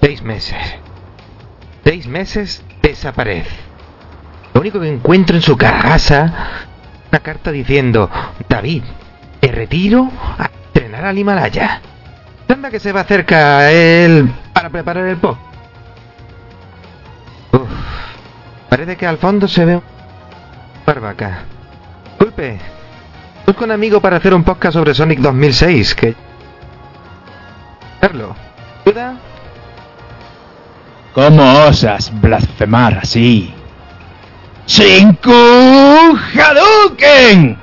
Seis meses. Seis meses desaparece. Lo único que encuentro en su casa, una carta diciendo, David, te retiro a entrenar al Himalaya. Anda que se va cerca a él para preparar el pop. Uf, parece que al fondo se ve un barbaca. Disculpe, busco un amigo para hacer un podcast sobre Sonic 2006. Que... Carlos, ¿ayuda? ¿Cómo osas blasfemar así? ¡Shinku Hadouken!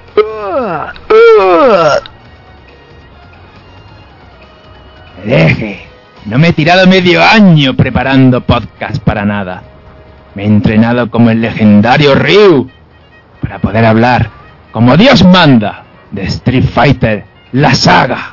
Deje, no me he tirado medio año preparando podcast para nada. Me he entrenado como el legendario Ryu para poder hablar como Dios manda de Street Fighter, la saga.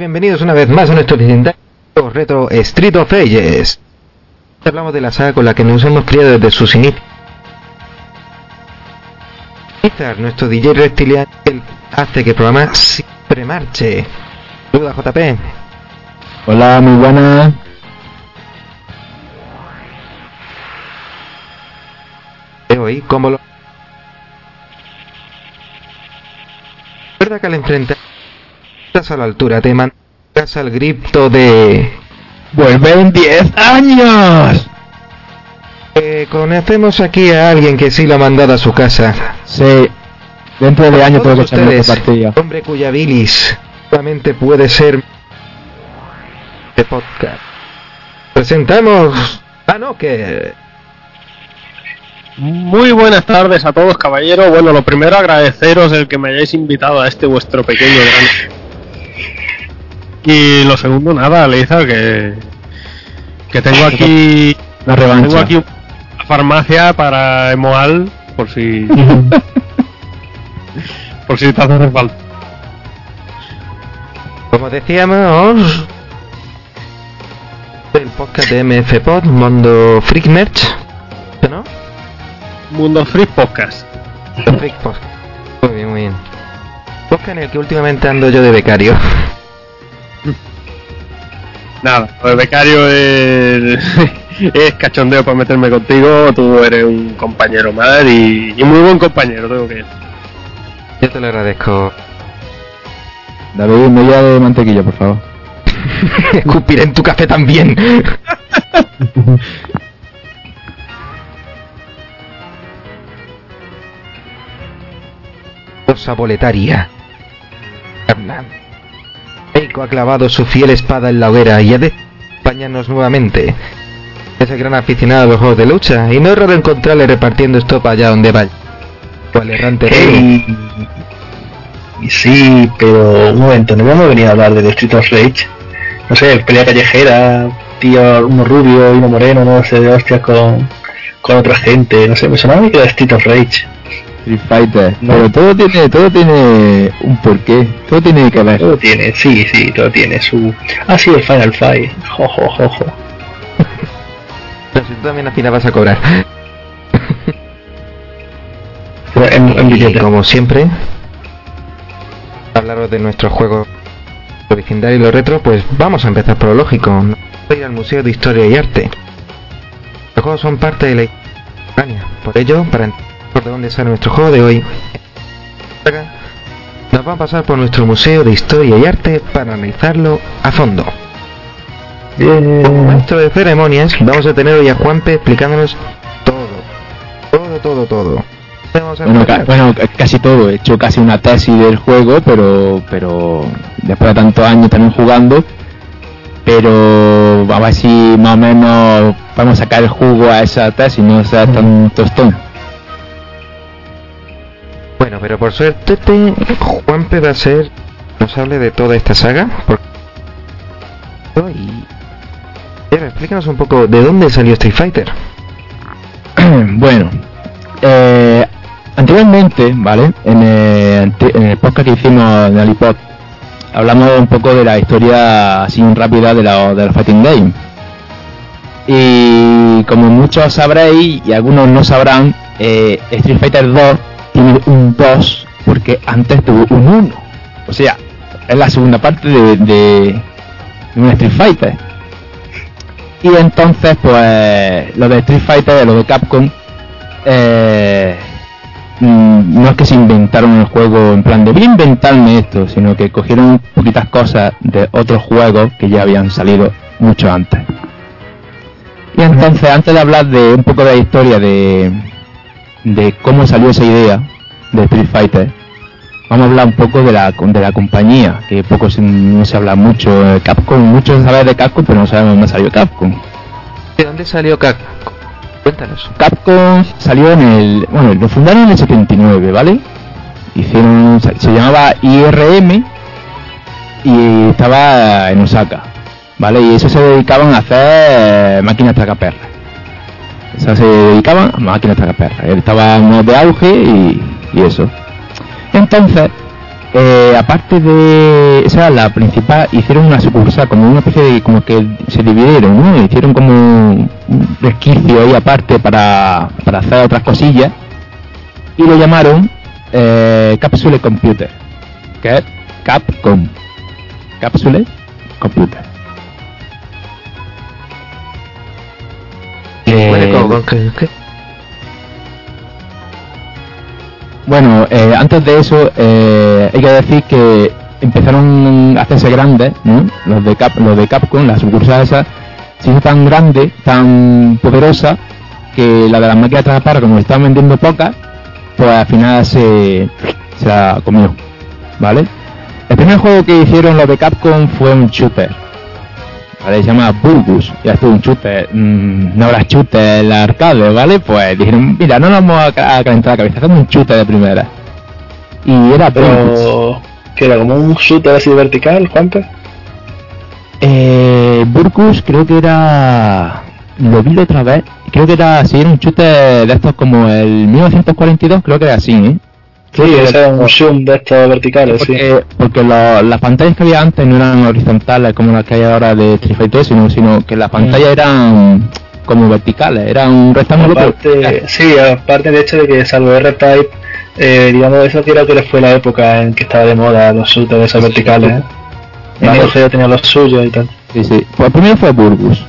Bienvenidos una vez más a nuestro legendario retro Street of Ages. Hablamos de la saga con la que nos hemos criado desde sus inicios. Nuestro DJ reptiliano, hace que el programa siempre marche. Saluda JP. Hola, muy buena. De hoy, como lo... Recuerda que al enfrentar estás a la altura, te mandas al grito de... ¡Vuelven 10 años! Eh, conocemos aquí a alguien que sí lo ha mandado a su casa. Sí, dentro de años Todos puedo echar una ustedes, partida. hombre cuya bilis solamente puede ser de podcast. Presentamos a Nocker. Muy buenas tardes a todos, caballeros. Bueno, lo primero agradeceros el que me hayáis invitado a este vuestro pequeño gran. Y lo segundo, nada, Leiza, que que tengo aquí La revancha. tengo aquí una farmacia para Emoal por si por si te hace falta. Como decíamos, el podcast de MF Pod, Mundo Freak Merch, ¿no? Mundo Free Podcast. Freak Podcast. Muy bien, muy bien. Podcast en el que últimamente ando yo de becario. Nada, el becario es, es cachondeo para meterme contigo. Tú eres un compañero más y, y muy buen compañero, tengo que decir. Yo te lo agradezco. David, media de mantequilla, por favor. Escupiré en tu café también. Rosa boletaria. Hernán. Ha clavado su fiel espada en la hoguera y ha de acompañarnos nuevamente. Es el gran aficionado a los juegos de lucha y no es raro encontrarle repartiendo estopa allá donde vaya. Cual errante Sí, pero un momento, ¿no hemos venido a hablar de Street of Rage? No sé, pelea callejera, tío, uno rubio y uno moreno, no sé, de hostias con, con otra gente, no sé, me sonaba que era Street of Rage. Street Fighter. No. Pero todo tiene, todo tiene un porqué. Todo tiene que ver. Todo tiene, sí, sí, todo tiene su... Ah, sí, el Final Fight, jo, jo, jo, jo. Pero si tú también al final vas a cobrar. Pero En, en Y como siempre, hablaros de nuestros juegos de vecindario y lo retro, pues vamos a empezar por lo lógico. Vamos a ir al Museo de Historia y Arte. Los juegos son parte de la historia. Por ello, para entender de dónde sale nuestro juego de hoy, nos va a pasar por nuestro Museo de Historia y Arte para analizarlo a fondo. Como Bien. maestro de ceremonias, vamos a tener hoy a Juanpe explicándonos todo. Todo, todo, todo. Vamos a Bueno, ca- bueno, ca- casi todo. He hecho casi una tesis del juego, pero, pero después de tantos años también jugando. Pero a ver si más o menos podemos sacar el jugo a esa tesis, no sea tan tostón. Bueno, pero por suerte te- Juanpe va a ser responsable de toda esta saga. Porque... Y... Explícanos un poco de dónde salió Street Fighter. bueno, eh, anteriormente, ¿vale? En el, en el, podcast que hicimos en el iPod, hablamos un poco de la historia así rápida de la, de la Fighting Game. Y como muchos sabréis y algunos no sabrán, eh, Street Fighter 2 tiene un 2 porque antes tuvo un 1. O sea, es la segunda parte de, de, un Street Fighter. Y entonces, pues, lo de Street Fighter, lo de Capcom, eh, mm, no es que se inventaron el juego en plan de voy inventarme esto, sino que cogieron poquitas cosas de otros juegos que ya habían salido mucho antes. Y entonces, antes de hablar de un poco de la historia de, de cómo salió esa idea de Street Fighter, vamos a hablar un poco de la, de la compañía, que poco se, no se habla mucho. Capcom, muchos saben de Capcom, pero no sabemos dónde salió Capcom. ¿De dónde salió Capcom? Cuéntanos. Capcom salió en el. Bueno, lo fundaron en el 79, ¿vale? Hicieron. Se llamaba IRM y estaba en Osaka, ¿vale? Y eso se dedicaban a hacer máquinas tragaperras. O sea, se dedicaban a máquinas tragaperras. Estaba en de auge y, eso. Entonces, eh, aparte de esa, la principal, hicieron una sucursal, como una especie de, como que se dividieron, ¿no? Hicieron como un resquicio ahí aparte para, para hacer otras cosillas y lo llamaron eh, Capsule Computer, que es Capcom. Capsule Computer. Eh, ¿Qué? Bueno, eh, antes de eso, eh, hay que decir que empezaron a hacerse grandes, ¿no? Los de, Cap, los de Capcom, la sucursal esa, se hizo tan grande, tan poderosa, que la de las máquinas de traspar, como estaban vendiendo pocas, pues al final se, se la comió, ¿vale? El primer juego que hicieron los de Capcom fue un shooter, ¿vale? Se llama Burgus, ya estuvo un shooter, mmm, no habrá shooter en la arcade, ¿vale? Pues dijeron, mira, no nos vamos a, calentar la cabeza, hacemos un shooter de primera. Y era Pero, que era como un shooter así vertical, ¿cuánto? Eh, Burgus creo que era... Lo vi otra vez, creo que era, sí, era un shooter de estos como el 1942, creo que era así, ¿eh? Sí, era un zoom de estos verticales, porque, sí. Porque lo, las pantallas que había antes no eran horizontales como las que hay ahora de Street Fighter, sino, sino que las pantallas eran como verticales, eran un rectángulo. Aparte, sí, aparte de hecho de que salvo R-Type, eh, digamos, eso creo que fue la época en que estaba de moda los shooters esos verticales. ¿eh? En el Geo tenía los suyos y tal. Sí, sí. Pues el primero fue Burgus.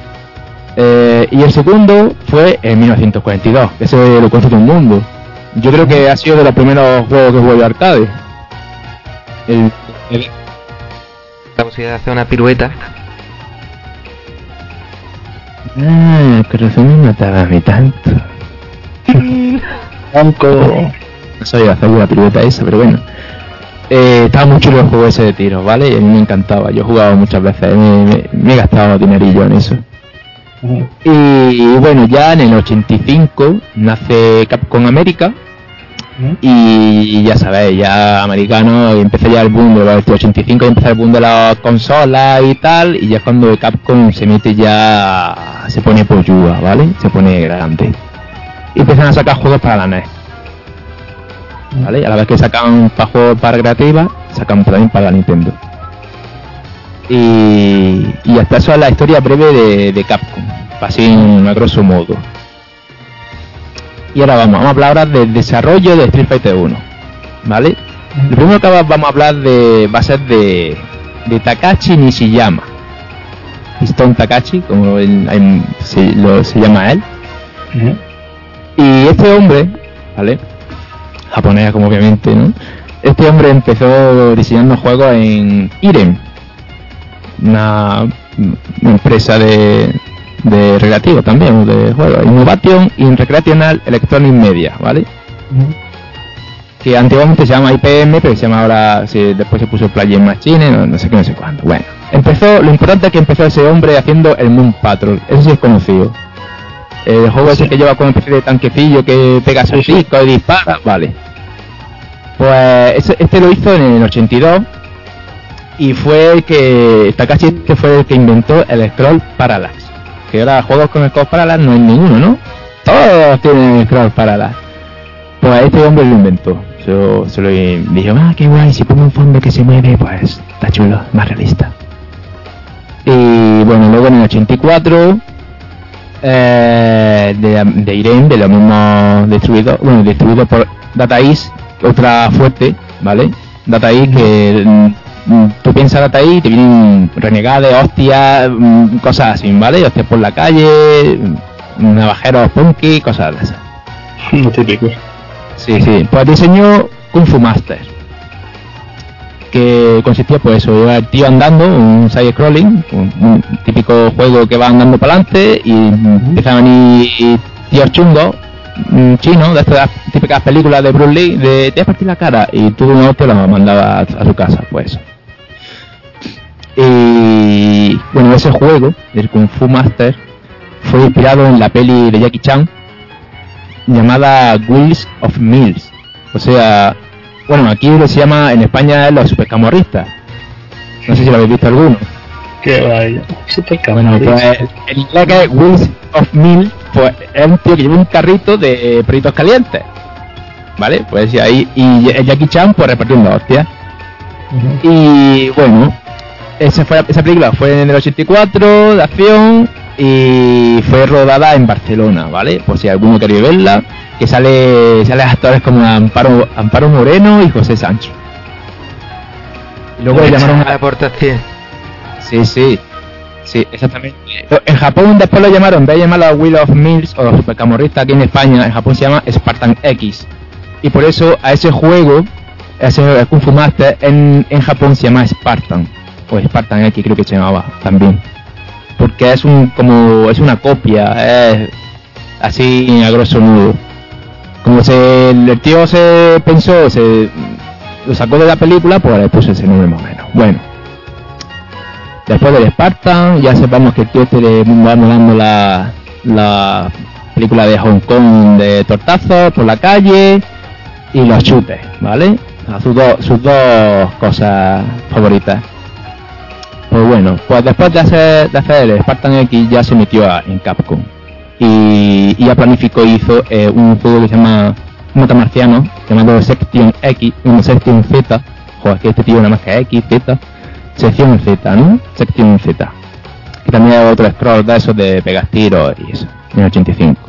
Eh, y el segundo fue en 1942, ese lo conoce todo el mundo. Yo creo que ha sido de los primeros juegos que jugué de arcade. El, el... La posibilidad de hacer una pirueta. Ah, corazón me mataba a mí tanto. Banco. No sabía hacer una pirueta esa, pero bueno. Eh, estaba muy chulo el juego ese de tiros, ¿vale? Y a mí me encantaba. Yo he jugado muchas veces, me, me, me he gastado dinerillo en eso. Y, y, bueno, ya en el 85 nace Capcom América. Y, ya sabéis, ya americano, y empezó ya el boom de los 85 y empezó el boom de las consolas y tal, y ya es cuando Capcom se mete ya, se pone polluda, ¿vale? Se pone grande. Y empiezan a sacar juegos para la NES. ¿Vale? A la vez que sacan para juegos para creativa, sacan también para la Nintendo. Y, y hasta eso es la historia breve de, de Capcom, así a grosso modo. Y ahora vamos, vamos a hablar ahora del desarrollo de Street Fighter 1, ¿vale? Lo primero que vamos a hablar de va a ser de, de Takashi Nishiyama. Stone Takashi, como él, él, se, lo, se llama él. Uh -huh. Y este hombre, ¿vale? Japonés, como obviamente, ¿no? Este hombre empezó diseñando juegos en Irem, una empresa de, de recreativo también, de juegos. Innovation in Recreational Electronic Media, ¿vale? Uh -huh. Que antiguamente se llama IPM, pero se llama ahora, sí, después se puso Play Machine, no, no sé qué, no sé cuándo. Bueno, empezó, lo importante es que empezó ese hombre haciendo el Moon Patrol, eso sí es conocido. El juego sí. ese que lleva como una especie de tanquecillo que pega su disco y dispara, vale. Pues este lo hizo en el 82 y fue el que Takashi que fue el que inventó el scroll parallax. Que ahora juegos con scroll parallax no hay ninguno, ¿no? todos tienen scroll paradas. Pues este hombre lo inventó. Yo se lo dije, ah, qué guay, si pongo un fondo que se mueve, pues está chulo, más realista. Y bueno, luego en el 84, eh, de, de Irene, de lo mismo destruido, bueno, destruido por Data East, otra fuerte, ¿vale? Data East que tú piensas Data East, te vienen renegadas, hostias, mm, cosas así, ¿vale? Hostias por la calle, mm, navajeros punky, cosas de esas. No típico. Sí, sí. Pues diseñó Kung Fu Master. Que consistía, pues eso, iba el tío andando, un side scrolling, un, un típico juego que va andando para adelante y empezaban a ir tíos chungos, mm, chinos, de estas típicas películas de Bruce Lee, de te voy a partir la cara, y tú uno te lo mandaba a, a su casa, pues. Y bueno, ese juego, el Kung Fu Master, fue inspirado en la peli de Jackie Chan llamada Wheels of Mills. O sea, bueno, aquí lo se llama en España los supercamorristas. No sé si lo habéis visto alguno. Que vaya. Super Bueno, pues en inglés que es Wheels of Mills, pues es un tío que lleva un carrito de perritos calientes. ¿Vale? Pues y ahí, y el Jackie Chan pues repartiendo hostias. Y bueno, esa, fue, esa película fue en el 84 de acción y fue rodada en Barcelona, ¿vale? Por si alguno quería verla, que sale sale actores como Amparo, Amparo Moreno y José Sancho. Y luego le llamaron la a... aportación. Sí, sí. Sí, exactamente. En Japón después lo llamaron, de llamarlo Wheel of Mills o Supercamorrista aquí en España, en Japón se llama Spartan X. Y por eso a ese juego, a ese Kung Fu Master, en, en Japón se llama Spartan. O Spartan X creo que se llamaba también. Porque es un como es una copia, es así a grosso modo. Como se, el tío se pensó, se lo sacó de la película, pues le puso ese nombre más o menos. Bueno. Después del Spartan, ya sepamos que el tío este le va dando la, la película de Hong Kong de tortazos por la calle y los chutes, ¿vale? Sus, dos sus dos cosas favoritas. Pues bueno, pues después de hacer, de hacer el Spartan X ya se metió a- en Capcom. Y, ya planificó y hizo eh, un juego que se llama metamarciano llamado Section X, un Section Z. Joder, que este tío nada más que X, Z. Sección Z, ¿no? Section Z. Que también hay otro scroll de esos de pegas tiros y eso, en el 85.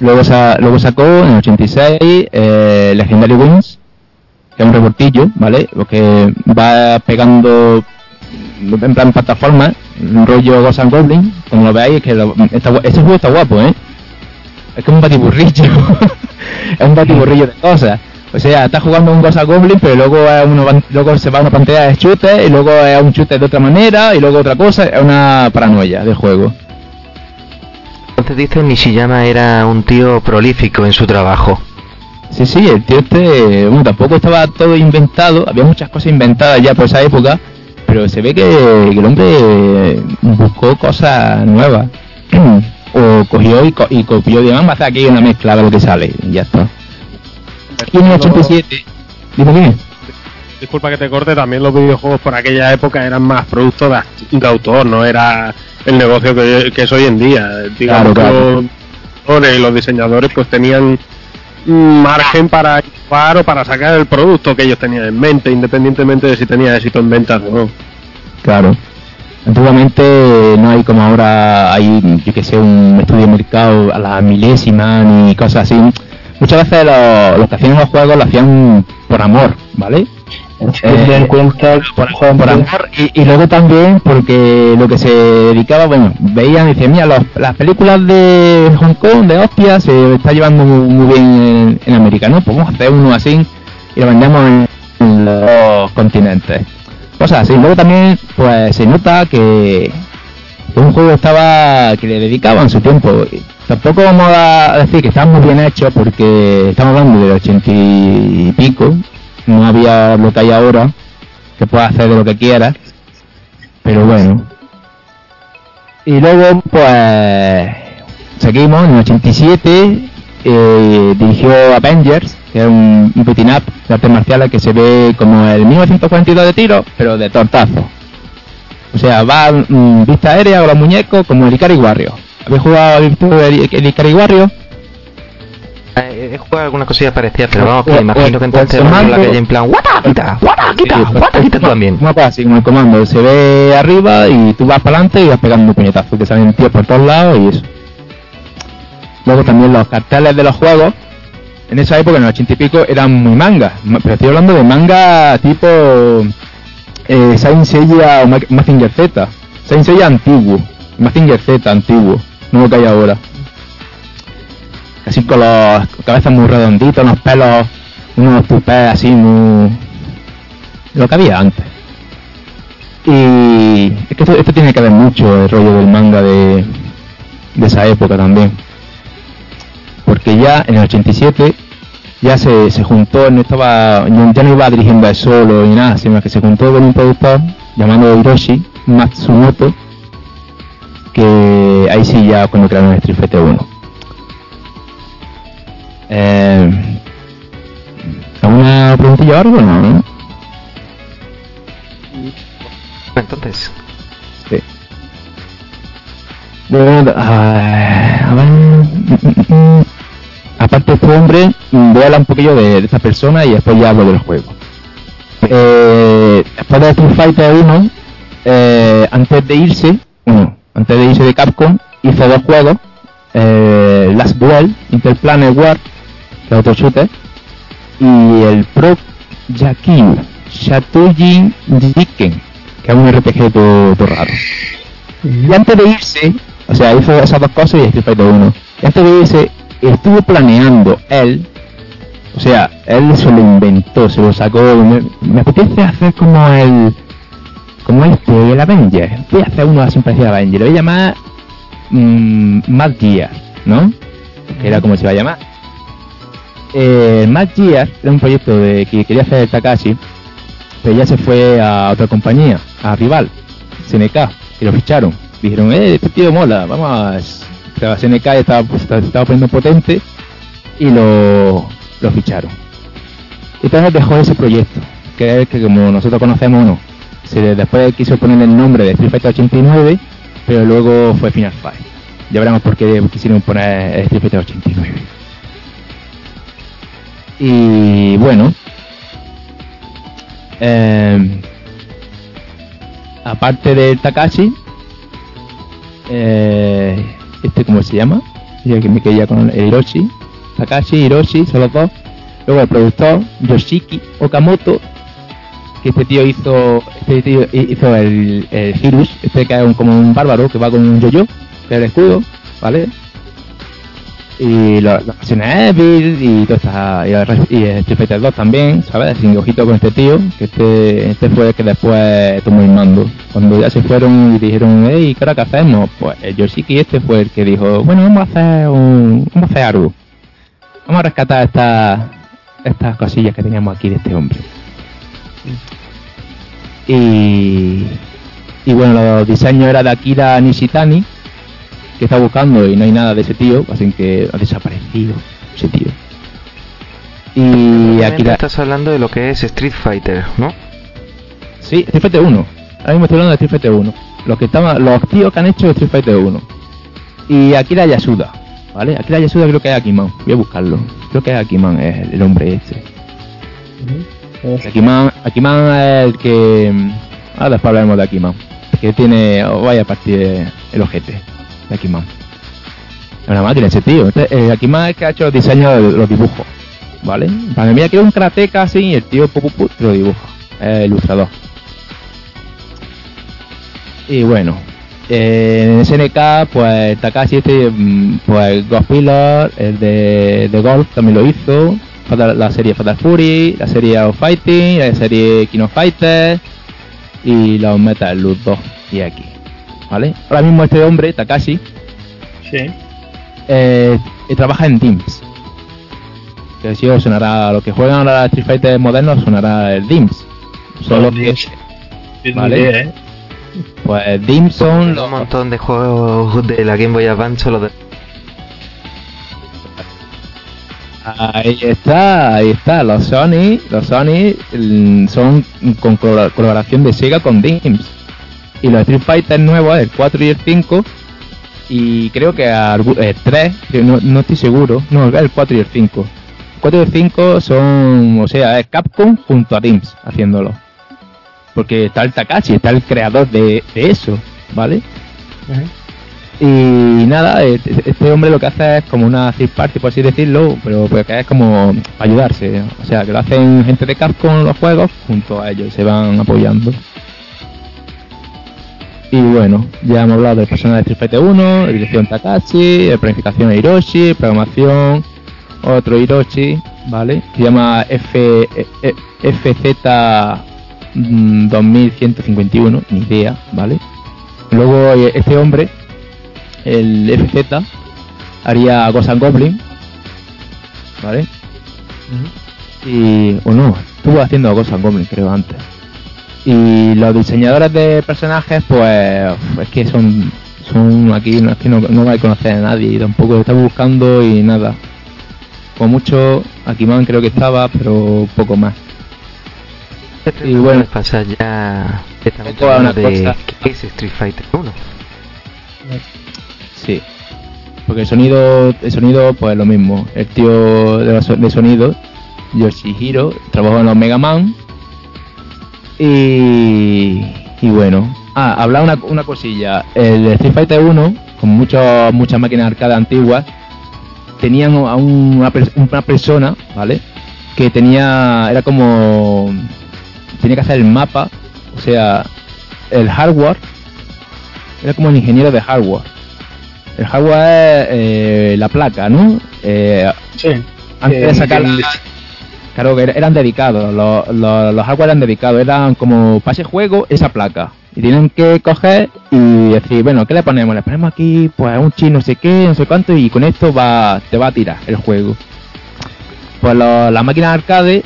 Luego, luego sacó en el 86 eh, Legendary Wings, es un reportillo, ¿vale? Porque va pegando en plan plataforma, un rollo Ghost and Goblin, como lo veáis, es que está este juego está guapo, ¿eh? Es como un batiburrillo, es un batiburrillo de cosas. O sea, está jugando un Ghost and Goblin, pero luego, es uno luego se va a una pantalla de shooter, y luego es un shooter de otra manera, y luego otra cosa, es una paranoia de juego. Entonces dice Nishiyama era un tío prolífico en su trabajo. Sí, sí, el tío este, bueno, tampoco estaba todo inventado, había muchas cosas inventadas ya por esa época, pero se ve que, que el hombre buscó cosas nuevas. o cogió y, co- y copió, digamos, vamos a hacer aquí una mezcla de lo que sale, y ya está. Y en el 87, dime, dime. Disculpa que te corte, también los videojuegos por aquella época eran más productos de, de autor, no era el negocio que, que es hoy en día. Digamos Claro, claro. los diseñadores pues tenían margen para innovar o para sacar el producto que ellos tenían en mente, independientemente de si tenía éxito en ventas o no. Claro. Antiguamente no hay como ahora, hay, yo que sé, un estudio de mercado a la milésima ni cosas así. Muchas veces lo- los que hacían los juegos lo hacían por amor, ¿vale? Ten en cuenta, por, Juan, por amor y, y luego también porque lo que se dedicaba, bueno, veían y decían, mira, los- las películas de Hong Kong, de hostia, se está llevando muy, muy bien en, en América, ¿no? Pues vamos a hacer uno así y lo vendemos en, en los continentes. Cosas así. Luego también, pues se nota que un juego estaba que le dedicaban su tiempo. Tampoco vamos a decir que está muy bien hecho porque estamos hablando del ochenta y pico, no había lo que hay ahora, que puedas hacer de lo que quieras, pero bueno. Y luego, pues, seguimos, en el 87 eh, dirigió Avengers, que es un, un de artes marciales que se ve como el 1942 de tiro, pero de tortazo. O sea, va mm, vista aérea con los muñecos como el Ikari. ¿Habéis jugado el, el Warrior? Eh, he jugado algunas cosillas parecidas, pero vamos, que me imagino que entonces vamos a la calle en plan, ¡Guata, quita! ¡Guata, quita! ¡Guata, quita tú también! Un mapa así como el comando, se ve arriba y tú vas para adelante y vas pegando puñetazos, que salen tíos por todos lados y eso. Luego también los carteles de los juegos, en esa época, en el ochenta y pico, eran muy manga, ma- pero estoy hablando de manga tipo eh, Saint Seiya o Ma- Mazinger Z. Saint Seiya antiguo, Mazinger Z antiguo, no lo que hay ahora. Así con los cabezas muy redonditos, unos pelos, unos tupés así muy... Lo que había antes. Y es que esto, esto tiene que ver mucho el rollo del manga de, de esa época también. Porque ya en el 87 ya se, se juntó, no estaba, ya no iba dirigiendo él solo ni nada, sino que se juntó con un productor llamado Hiroshi Matsumoto, que ahí sí ya cuando crearon Street Fighter 1. Eh, ¿Alguna preguntilla o algo? No, ¿no? Entonces, Sí. Bueno, ah, a ver, mm, mm, mm. aparte de este hombre, voy a hablar un poquillo de, de esta persona y después ya hablo del juego. Eh, después de Street Fighter 1, eh, antes de irse, bueno, antes de irse de Capcom, hizo dos juegos, eh, Last Duel, Interplanet War, es otro y el Pro Yakin Shatujin Jiken, que es un RPG todo, todo raro. Y antes de irse, o sea, hizo esas dos cosas y Street Fighter 1. Y antes de irse, estuvo planeando él, o sea, él se lo inventó, se lo sacó. Me, me apetece hacer como el. como este, el Avenger. Voy a hacer uno así parecido a Avenger. Lo voy a llamar. Mmm, Gear, ¿no? Era como se iba a llamar. Eh, Mad Gear era un proyecto de que quería hacer Takashi, pero ya se fue a otra compañía, a rival, SNK, y lo ficharon. Dijeron, eh, este tío mola, vamos a... Ya estaba, pues, estaba, poniendo potente y lo, lo ficharon. Y entonces dejó ese proyecto, que es que como nosotros conocemos, no. Se, después quiso poner el nombre de Street Fighter 89, pero luego fue Final Fight. Ya veremos por qué quisieron poner Street Fighter 89. Y bueno, eh, aparte de Takashi, eh, este cómo se llama, ya que me quedé con el Hiroshi, Takashi, Hiroshi, son dos. Luego el productor Yoshiki Okamoto, que este tío hizo, este tío hizo el, el Hirus, este que es como un bárbaro que va con un yo-yo, el escudo, ¿vale? Y las versiones Evil y todas estas y, el- y Street Fighter 2 también, ¿sabes? Sin ojito con este tío, que este, este fue el que después tomó el mando. Cuando ya se fueron y dijeron, hey, ¿qué hora que hacemos? Pues el Yoshiki este fue el que dijo, bueno, vamos a hacer un, vamos a hacer algo. Vamos a rescatar estas estas cosillas que teníamos aquí de este hombre. Y, y bueno, los diseños eran de Akira Nishitani, que está buscando y no hay nada de ese tío, así que ha desaparecido ese tío. Y Obviamente Akira... estás hablando de lo que es Street Fighter, ¿no? Sí, Street Fighter 1. Ahora mismo estoy hablando de Street Fighter 1. Los que estaban, los tíos que han hecho Street Fighter 1. Y Akira Yasuda, ¿vale? Akira Yasuda creo que es Akiman. Voy a buscarlo. Creo que es Akiman, es el, hombre este. Akiman, Akiman es el que... mm, Ahora después hablaremos de Akiman. Que tiene... oh, vaya a partir el ojete de Akiman. Es una máquina ese tío. Este, eh, Akiman es que ha hecho los diseños de los dibujos. ¿Vale? Para que es un karateka así y el tío pu, pu, lo dibuja. Es ilustrador. Y bueno, eh, en SNK, pues Takashi este, mm, pues Ghost Pillar, el de, de Golf también lo hizo, Fatal- la serie Fatal Fury, la serie of Fighting, la serie King of Fighters y los Metal Slug 2 y aquí, ¿vale? Ahora mismo este hombre, Takashi, Sí. eh, eh, trabaja en DIMS. Que si os sonará, a los que juegan ahora Street Fighter modernos sonará el DIMS. Solo que, DIMS. Es Vale. idea, ¿eh? pues DIMS son Un los, montón de juegos de la Game Boy Advance de... Ahí está, ahí está. Los Sony, los Sony mm, son con colabora- colaboración de Sega con DIMS. Y los Street Fighter nuevos, el 4 y el 5, y creo que el 3, que no, no estoy seguro, no, el 4 y el 5. El 4 y el 5 son, o sea, es Capcom junto a Dreams haciéndolo. Porque está el Takashi, está el creador de, de eso, ¿vale? Y nada, este este hombre lo que hace es como una third party, por así decirlo, pero pues que es como ayudarse. O sea, que lo hacen gente de Capcom los juegos junto a ellos, se van apoyando. Y bueno, ya hemos hablado del personaje de Street Fighter 1, dirección Takashi, eh, planificación de Hiroshi, programación, otro Hiroshi, ¿vale? Se llama F, eh, eh, FZ mm, 2151, ni idea, ¿vale? Luego este hombre, el FZ, haría Ghost Goblin, ¿vale? Y, o no, estuvo haciendo Ghost Goblin creo antes. Y los diseñadores de personajes, pues, es que son, son aquí, no, es que no, no vais a conocer a nadie y tampoco está buscando y nada. Con mucho, Akiman creo que estaba, pero poco más. Y bueno. pasar ya directamente a una hablando de cosa. qué es Street Fighter 1. Sí. Porque el sonido, el sonido, pues lo mismo. El tío de, de sonido, Yoshihiro, trabajó en los Mega Man. Y, y bueno. Ah, hablar una, una cosilla. El Street Fighter 1, con muchos muchas máquinas arcade antiguas, tenían a un- una, una persona, ¿vale? Que tenía, era como, tenía que hacer el mapa, o sea, el hardware, era como el ingeniero de hardware. El hardware es eh, la placa, ¿no? Eh, Sí. antes de Eh, sacar el- Claro que er- eran dedicados, los, los, los hardware eran dedicados, eran como para ese juego esa placa. Y tienen que coger y decir, bueno, ¿qué le ponemos? Le ponemos aquí, pues un chino, no sé qué, no sé cuánto, y con esto va te va a tirar el juego. Pues las máquinas arcade,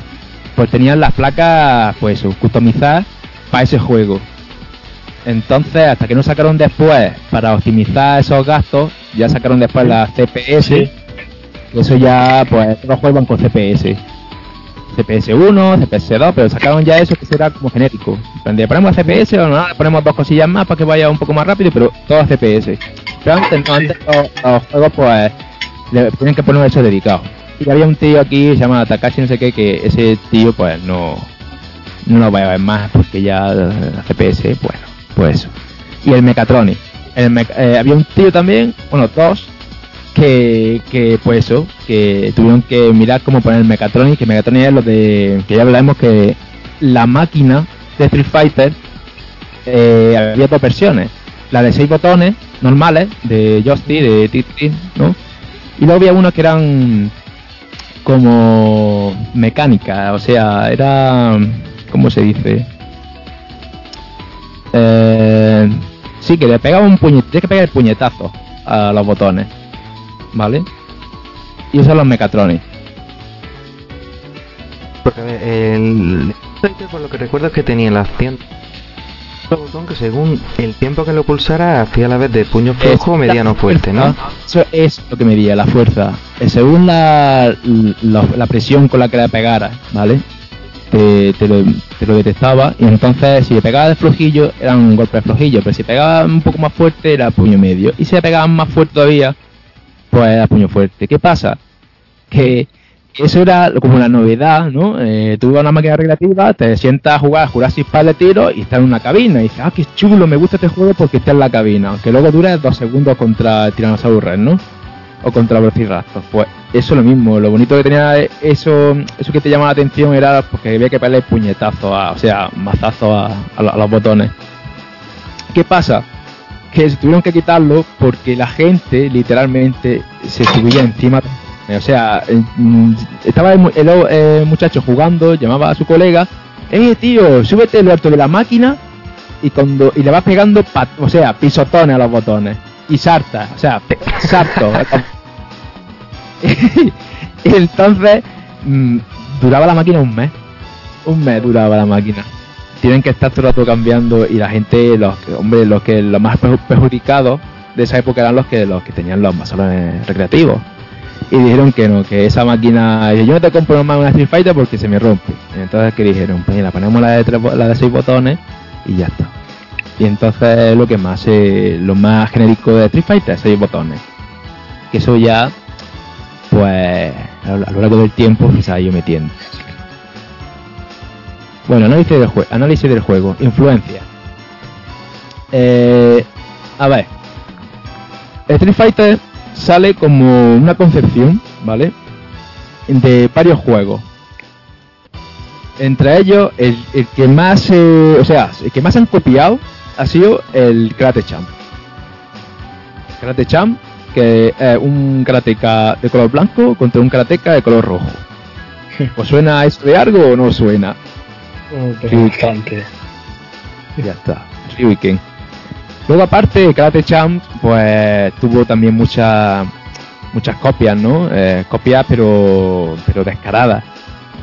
pues tenían las placas, pues customizadas para ese juego. Entonces, hasta que no sacaron después, para optimizar esos gastos, ya sacaron después las CPS. Sí. Eso ya, pues, los juegos van con CPS. CPS 1, CPS 2, pero sacaron ya eso que será como genérico. ¿Le ponemos CPS o no? Le ponemos dos cosillas más para que vaya un poco más rápido, pero todo CPS. Pero antes, los, juegos, pues, le tienen que poner eso dedicado. Y había un tío aquí, se llama Takashi, no sé qué, que ese tío, pues, no, no lo voy a ver más porque ya la CPS, bueno, pues eso. Y el Mechatronic. El Mecha- eh, había un tío también, bueno, dos, que, pues eso, que tuvieron que mirar cómo poner Mechatronic, que Mechatronic es lo de, que ya hablaremos que la máquina de Street Fighter eh, había dos versiones, la de seis botones normales, de joystick, de TT, ¿no? Y luego había unos que eran como mecánica, o sea, era, ¿cómo se dice? Eh, sí, que le pegaba un puñetazo, puñetazo a los botones, ¿vale? Y esos son los Mechatronics. Porque a ver, el por lo que recuerdo es que tenía la acción un botón que según el tiempo que lo pulsara hacía la vez de puño flojo o mediano fuerte, ¿no? Eso es lo que medía, la fuerza. Eh, Según la, la, la presión con la que le pegara, ¿vale? Te, te, lo, te lo detectaba y entonces si le pegaba de flojillo era un golpe de flojillo, pero si pegaba un poco más fuerte era puño medio. Y si le pegaba más fuerte todavía, pues era puño fuerte. ¿Qué pasa? Que eso era como la novedad, ¿no? Eh, tú vas a una máquina recreativa, te sientas a jugar a Jurassic Park de tiro y estás en una cabina y dices, ah, qué chulo, me gusta este juego porque está en la cabina, aunque luego dure dos segundos contra Tyrannosaurus Rex, ¿no? O contra Velociraptor. Pues eso es lo mismo, lo bonito que tenía eso, eso que te llama la atención era porque había que pegarle puñetazos, a, o sea, mazazos a, a a los botones. ¿Qué pasa? Que se tuvieron que quitarlo porque la gente literalmente se subía encima. O sea, eh, mm, estaba el, eh, muchacho jugando, llamaba a su colega, eh tío, súbete lo alto de la máquina y cuando y le vas pegando, o sea, pisotones a los botones y sarta, o sea, sarto. y entonces mm, duraba la máquina un mes, un mes duraba la máquina. Tienen que estar todo el rato cambiando y la gente, los hombre, los que los más perju- perjudicados de esa época eran los que los que tenían los más salones recreativos y dijeron que no, que esa máquina, yo no te compro más una Street Fighter porque se me rompe. Entonces, que dijeron? Pues la ponemos la de, tres la de seis botones y ya está. Y entonces lo que más, eh, lo más genérico de Street Fighter es seis botones. Que eso ya, pues, a lo largo del tiempo se ha ido metiendo. Bueno, análisis del, jue- análisis del juego. Influencia. Eh, a ver. Street Fighter sale como una concepción, ¿vale? De varios juegos. Entre ellos, el, el que más, eh, o sea, el que más han copiado ha sido el Karate Champ. Karate Champ, que es un karateka de color blanco contra un karateka de color rojo. ¿Os suena esto de algo o no suena? Sí. Bastante. Ya está, Ryuken. Luego aparte, Karate Champ, pues tuvo también muchas muchas copias, ¿no? Eh, copias pero pero descaradas,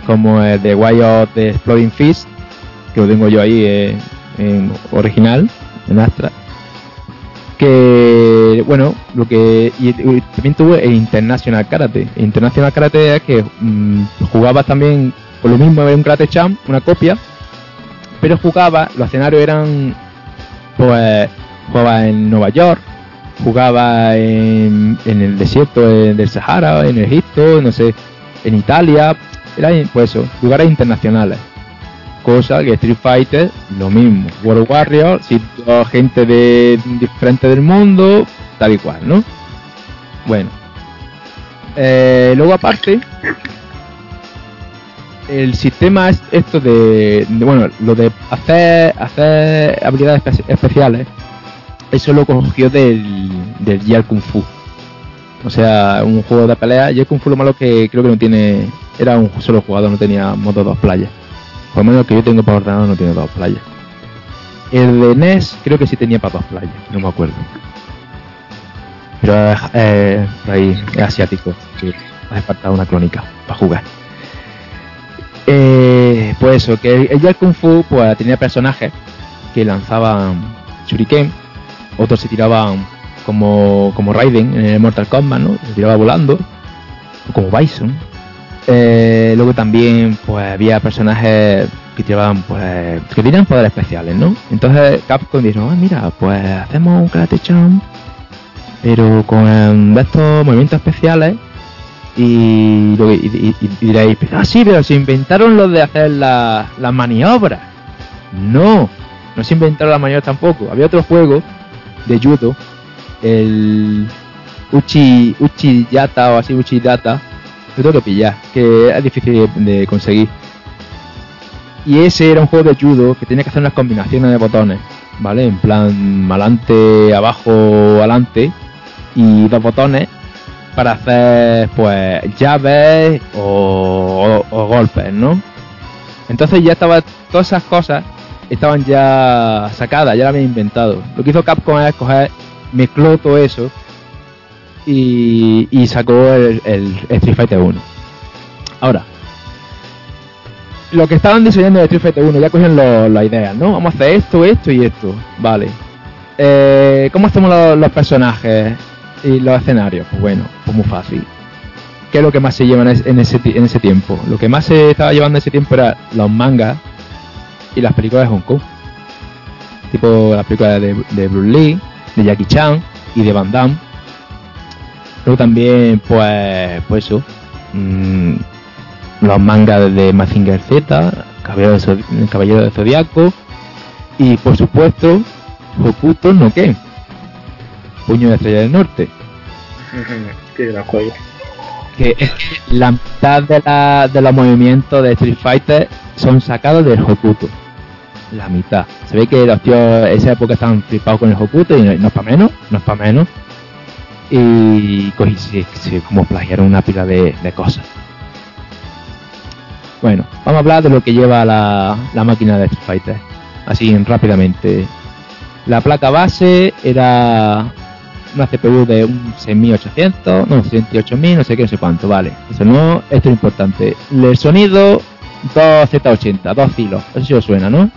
como el de Way of the Exploding Fist, que lo tengo yo ahí eh, en original, en Astra. Que, bueno, lo que. Y, y también tuvo el International Karate. International Karate es que mm, jugabas también lo mismo, era un Karate Champ, una copia, pero jugaba, los escenarios eran, pues, jugaba en Nueva York, jugaba en, en el desierto del Sahara, en Egipto, no sé, en Italia, era pues eso, lugares internacionales. Cosa que Street Fighter, lo mismo. World Warrior, sitio gente de diferente del mundo, tal y cual, ¿no? Bueno. Eh, luego aparte, el sistema es esto de, bueno lo de hacer hacer habilidades espe- especiales eso lo cogió del del Year Kung Fu. O sea un juego de pelea Year Kung Fu lo malo que creo que no tiene era un solo jugador no tenía modo dos playas. Por lo menos que yo tengo para ordenador no tiene dos playas. El de NES creo que sí tenía para dos playas no me acuerdo. Pero eh, por ahí es asiático que hace falta una crónica para jugar eh, pues eso, que el Year Kung Fu pues, tenía personajes que lanzaban shuriken, otros se tiraban como, como Raiden en el Mortal Kombat, ¿no? Se tiraba volando, o como Bison. Eh, luego también pues había personajes que tiraban pues que tenían poderes especiales, ¿no? Entonces Capcom dijo, ah, mira, pues hacemos un Karate Champ, pero con estos movimientos especiales y, lo que- y- y- diréis, ah, sí, pero se inventaron los de hacer la- las maniobras. No, no se inventaron las maniobras tampoco. Había otro juego de judo, el Uchi, Uchi Yata o así, Uchi Data, lo tengo que pillar, que es difícil de, conseguir. Y ese era un juego de judo que tenía que hacer unas combinaciones de botones, ¿vale? En plan, adelante, abajo, adelante, y dos botones para hacer pues llaves o, golpes, ¿no? Entonces ya estaba todas esas cosas estaban ya sacadas, ya las habían inventado. Lo que hizo Capcom es coger, mezcló todo eso y, sacó el, el Street Fighter 1. Ahora, lo que estaban diseñando de Street Fighter 1 ya cogieron las ideas, ¿no? Vamos a hacer esto, esto y esto, vale. Eh, ¿Cómo hacemos los personajes y los escenarios? Pues bueno, pues muy fácil. ¿Qué es lo que más se lleva en ese, en ese, tiempo? Lo que más se estaba llevando en ese tiempo era los mangas y las películas de Hong Kong. Tipo las películas de, Bruce Lee, de Jackie Chan y de Van Damme. Luego también, pues, pues eso. mm, los mangas de Mazinger Z, Caballero de, Caballero de Zodiaco. Y por supuesto, Hokuto no Ken. Puño de Estrella del Norte. Qué gran juego. que es que la mitad de, la, de los movimientos de Street Fighter son sacados del Hokuto. La mitad. Se ve que los tíos esa época estaban flipados con el Hokuto y no, no es para menos, no es para menos. Y cogí, se, se- como plagiaron una pila de, de cosas. Bueno, vamos a hablar de lo que lleva la, la máquina de Street Fighter. Así rápidamente. La placa base era una CPU de un 6800, no, 68000, no sé qué, no sé cuánto, vale. Eso no, esto es importante. El sonido, 2Z80, dos hilos, eso sí os suena, ¿no?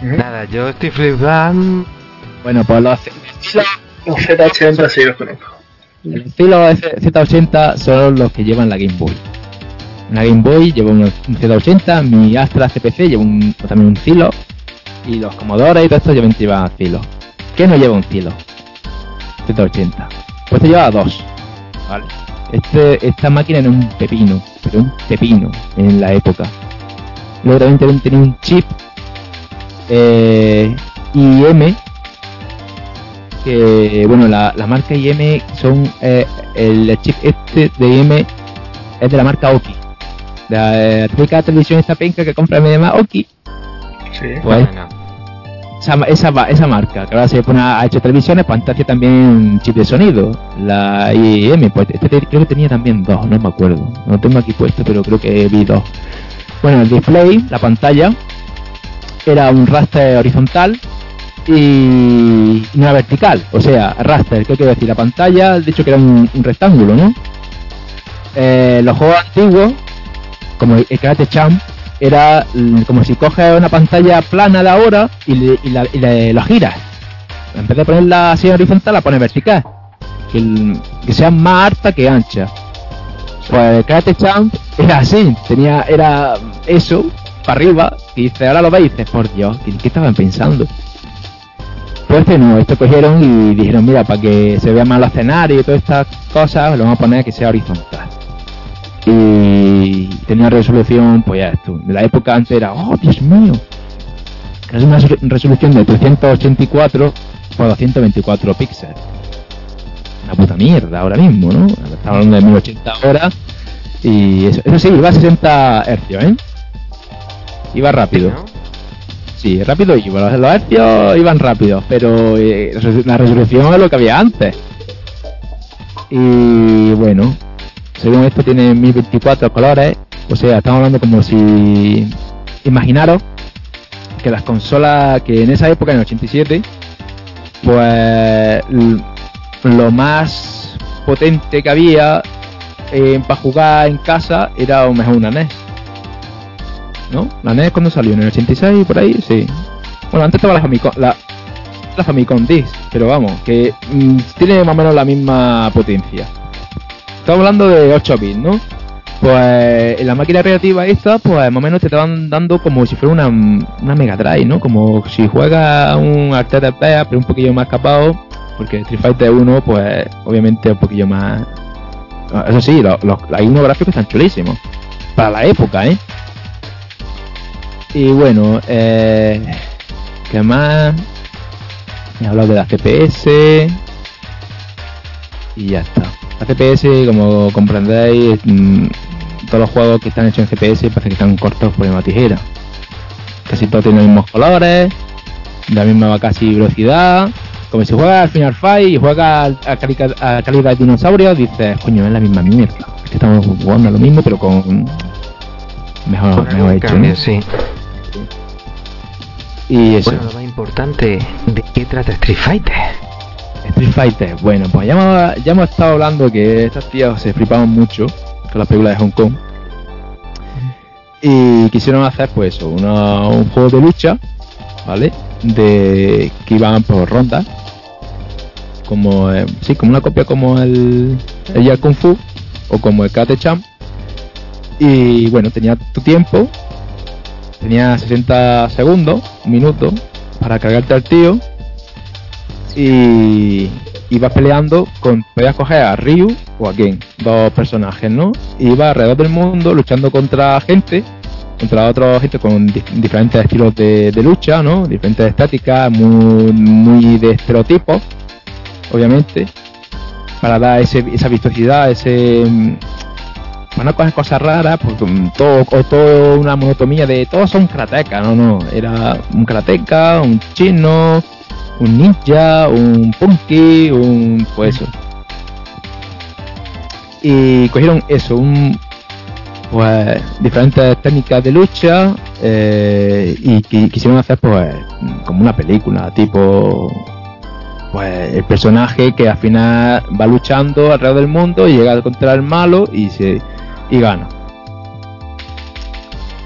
Nada, yo estoy flipando. Bueno, pues los hilos, Los Z80 sí los conozco. los hilos Z80 son los que llevan la Game Boy. La Game Boy lleva un un Z80, mi Astra CPC lleva un, también un hilo. Y los Commodore y todo esto llevan, llevan filo. ¿Qué no lleva un filo? 180. Pues te lleva dos. Vale. Este, esta máquina era un pepino, pero un pepino en la época. Luego también tenía un chip eh, IM que bueno la, la marca IM son eh, el chip este de IM es de la marca Oki la eh, típica televisión esta penca que compra me llama Oki Sí. pues Bueno, esa, esa, ma- esa marca que ahora se pone a, hecho televisiones hacía también chip de sonido la IM pues este te- creo que tenía también dos no me acuerdo no lo tengo aquí puesto pero creo que vi dos bueno el display la pantalla era un raster horizontal y una vertical o sea raster ¿qué quiero decir? la pantalla de hecho que era un, un rectángulo ¿no? Eh, los juegos antiguos como el Karate Champ era como si coges una pantalla plana de ahora y, le, y, la, y le- la giras. En vez de ponerla así horizontal, la pones vertical. Que, que sea más alta que ancha. Pues Karate Champ era así, tenía, era eso, para arriba, y dice, ahora lo veis, y dices, por Dios, ¿qué, qué estaban pensando? Pues este no, esto cogieron y dijeron, mira, para que se vea más los escenarios y todas estas cosas, lo vamos a poner que sea horizontal y tenía resolución, pues ya esto, de la época antes era, oh Dios mío, es una resolu- resolución de 384 por 224 píxeles. Una puta mierda ahora mismo, ¿no? Estamos hablando de 1080 horas y eso, eso sí, iba a 60 hercios, ¿eh? Iba rápido. Sí, rápido iba. Los, hercios iban rápidos, pero eh, la resolución es lo que había antes. Y bueno, según esto tiene 1024 colores. O sea, estamos hablando como si. Imaginaros que las consolas que en esa época, en el 87, pues lo más potente que había para jugar en casa era lo mejor una NES. ¿No? La NES cuando salió en el 86 por ahí, sí. Bueno, antes estaba la Famicom, la, la Famicom Disk, pero vamos, que mm, tiene más o menos la misma potencia. Estamos hablando de 8 bits, ¿no? Pues en la máquina recreativa esta, pues más o menos te estaban dando como si fuera una, una Mega Drive, ¿no? Como si juegas un Arcade Bear, pero un poquillo más capado, porque Street Fighter 1, pues obviamente un poquillo más... Ah, Eso sí, los, los, unos gráficos están chulísimos. Para la época, ¿eh? Y bueno, eh, ¿qué más? He hablado de la FPS. Y ya está. FPS, como comprendéis, mm, todos los juegos que están hechos en GPS parece que están cortados por una tijera. Casi todos tienen los mismos colores, la misma casi velocidad. Como si juegas al Final Fight y juegas a, a calidad de dinosaurios, dices, coño, es la misma mierda. Es que estamos jugando a lo mismo, pero con mejor, Con mejor hecho. cambio, ¿no? sí. Y eso. Bueno, lo más importante, ¿de qué trata Street Fighter? Street Fighter, bueno, pues ya hemos, estado hablando que estos tíos se flipaban mucho con las películas de Hong Kong. Y quisieron hacer, pues, eso, una- un juego de lucha, ¿vale? De que iban por rondas. Como, eh, sí, como una copia como el, el Yar Kung Fu o como el Karate Champ. Y bueno, tenía tu tiempo, tenía 60 segundos, un minuto, para cargarte al tío y ibas peleando con podías coger a Ryu o a Ken dos personajes no y alrededor del mundo luchando contra gente contra otros gente con di- diferentes estilos de, lucha no diferentes estáticas muy muy de estereotipos obviamente para dar ese, esa vistosidad ese mm, para no coger cosas raras porque mm, todo o todo una monotomía de todos son karatecas no no era un karateka un chino un ninja, un punky, un pues eso. Y cogieron eso, un pues diferentes técnicas de lucha eh, y qui- quisieron hacer pues como una película, tipo pues el personaje que al final va luchando alrededor del mundo y llega contra el malo y se y gana.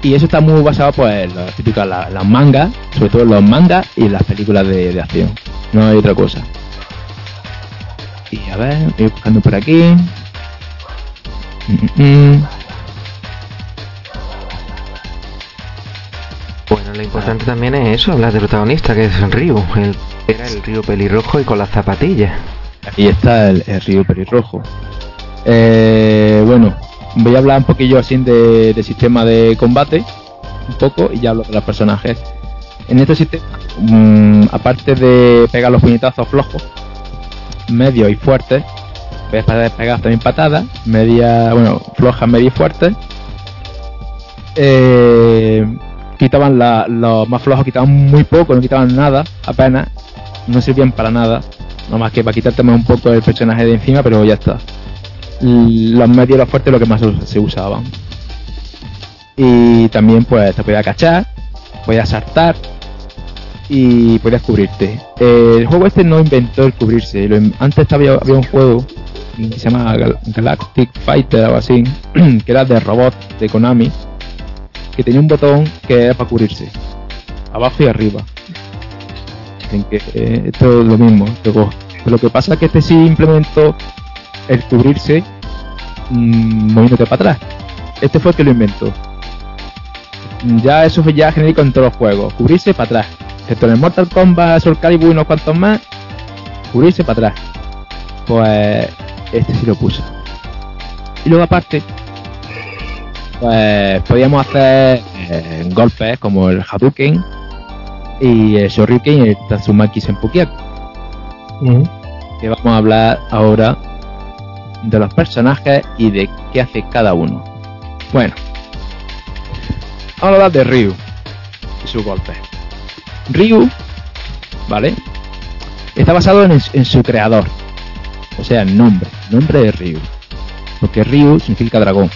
Y eso está muy basado pues en las típicas las mangas, sobre todo en los mangas y en las películas de, de acción. No hay otra cosa. Y a ver, voy buscando por aquí. Mm, mm, mm. Bueno, lo importante también es eso, hablar del protagonista, que es Ryu. El, era el Ryu pelirrojo y con las zapatillas. Ahí está el, el río pelirrojo. Eh, bueno, voy a hablar un poquillo así de, de sistema de combate, un poco, y ya hablo de los personajes. En este sistema, mm, aparte de pegar los puñetazos flojos, medios y fuertes, puedes pegar también patadas, media, bueno, flojas, medias y fuertes. Eh, quitaban los más flojos, quitaban muy poco, no quitaban nada, apenas, no servían para nada, no más que para quitarte más un poco el personaje de encima, pero ya está. Los medios los fuertes lo que más se usaban. Y también pues te podías cachar, podías saltar y podías cubrirte. El juego este no inventó el cubrirse. antes había, había un juego que se llama Gal- Galactic Fighter o así, que era de robot de Konami, que tenía un botón que era para cubrirse, abajo y arriba. En que eh, esto es lo mismo. Lo que pasa es que este sí implementó el cubrirse mm, moviéndote para atrás. Este fue el que lo inventó. Ya eso fue ya genérico en todos los juegos. Cubrirse para atrás. Excepto en el Mortal Kombat, Soul Calibur y unos cuantos más. Cubrirse para atrás. Pues este sí lo puso. Y luego aparte, pues podíamos hacer eh, golpes como el Hadouken y el Shoryuken y el Tatsumaki Senpukyaku que vamos a hablar ahora de los personajes y de qué hace cada uno. Bueno, vamos a hablar de Ryu y su golpe. Ryu, ¿vale? Está basado en, su creador, o sea, el nombre, nombre de Ryu. Porque Ryu significa dragón.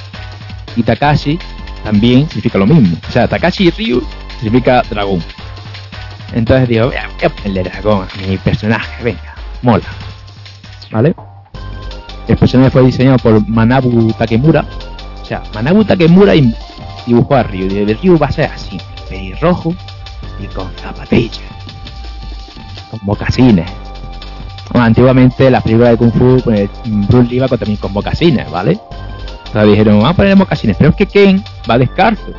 Y Takashi también significa lo mismo. O sea, Takashi y Ryu significa dragón. Entonces digo, voy a ponerle dragón a mi personaje, venga, mola. ¿Vale? El personaje fue diseñado por Manabu Takemura. O sea, Manabu Takemura dibujó a Ryu. Y el Ryu va a ser así, pelirrojo y con zapatillas. Con mocasines. Bueno, antiguamente las películas de Kung Fu, pues, Bruce Lee iba con- también con mocasines, ¿vale? Entonces dijeron, vamos a poner mocasines. Pero es que Ken va descalzo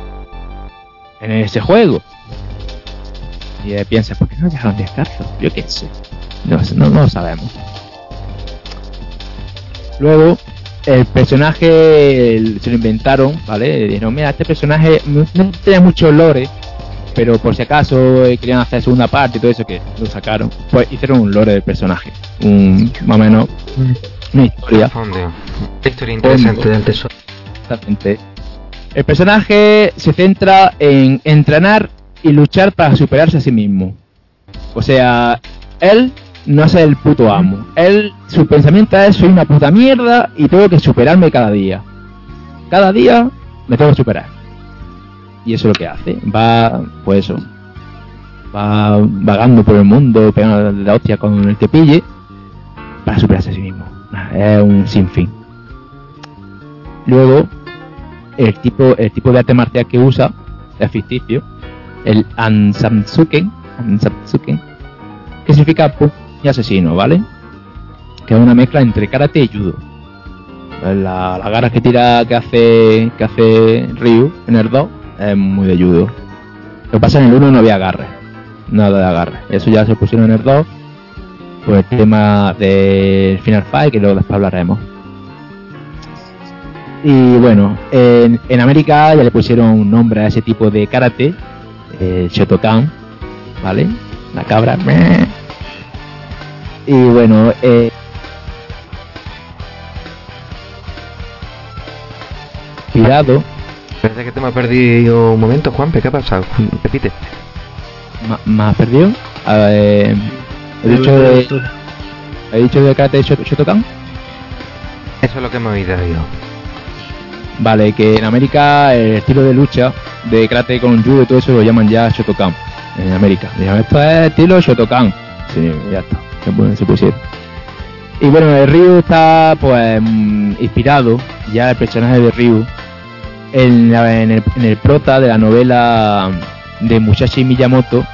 en ese juego. Y piensa, ¿por qué no dejaron descalzo? Yo qué sé. No lo sabemos. Luego, el personaje el- se lo inventaron, ¿vale? Dijeron, mira, este personaje no, no tenía mucho lore, pero por si acaso eh, querían hacer segunda parte y todo eso que lo sacaron, pues hicieron un lore del personaje. Un, más o menos, una historia. Fondo. Historia interesante del tesoro. Exactamente. El personaje se centra en entrenar y luchar para superarse a sí mismo. O sea, él no es el puto amo. Él, su pensamiento es soy una puta mierda y tengo que superarme cada día. Cada día me tengo que superar. Y eso es lo que hace. Va, pues eso. Va vagando por el mundo, pegando la hostia con el que pille para superarse a sí mismo. Es un sinfín. Luego, el tipo, el tipo de arte marcial que usa es ficticio. El Ansamsuken, Ansamsuken, que significa puño asesino, ¿vale? Que es una mezcla entre karate y judo. La, la garra que tira que hace que hace Ryu en el 2 es muy de judo. Lo que pasa en el 1 no había agarre, nada de agarre. Eso ya se pusieron en el 2 por el tema del Final Fight que luego después hablaremos. Y bueno, en, en América ya le pusieron un nombre a ese tipo de karate, el Shotokan, ¿vale? La cabra. Y bueno, eh, cuidado, Parece que te me has perdido un momento, Juanpe. ¿Qué ha pasado? Repite. ¿me has perdido? A ver, he dicho de, he dicho de karate Shot- Shotokan. Eso es lo que hemos oído yo. Vale, que en América el estilo de lucha de karate con judo y todo eso lo llaman ya Shotokan. En América. Esto es estilo Shotokan. Sí, ya está. Se, pu- se pusieron. Y bueno, el Ryu está pues mm, inspirado, ya el personaje de Ryu, en, el, en el prota de la novela de Musashi Miyamoto,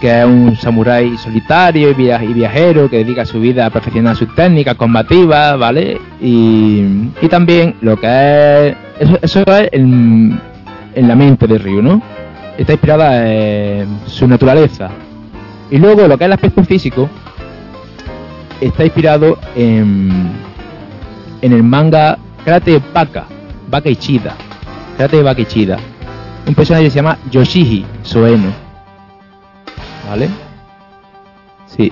que es un samurái solitario y viajero que dedica su vida a perfeccionar sus técnicas combativas, ¿vale? Y, y también lo que es... Eso, eso es en, en la mente de Ryu, ¿no? está inspirada en su naturaleza. Y luego lo que es el aspecto físico está inspirado en, en el manga Karate Baka, Baka Ichida. Karate Baka Ichida. Un personaje que se llama Yoshiji Soeno. ¿Vale? Sí.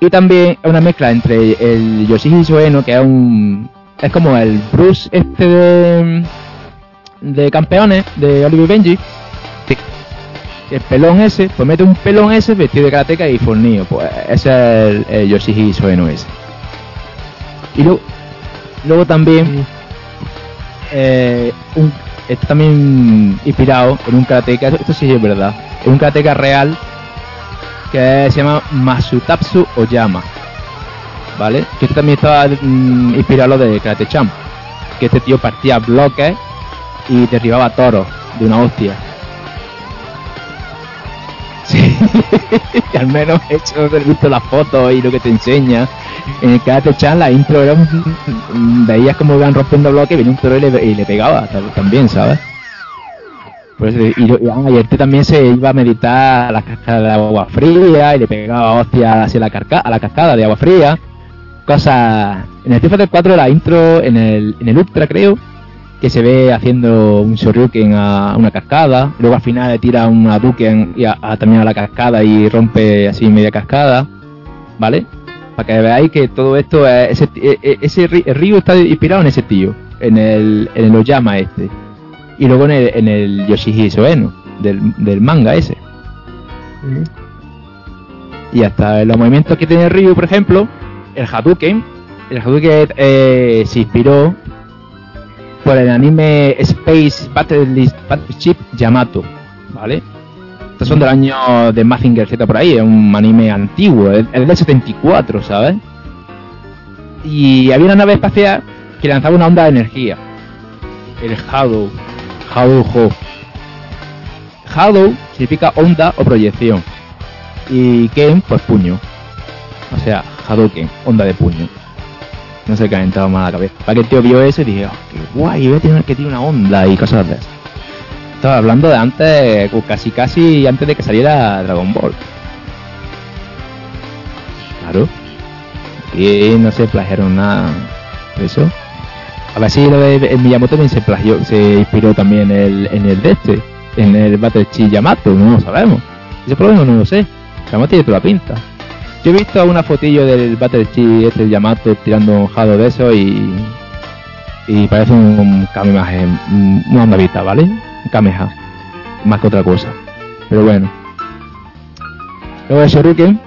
Y también es una mezcla entre el Yoshiji Soeno, que es un. Es como el Bruce este de. de campeones, de Oliver Benji. El pelón ese, pues mete un pelón ese vestido de karateka y fornido. Pues ese es el, el Yoshiji Soeno ese. Y luego, luego también. Eh, un, está también inspirado en un karateka, esto, esto sí es verdad, en un karateka real que se llama Masutatsu Oyama, ¿vale? Que este también estaba mm, inspirado en lo de Karate Champ, que este tío partía bloques y derribaba toros de una hostia. Sí, al menos hecho he visto las fotos y lo que te enseña. En el Karate Chan la intro era un- veías como iban rompiendo bloques y venía un toro y le, y le pegaba también, ¿sabes? Y, lo- y, ah, y este también se iba a meditar a la cascada de agua fría y le pegaba hostias hacia la cascada de agua fría. Cosas. En el Street Fighter 4 la intro, en el, en el Ultra creo, que se ve haciendo un Shoryuken a una cascada. Luego al final le tira un Hadouken y a, a- también a la cascada y rompe así media cascada. ¿Vale? Para que veáis que todo esto es. Ese, e- e- ese el río está inspirado en ese tío, en el, en el Oyama este. Y luego en el, en el Yoshihide Soeno, del, del manga ese. Y hasta los movimientos que tiene Ryu, por ejemplo, el Hadouken. El Hadouken eh, se inspiró por el anime Space Battle- Battleship Yamato, ¿vale? Estos son del año de Mazinger Z por ahí, es un anime antiguo, es del 74, ¿sabes? Y había una nave espacial que lanzaba una onda de energía, el Hadou, Hadou Ho. Hadou significa onda o proyección, y Ken, pues puño. O sea, Hadouken, onda de puño. No se entrado más la cabeza. Para que el tío vio eso y dije, oh, qué guay, voy a tener que tiene una onda y cosas de esas. Estaba hablando de antes, casi casi antes de que saliera Dragon Ball. Claro. Y no se plagiaron nada eso. A ver si lo el Miyamoto también se plagió, se inspiró también en el, de este, en el Battle Yamato, no lo sabemos. Ese problema no lo sé. Además tiene toda la pinta. Yo he visto una fotillo del Battle Chi este Yamato tirando un jado de eso y. Y parece un, un Kamehameha, un- una onda vista, ¿vale? Un Kameha. Más que otra cosa. Pero bueno. Luego el Shoryuken.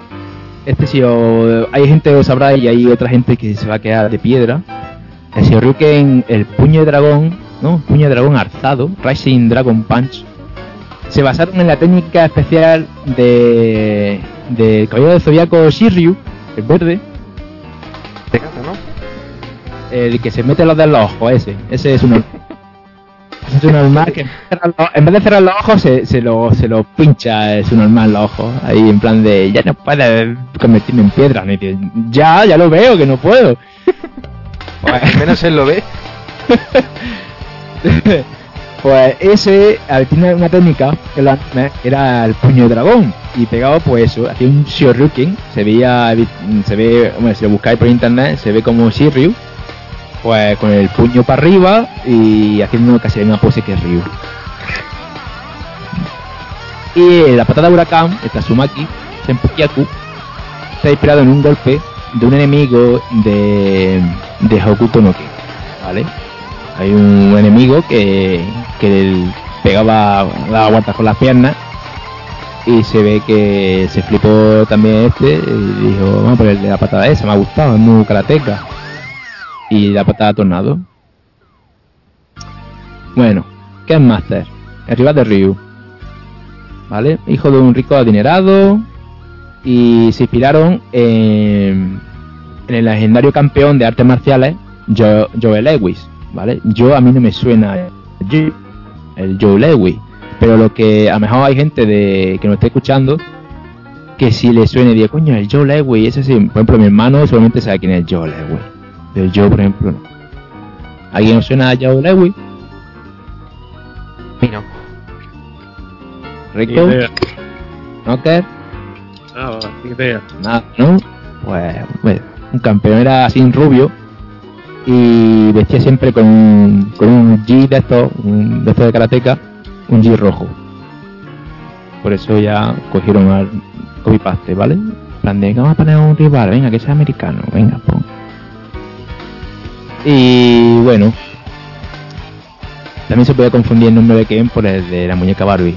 Este o- hay gente que lo sabrá y hay otra gente que se va a quedar de piedra. El Shoryuken, el puño de dragón, ¿no? Puño de dragón alzado, Rising Dragon Punch. Se basaron en la técnica especial de. De Caballero del Zodiaco Shiryu, el verde, De gato, ¿no? el que se mete los de los ojos, ese. Ese es uno. ese es un normal que en vez de cerrar los ojos se, se lo, se lo pincha es un normal los ojos. Ahí en plan de ya no puedes convertirme en piedra. Dice, ya, ya lo veo que no puedo. Al menos él lo ve. Pues ese tiene una técnica que era el puño de dragón. Y pegaba pues eso hacía un Shoryuken se veía se ve bueno, si lo buscáis por internet se ve como Shiryu. Pues con el puño para arriba y haciendo casi la misma pose que Ryu. Y la patada de huracán el Tatsumaki Senpukyaku está inspirado en un golpe de un enemigo de de Hokuto no Ken ¿vale? Hay un enemigo que, que pegaba daba vueltas con las piernas y se ve que se flipó también este y dijo vamos a ponerle la patada esa me ha gustado es muy karateca y la patada tornado bueno ¿qué es Master? el rival de Ryu ¿vale? hijo de un rico adinerado y se inspiraron en, en el legendario campeón de artes marciales Jo- Joe Lewis ¿vale? Yo a mí no me suena el Joe Lewis, pero lo que a lo mejor hay gente de que nos esté escuchando que si le suene diga, coño, el Joe Lewis, ese sí, por ejemplo, mi hermano solamente sabe quién es Joe Lewis. Pero yo, por ejemplo, no. ¿Alguien os suena a Joe Lewis? Y no. Rico. Knocker, Nada, ni idea. nada, ¿no? Pues, bueno, un campeón era así rubio y vestía siempre con un, con un G de estos, un, de estos de karateca, un G rojo. Por eso ya cogieron al copy paste, ¿vale? Plan de, vamos a poner un rival, venga, que sea americano, venga, pon. Y bueno, también se puede confundir el nombre de Ken por el de la muñeca Barbie.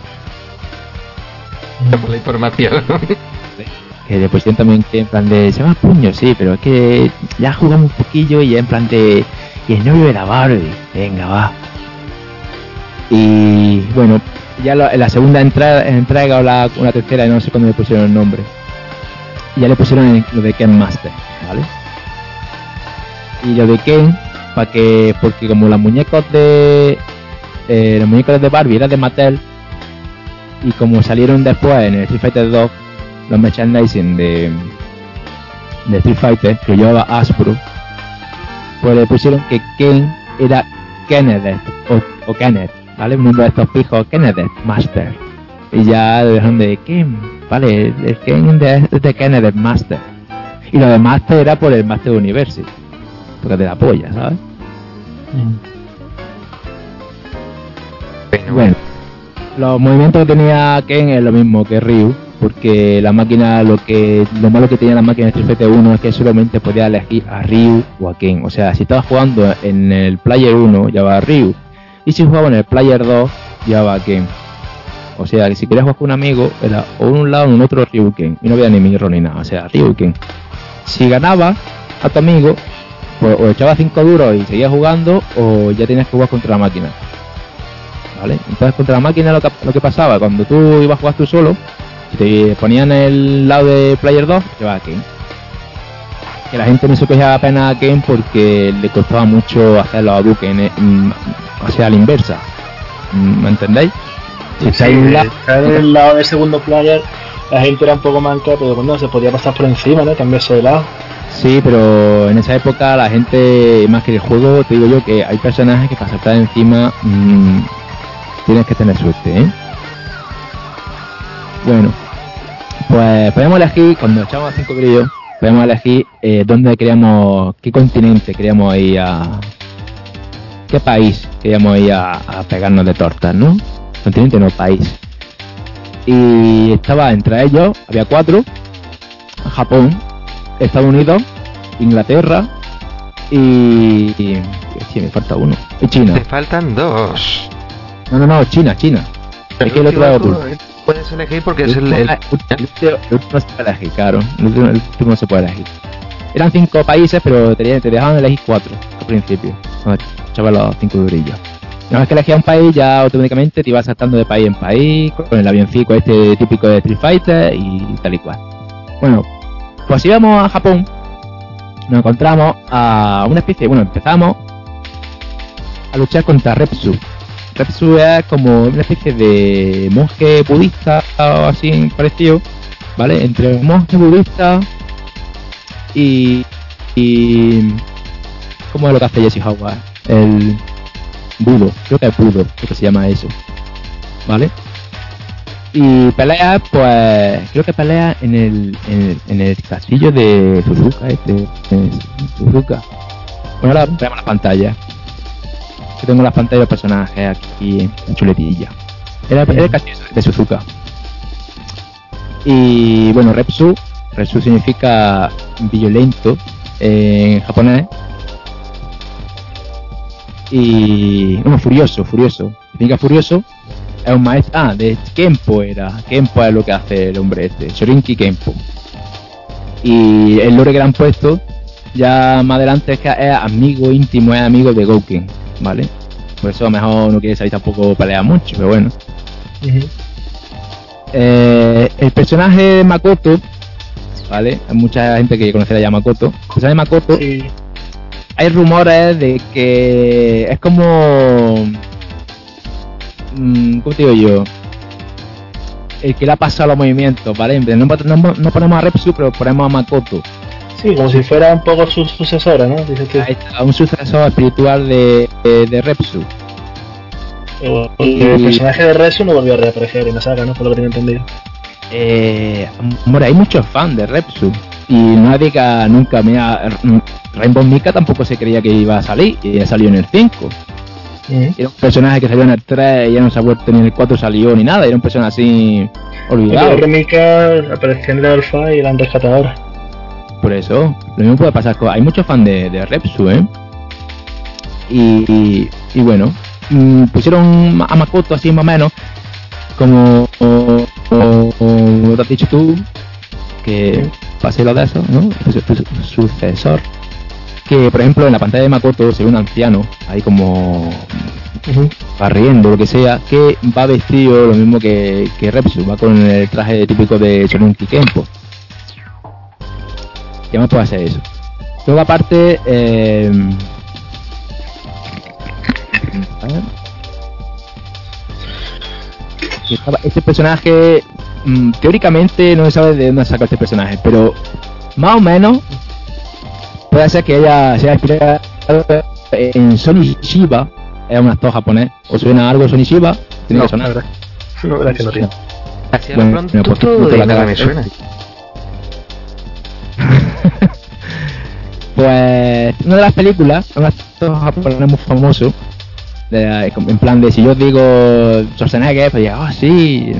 La información. Que le pusieron también que en plan de se llama puño sí pero es que ya jugamos un poquillo y ya en plan de y el novio de la Barbie. Venga va. Y bueno ya en la segunda entrada, entrega o la, la tercera no sé cuándo le pusieron el nombre. Ya le pusieron lo de Ken Master vale y lo de Ken para que porque como los muñecos de eh, los muñecos de Barbie eran de Mattel y como salieron después en el Street Fighter 2 los merchandising de, de Street Fighter que llevaba Hasbro, pues le pusieron que Ken era Kenneth o, o Kenneth, ¿vale? Un nombre de estos pijos, Kenneth Master. Y ya lo dejaron de Ken, ¿vale? El Ken de, de Kenneth Master. Y lo de Master era por el Master University, porque te la polla, ¿sabes? Bueno, Bueno, los movimientos que tenía Ken es lo mismo que Ryu, porque la máquina, lo que lo malo que tenía la máquina de Street Fighter 1 es que solamente podía elegir a Ryu o a Ken. O sea, si estabas jugando en el Player 1, llevaba a Ryu, y si jugaba en el Player 2, llevaba a Ken. O sea, que si querías jugar con un amigo, era o en un lado o en otro Ryu Ken, y no había ni mirror ni nada, o sea, Ryu Ken. Si ganabas a tu amigo, pues o echabas 5 duros y seguías jugando, o ya tenías que jugar contra la máquina. ¿vale? Entonces contra la máquina lo que, lo que pasaba, cuando tú ibas a jugar tú solo, te ponían el lado de Player 2, llevaba a Ken. Que la gente no se cogía apenas a Ken porque le costaba mucho hacer los Hadouken, eh, mm, o sea, a la inversa. Mm, ¿Me entendéis? Si Sí, en estar el lado del segundo player, la gente era un poco manca, pero bueno, se podía pasar por encima, ¿no? Cambiarse de lado. Sí, pero en esa época la gente, más que el juego, te digo yo que hay personajes que para saltar encima mm, tienes que tener suerte, ¿eh? Bueno, pues podemos elegir, cuando echamos a cinco grillos, podemos elegir eh, dónde queríamos, qué continente queríamos ir a... qué país queríamos ir a, a pegarnos de tortas, ¿no? Continente no, país. Y estaba entre ellos, había cuatro, Japón, Estados Unidos, Inglaterra y... y- Sí, me falta uno. Y China. te faltan dos. No, no, no, China, China. Es que el otro oculto. tú puedes elegir porque es el, el- El último se puede elegir, claro. El último, último no se puede elegir. Eran cinco países, pero te, te dejaban elegir cuatro al principio. Cuando echabas los cinco durillos. Una vez que elegías un país, ya automáticamente te ibas saltando de país en país, con el avioncico este típico de Street Fighter y tal y cual. Bueno, pues íbamos a Japón, nos encontramos a una especie, bueno, empezamos a luchar contra Repsu. Es como una especie de monje budista o así parecido, ¿vale? Entre un monje budista y. y ¿Cómo es lo que hace Howard? El budo, creo que es budo, creo que se llama eso, ¿vale? Y pelea, pues, creo que pelea en el, en el, en el castillo de Suzuka, este, Suzuka. Bueno, ahora veamos la pantalla. Que tengo la pantalla de los personajes aquí en chuletilla. Era, era el castillo de Suzuka. Y bueno, Repsu, Repsu significa violento en japonés. Y bueno, furioso, furioso. Significa furioso. Es un maestro. Ah, de Kenpo era. Kenpo es lo que hace el hombre este. Shorinki Kenpo. Y el lore que le han puesto ya más adelante es que es amigo íntimo, es amigo de Gouken, ¿vale? Por eso a lo mejor no quiere salir tampoco pelear mucho, pero bueno. Eh, el personaje de Makoto, ¿vale? Hay mucha gente que conocerá ya a Makoto. El personaje de Makoto, Sí. hay rumores de que es como. mm, ¿Cómo te digo yo? El que le ha pasado los movimientos, ¿vale? No ponemos a Repsu, pero ponemos a Makoto. Sí, como si fuera un poco su sucesora, ¿no? Dices tú. Ahí está, un sucesor espiritual de, de, de Repsu. Porque el personaje de Resu no volvió a reaparecer en la saga, ¿no? Por lo que tengo entendido. Eh, hay muchos fans de Repsu y nadie que nunca me ha... Rainbow Mika tampoco se creía que iba a salir y ya salió en el 5. Mm. Era un personaje que salió en el 3 y ya no se ha vuelto ni en el 4 salió ni nada. Era un personaje así Y olvidado. luego Remika apareció en el alfa y la han rescatado ahora. Por eso, lo mismo puede pasar con... Hay muchos fans de, de Repsu, ¿eh? Y, y, y bueno, mm, pusieron a Makoto así más o menos, como, o- o- como te has dicho tú, que pase lo de eso, ¿no? Su- su- sucesor. Que, por ejemplo, en la pantalla de Makoto se ve un anciano, ahí como barriendo, lo que sea, que va vestido lo mismo que, que Repsu, va con el traje típico de Shonunki Kenpo. ¿Qué más puede hacer eso? Luego aparte, eh, a ver. Este personaje, mm, teóricamente no se sabe de dónde saca este personaje, pero más o menos puede ser que haya, se haya inspirado en Sony Shiba, es un actor japonés, o suena algo Sony Shiba, tiene No, que sonar. No, que no tiene. Bueno, pronto pues, todo te la cara. me suena. Pues una de las películas, un actor japonés muy famoso, en plan de si yo digo Schwarzenegger, pues diga, ah, sí,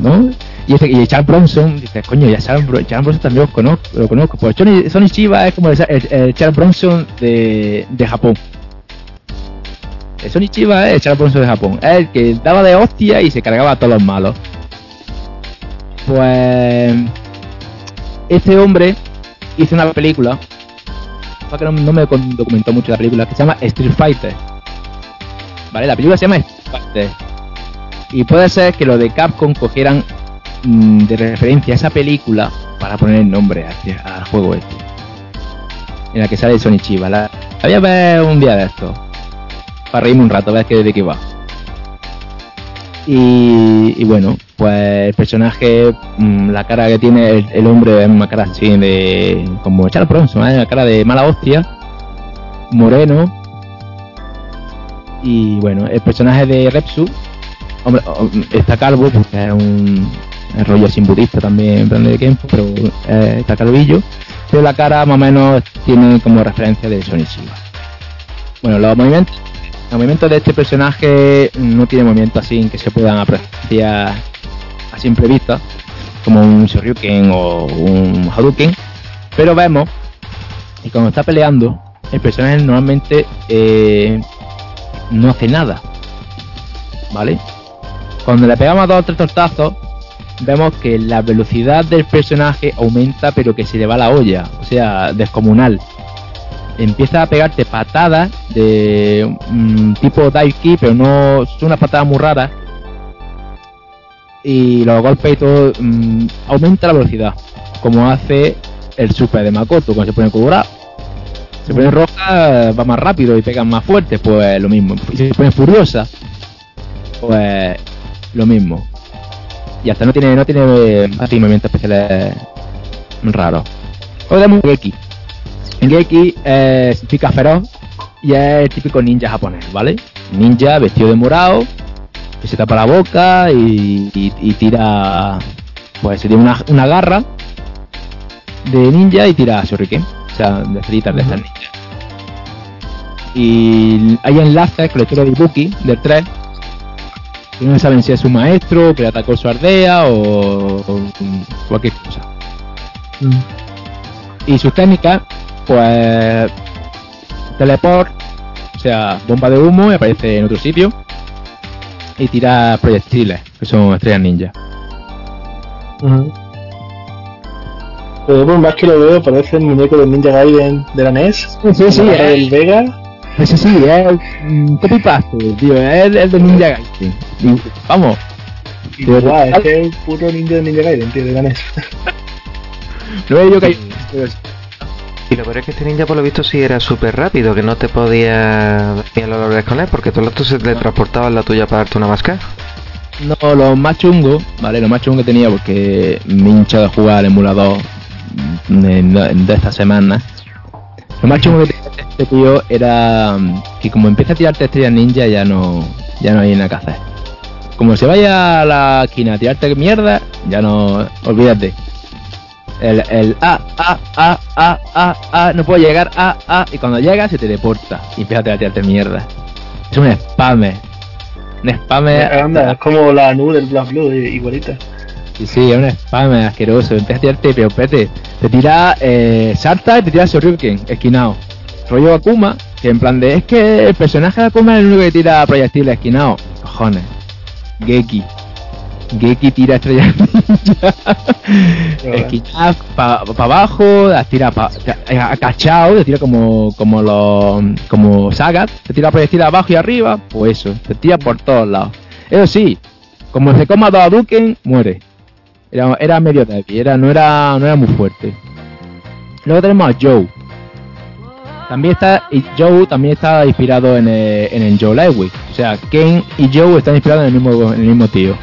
¿no? Y, este, y Charles Bronson, dice, coño, ya Charles, Charles Bronson también lo conozco, lo conozco. Pues Sony, Sony Shiba es como el, el- Charles Bronson de, de Japón. El Sony Chiba es el Charles Bronson de Japón. Es el que daba de hostia y se cargaba a todos los malos. Pues. Este hombre hizo una película. Que no, no me documentó mucho la película. Que se llama Street Fighter. Vale, la película se llama Street Fighter. Y puede ser que los de Capcom cogieran mm, de referencia a esa película para poner el nombre este- al juego este. En la que sale Sony Chiba. La, un día de esto para reírme un rato, a ver qué, de qué va. Y, bueno, pues el personaje, mm, la cara que tiene el, hombre es una cara así de. como Charles Bronson, ¿eh? la cara de mala hostia, moreno. Y bueno, el personaje de Repsu, hombre, oh, está calvo, porque es un rollo sin budista también, en plan de Kenpo, pero eh, está calvillo. Pero la cara más o menos tiene como referencia de Sonic. Bueno, los movimientos los movimientos de este personaje no tiene movimientos así en que se puedan apreciar a simple vista, como un Shoryuken o un Hadouken, pero vemos y cuando está peleando, el personaje normalmente eh, no hace nada, ¿vale? Cuando le pegamos dos o tres tortazos, vemos que la velocidad del personaje aumenta, pero que se le va la olla, o sea, descomunal empieza a pegarte patadas de tipo dive kick, pero no son unas patadas muy raras. Y los golpes y todo mm, aumenta la velocidad, como hace el super de Makoto cuando se pone colorado. Se pone roja, va más rápido y pega más fuerte, pues lo mismo. Y si se pone furiosa, pues lo mismo. Y hasta no tiene, no tiene así movimientos especiales raros. Luego tenemos Geki. El Geki eh, significa feroz y es el típico ninja japonés, ¿vale? Ninja vestido de morado, que se tapa la boca y, y- y tira, pues se tiene una, una garra de ninja y tira shuriken, o sea, de fritas de estas ninja. Y hay enlaces con la historia de Ibuki, del 3, que no saben si es su maestro, que le atacó su aldea o, o cualquier cosa. Y sus técnicas, pues teleport, o sea, bomba de humo y aparece en otro sitio. Y tira proyectiles, que son estrellas ninja. Pero por más que lo veo, parece el muñeco del Ninja Gaiden de la NES. Sí, sí, del Vega. Ese sí, es un copy paste, tío, es el, el de Ninja Gaiden. Y, vamos, Y guau, es que es el puto ninja de Ninja Gaiden, tío, de la NES. no veo yo que hay. Y lo peor es que este ninja por lo visto sí era súper rápido, que no te podía ir a los olores con él, porque todo el rato se le transportaba la tuya para darte una masca. No, lo más chungo, ¿vale? Lo más chungo que tenía porque me he hinchado de jugar al emulador de, de esta semana. Lo más chungo que tenía este tío era mm, que como empieza a tirarte estrellas ninja ya no, ya no hay nada que hacer. Como se vaya a la esquina a tirarte mierda, ya no, olvídate. El, el A, A, A, A, A, A, no puedo llegar A, A, y cuando llega se te deporta y empieza a tirarte mierda. Es un spammer. Un spammer. Anda, es como la nube del Black Blue, igualita. Sí, sí, es un spammer asqueroso. Empieza a tirarte peopete. Te tira, eh, salta y te tira Shoryuken, esquinado. Rollo Akuma, que en plan de, es que el personaje de Akuma es el único que tira proyectiles esquinado. Cojones. Geki. Geki tira estrellas ninja. Esquinado para abajo, las tira pa, ca- acachado, te tira como como los como Sagat, te tira proyectiles abajo y arriba, pues eso, te tira por todos lados. Eso sí, como se coma dos Hadouken, muere. Era, era medio débil, era, no, era, no era muy fuerte. Luego tenemos a Joe. También está, y Joe también está inspirado en el, en el Joe Lightweight. O sea, Ken y Joe están inspirados en el mismo, en el mismo tío.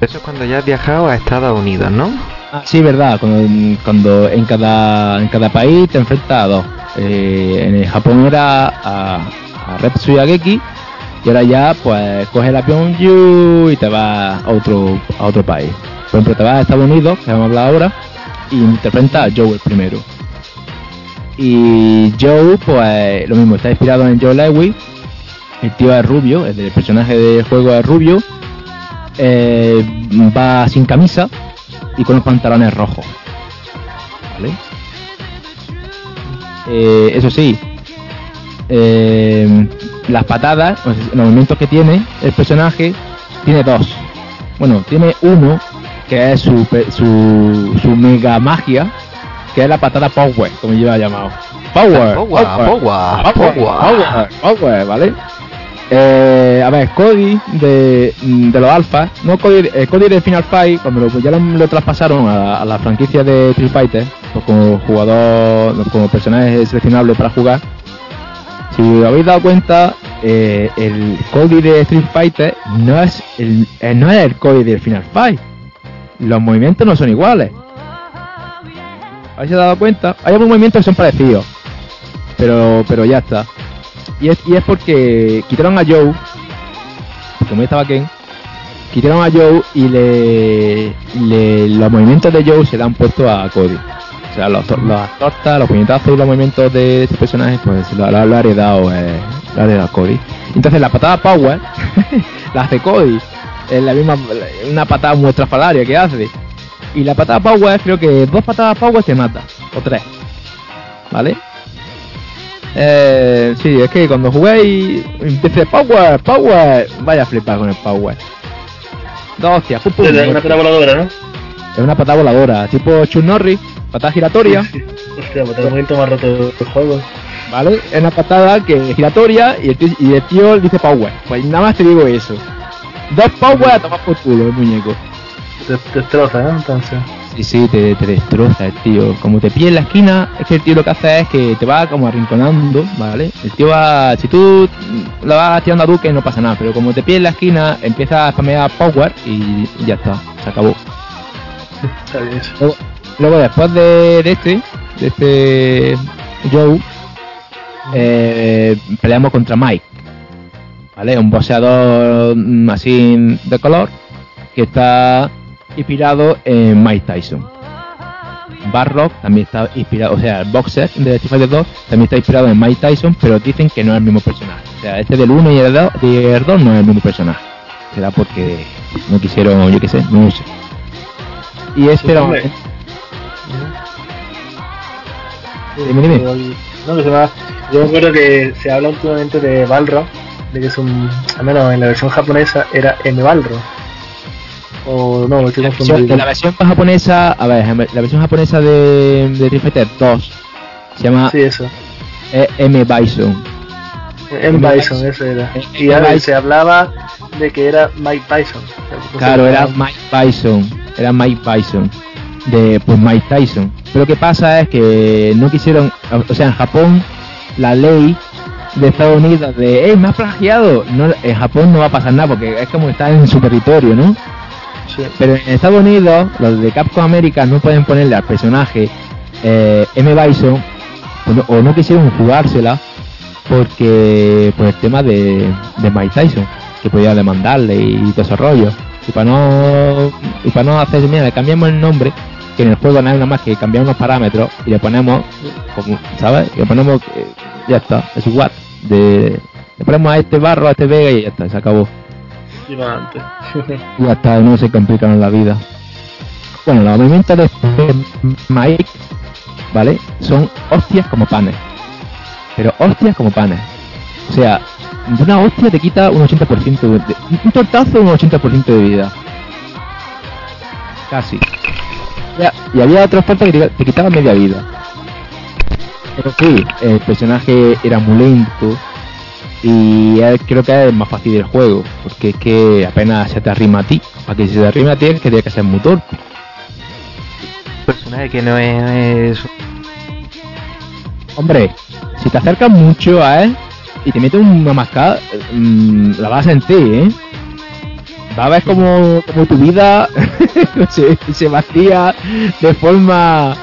Eso es cuando ya has viajado a Estados Unidos, ¿no? Ah, sí, verdad, cuando, en cada en cada país te enfrentas a dos. Eh, en el Japón era a, a Retsu y ahora ya pues coges el avión y te vas a otro, a otro país. Por ejemplo, te vas a Estados Unidos, que vamos a hablar ahora, y te enfrentas a Joe el primero. Y Joe, pues lo mismo, está inspirado en Joe Lewis, el tío es rubio, el personaje del juego es rubio, eh, va sin camisa y con los pantalones rojos. ¿Vale? Eh, eso sí, eh, las patadas, los movimientos que tiene el personaje, tiene dos. Bueno, tiene uno que es su, su, su mega magia, que es la patada Power, como yo la he llamado. Power, Power, power, Power, power. power, power, ¿vale? Eh, a ver, Cody de, de los alfas, no Cody, eh, Cody de Final Fight, cuando lo, ya lo, traspasaron a, la franquicia de Street Fighter, pues como jugador, como personaje seleccionable para jugar, si habéis dado cuenta, eh, el Cody de Street Fighter no es el, eh, no es el Cody del Final Fight. Los movimientos no son iguales. ¿Habéis dado cuenta? Hay algunos movimientos que son parecidos. Pero, pero ya está. Y es, y es porque quitaron a Joe, como ya estaba Ken, quitaron a Joe y le, le- los movimientos de Joe se le han puesto a Cody. O sea, los, las tortas, los puñetazos y los movimientos de este personaje, pues lo, lo, lo ha heredado, eh, lo ha heredado Cody. Entonces la patada Power la hace Cody. Es la misma, una patada muy estrafalaria que hace. Y la patada Power, creo que dos patadas Power te mata. O tres. ¿Vale? Eh, sí, es que cuando juguéis, empiece Power, Power, vaya a flipar con el Power. Dos hostias, pum, pum, Es una pena voladora, ¿no? es una patada voladora, tipo Chuck Norris, patada giratoria. Hostia, pues el momento más roto del juego. ¿vale? Es una patada que es giratoria y el, tío, y el tío dice Power. Pues nada más te digo eso. Dos Power a tomar por culo el muñeco. Te, destroza, ¿no? Entonces. Sí, sí, te, te destroza el tío. Como te pilla en la esquina, es que el tío lo que hace es que te va como arrinconando, ¿vale? El tío va, si tú lo vas tirando a Duque no pasa nada, pero como te pilla en la esquina, empieza a spamear Power y ya está, se acabó. Está bien eso. Luego, luego después de, de este, de este Joe, eh, peleamos contra Mike, ¿vale? Un boxeador mm, así de color que está inspirado en Mike Tyson. Barrock también está inspirado, o sea, el boxer de Street Fighter 2 también está inspirado en Mike Tyson, pero dicen que no es el mismo personaje. O sea, este del 1 y el 2, y el 2 no es el mismo personaje. Será porque no quisieron, yo qué sé, no sé. Y este era... hombre. Dime, dime. No, que se Yo me acuerdo que se habla últimamente de Balrog, de que es un. Al menos en la versión japonesa era M Balrog. O no, estoy La versión, la versión japonesa, a ver, la versión japonesa de, de Street Fighter 2 se llama Sí, eso. eh, M Bison. M Bison, eso era. M. Y Bison. se hablaba de que era Mike porque Claro, era Mike Bison, era Mike Bison de pues Mike Tyson. Pero lo que pasa es que no quisieron, o sea, en Japón la ley de Estados Unidos de, eh, me ha plagiado, no, en Japón no va a pasar nada porque es como estar en su territorio, ¿no? Pero en Estados Unidos, los de Capcom América no pueden ponerle al personaje eh, M. Bison no, o no quisieron jugársela porque por el tema de, de Mike Tyson. que podía demandarle y todo ese rollo. Y para no, y para no hacer, mira, le cambiamos el nombre, que en el juego no hay nada más que cambiar unos parámetros y le ponemos, como, ¿sabes? Y le ponemos, eh, ya está, es what, de, le ponemos a este barro, a este vega y ya está, se acabó. Va antes. Y ya está, no se complican la vida. Bueno, los movimientos de Mike, ¿vale? Son hostias como panes. Pero hostias como panes. O sea, de una hostia te quita un 80% de, un tortazo un 80% de vida. Casi. Y había otras partes que te quitaban media vida. Pero sí, el personaje era muy lento y creo que es más fácil el juego, porque es que apenas se te arrima a ti. Para que se te arrima a ti es que tiene que ser muy torpe. personaje que no es. Hombre, si te acercas mucho a él y te metes una mascada, mm, la vas a sentir, ¿eh? Va a ver como, como tu vida se, se vacía de forma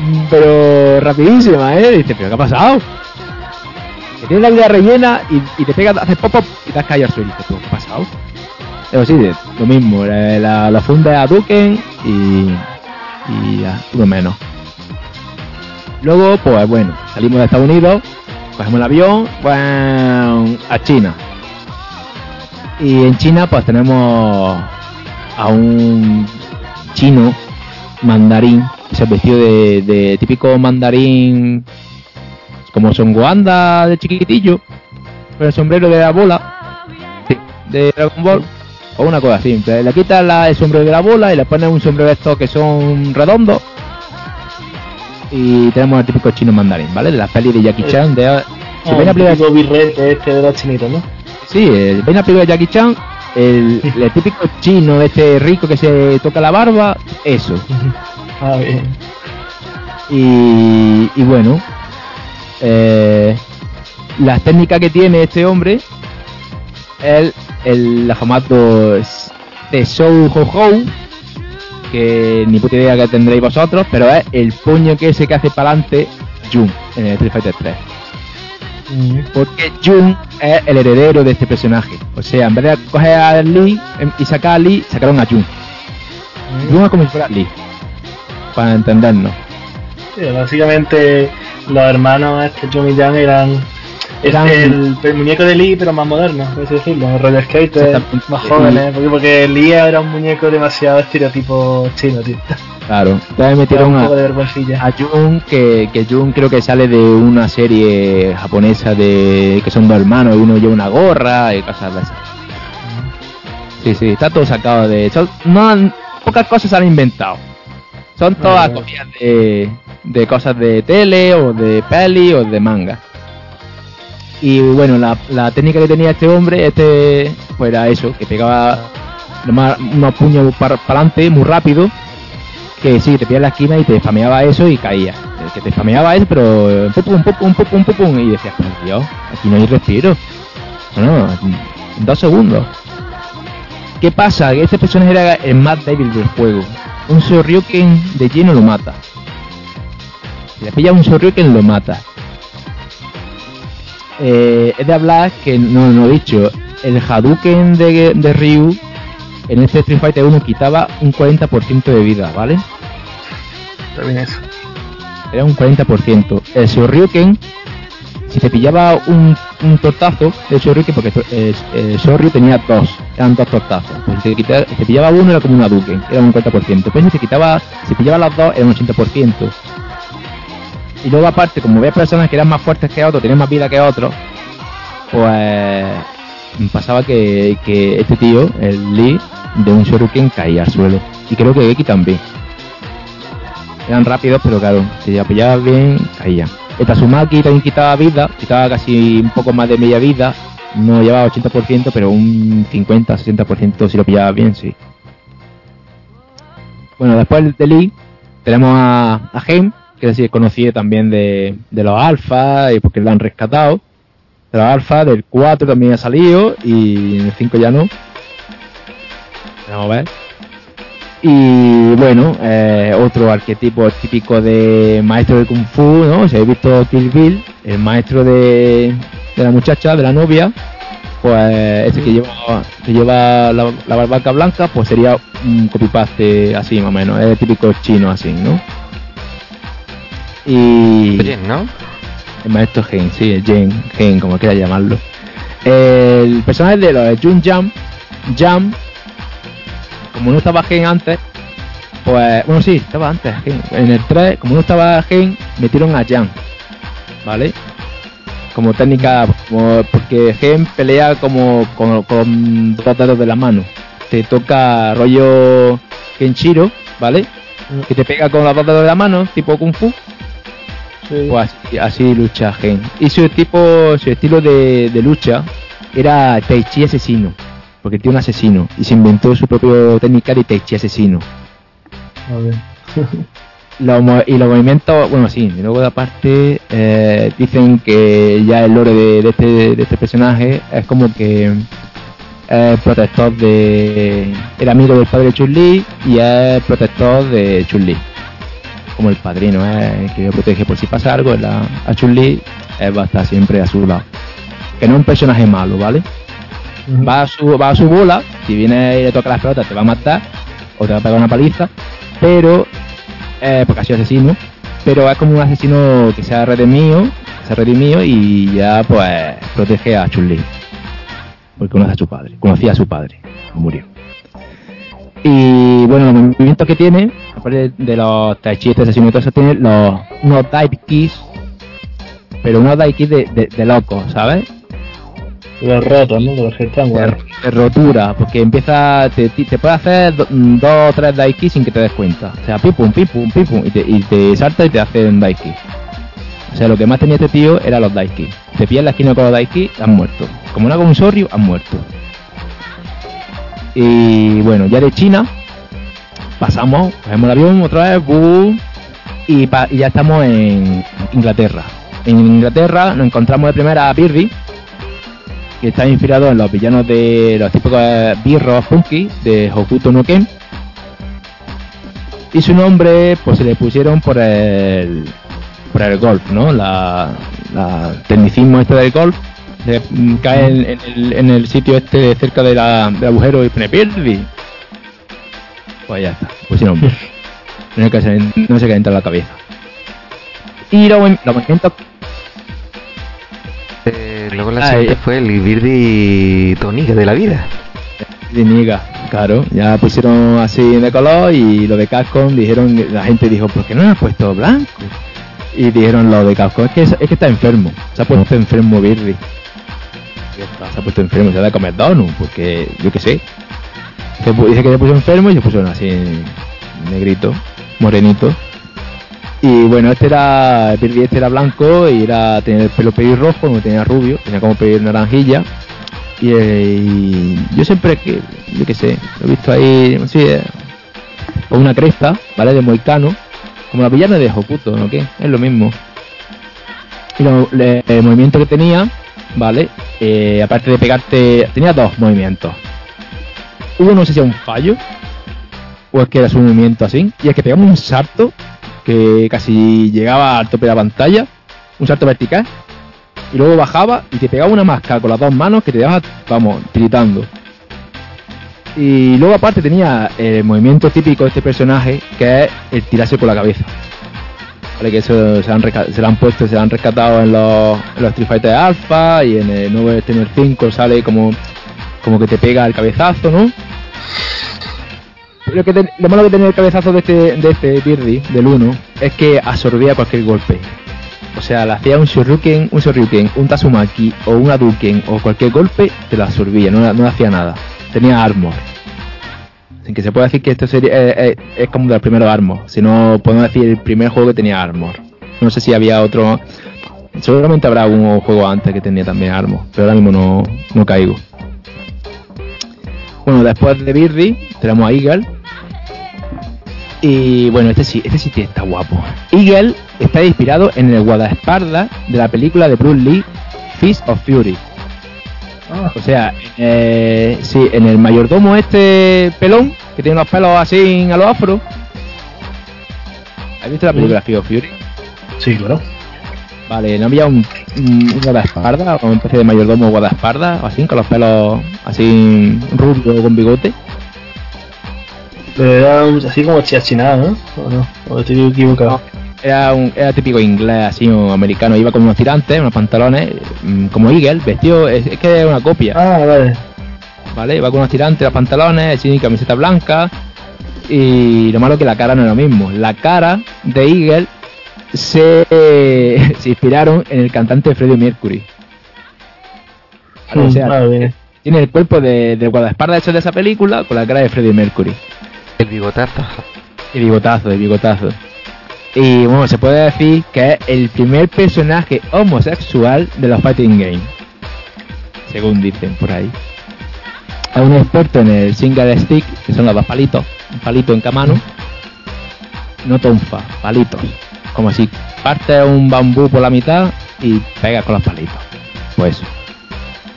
mm, pero rapidísima, ¿eh? Dices, ¿pero qué ha pasado? Que tienes la vida rellena y, te pegas, haces pop pop y te has caído al suelo. Y dices, ¿pero qué ha pasado? Pero sí, lo mismo, la, funda a Duken y, y ya, uno menos. Luego, pues bueno, salimos de Estados Unidos, cogemos el avión, pues, a China. Y en China, pues tenemos a un chino mandarín, que se vestido de típico mandarín, como Son Goanda de chiquitillo, con el sombrero de la bola, Sí. de Dragon Ball, o una cosa simple. Le quitas la- el sombrero de la bola y le pones un sombrero de estos que son redondos. Y tenemos el típico chino mandarín, ¿vale? De la peli de Jackie Chan. De, si Ah, ven a el película- típico birrete este de los chinitos, ¿no? Sí, el, ven a película de Jackie Chan, el, el típico chino, este rico que se toca la barba, eso. Ah, bien. Y, y bueno, eh, las técnicas que tiene este hombre es el afamado s- de Shou Ho Ho, que ni puta idea que tendréis vosotros, pero es el puño que ese que hace para adelante Jun en el Street Fighter 3. Porque Jun es el heredero de este personaje. O sea, en vez de coger a Lee em, y sacar a Lee, sacaron a Jun. Jun es como si fuera Lee. Para entendernos. Sí, básicamente los hermanos este Jun y Yang eran, Eran- el, el muñeco de Lee pero más moderno, por así decirlo, roller skater, Exactamente. más jóvenes, porque, porque Lee era un muñeco demasiado estereotipo chino, tío. Claro. Era metieron un a, poco de vergüencilla. a Jun, que, que Jun creo que sale de una serie japonesa de que son dos hermanos y uno lleva una gorra y cosas de esas. Sí, sí, está todo sacado de... Son, no pocas cosas se han inventado. Son todas Vale. copias de, de cosas de tele o de peli o de manga. Y bueno, la, la técnica que tenía este hombre, este, pues era eso, que pegaba unos puños para adelante muy rápido que sí, te pillaba en la esquina y te spameaba eso y caía. Que te spameaba eso, pero eh, pum, pum, pum, pum, pum, pum, y decías, por Dios, aquí no hay respiro. No, no, en dos segundos. ¿Qué pasa? Que este personaje era el más débil del juego. Un Shoryuken de lleno lo mata. Si le pilla un Shoryuken lo mata. Eh, es de hablar que no no he dicho. El Hadouken de, de Ryu en este Street Fighter 1 quitaba un 40% de vida, ¿vale? Está bien eso. Era un 40%. El Shoryuken, si te pillaba un, un tortazo de Shoryuken, porque eh, eh, tenía dos, eran dos tortazos. Pues si te, quita- si te pillaba uno era como un Hadouken, era un 40%. Pero si te quitaba, si pillaba las dos era un 80%. Y luego aparte, como ves personas que eran más fuertes que otros, tenían más vida que otros, pues pasaba que, este tío, el Lee, de un Shoryuken caía al suelo. Y creo que Eki también. Eran rápidos, pero claro, si ya pillabas bien, caían. El Tatsumaki también quitaba vida, quitaba casi un poco más de media vida. No llevaba 80%, pero un 50-60% si lo pillaba bien, sí. Bueno, después de Lee, tenemos a, a Heim, que es conocido también de, de los alfa, y porque lo han rescatado. De los alfa, del 4 también ha salido, y en el 5 ya no. Vamos a ver. Y bueno, eh, otro arquetipo típico de maestro de Kung Fu, ¿no? Si habéis visto Kill Bill, el maestro de, de la muchacha, de la novia, pues ese que lleva que lleva la, la barbaca blanca, pues sería un copy-paste así más o menos, es el típico chino así, ¿no? Y Bien, ¿no? el maestro Gen, sí, el Gen, Gen, como quiera llamarlo. El personaje de los de Jun Jam, Jam, como no estaba Gen antes, pues, bueno, sí, estaba antes Gen. En el 3, como no estaba Gen, metieron a Jam, ¿vale? Como técnica, como, porque Gen pelea como con, con dos dedos de la mano. Te toca rollo Kenshiro, ¿vale? Que te pega con los dos dedos de la mano, tipo Kung Fu. Sí. Pues así, así lucha Gen. Y su tipo, su estilo de, de lucha era Tai Chi asesino. Porque tiene un asesino. Y se inventó su propio técnica de Tai Chi asesino. A ver. Los y los movimientos, bueno, sí. Y luego, de aparte, eh, dicen que ya el lore de, de este, de este personaje es como que es protector de. Era amigo del padre de y es protector de Chun-Li. Como el padrino, es que lo protege por si pasa algo. La, a Chun-Li él va a estar siempre a su lado. Que no es un personaje malo, ¿vale? Va a su, va a su bola, si viene y le toca las pelotas te va a matar o te va a pegar una paliza, pero eh, porque ha sido asesino, pero es como un asesino que se ha redimido, se ha redimido y ya pues protege a Chun-Li. Porque conoce a su padre, conocía a su padre, murió. Y bueno, los movimientos que tiene, aparte de los tai chi, este y todo tiene los, unos dive keys, pero unos dive keys de, de, de locos, ¿sabes? Los rotos, ¿no? Rotura, porque empieza, te, te puede hacer mm, dos o tres daiki sin que te des cuenta. O sea, pipum, pipum, pipum, y te, y te salta y te hace un daiki. O sea, lo que más tenía este tío era los daiki. Te pillas la esquina con los daiki, has muerto. Como no hago un sorrio, has muerto. Y bueno, ya de China, pasamos, cogemos el avión otra vez, ¡bum! y, pa- y ya estamos en Inglaterra. En Inglaterra nos encontramos de primera a Birri, que está inspirado en los villanos de los típicos eh, birros punky de Hokuto no Ken. Y su nombre, pues se le pusieron por el por el golf, ¿no? La, la tecnicismo este del golf. de- mm, cae en, en el, en el sitio este cerca de la, del agujero y pone Birri. Pues ya está, pusieron. No, qué se- no entra en la cabeza. Y los movimientos Eh, luego la siguiente fue el Birdi Tonica de la vida. de Niga, claro, ya pusieron así de color y lo de Capcom dijeron, la gente dijo, ¿por qué no lo has puesto blanco? Y dijeron lo de Capcom, es que, es que está enfermo, se ha puesto enfermo está, Se ha puesto enfermo, se ha de comer donut, porque yo qué sé. Se dice que se puso enfermo y se puso así negrito, morenito. Y bueno, este era, Birri este era blanco y era, tenía el pelo pelirrojo, no tenía rubio, tenía como pelo naranjilla. Y, eh, yo siempre que, yo qué sé, lo he visto ahí, eh, una cresta, ¿vale? De moicano, como la villana de Hokuto, ¿no? ¿Qué? Es lo mismo. Y el movimiento que tenía, ¿vale? Eh, aparte de pegarte, tenía dos movimientos. Uno no sé si era un fallo, o es que era su movimiento así, y es que pegaba un salto que casi llegaba al tope de la pantalla, un salto vertical, y luego bajaba y te pegaba una máscara con las dos manos que te dejaba, vamos, tiritando. Y luego aparte tenía el movimiento típico de este personaje, que es el tirarse con la cabeza. Vale, que eso se, han se han puesto, se han rescatado en los, en los Street Fighter Alpha y en el nuevo Tener 5 sale como, como que te pega el cabezazo, ¿no? Lo, que lo malo que tenía el cabezazo de este, de este Birdi, del 1, es que absorbía cualquier golpe. O sea, le hacía un Shoryuken, un Shoryuken, un Tatsumaki o un Hadouken o cualquier golpe, te lo absorbía, no, no hacía nada. Tenía armor. Así que se puede decir que esto sería, eh, eh, es como de los primeros armor. Si no, podemos decir el primer juego que tenía armor. No sé si había otro. Seguramente habrá algún juego antes que tenía también armor, pero ahora mismo no, no caigo. Bueno, después de Birdi, tenemos a Eagle. Y bueno, este sí, este sí está guapo. Eagle está inspirado en el guardaespaldas de la película de Bruce Lee, Fist of Fury. Ah, O sea, eh, sí, en el mayordomo este pelón, que tiene los pelos así a los afro. ¿Has visto la película Fist of Fury? sí, claro. Vale, ¿no había un, un, guardaespaldas, o una especie de mayordomo guardaespaldas, o así, con los pelos así rubio con bigote? Pero era un- así como chiachinado, ¿no? ¿O no? ¿O estoy equivocado? Era, un, era típico inglés, así, un americano. Iba con unos tirantes, unos pantalones, mm, como Eagle, vestido, es, es que es una copia, Ah, vale. ¿vale? Iba con unos tirantes, los pantalones, así, camiseta blanca. Y lo malo que la cara no es lo mismo. La cara de Eagle se, se inspiraron en el cantante Freddie Mercury. Vale, o sea, Mm, ah, bien. tiene el cuerpo de, del guardaespaldas hecho de esa película con la cara de Freddie Mercury. El bigotazo. Y bigotazo, de bigotazo. Y bueno, se puede decir que es el primer personaje homosexual de los Fighting Games. Según dicen por ahí. Es un experto en el single stick, que son los dos palitos, un palito en cada mano. No tonfa, palitos. Como si partes un bambú por la mitad y pegas con los palitos. Pues eso.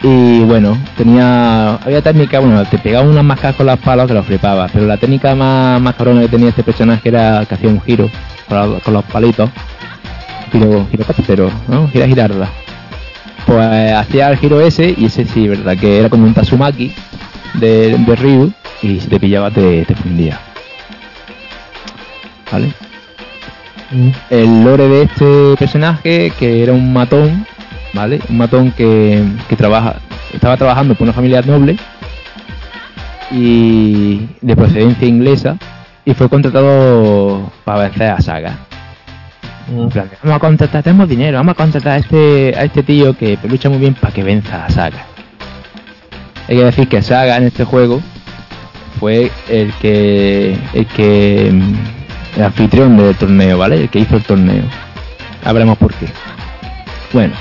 Y bueno, tenía. Había técnica, bueno, te pegaba unas mascas con los palos que los flipaba. Pero la técnica más, más cabrona que tenía este personaje era que hacía un giro con los, con los palitos. Giro, girocóptero, ¿no? Gira girarda. Pues hacía el giro ese, y ese sí, verdad, que era como un Tatsumaki de, de Ryu, y si te pillaba te, te fundía. ¿Vale? Mm. el lore de este personaje que era un matón vale un matón que, que trabaja estaba trabajando por una familia noble y de procedencia inglesa y fue contratado para vencer a Saga Mm. en plan, vamos a contratar tenemos dinero vamos a contratar a este a este tío que lucha muy bien para que venza a Saga hay que decir que Saga en este juego fue el que el que el anfitrión del torneo, ¿vale? El que hizo el torneo. Hablemos por qué. Bueno,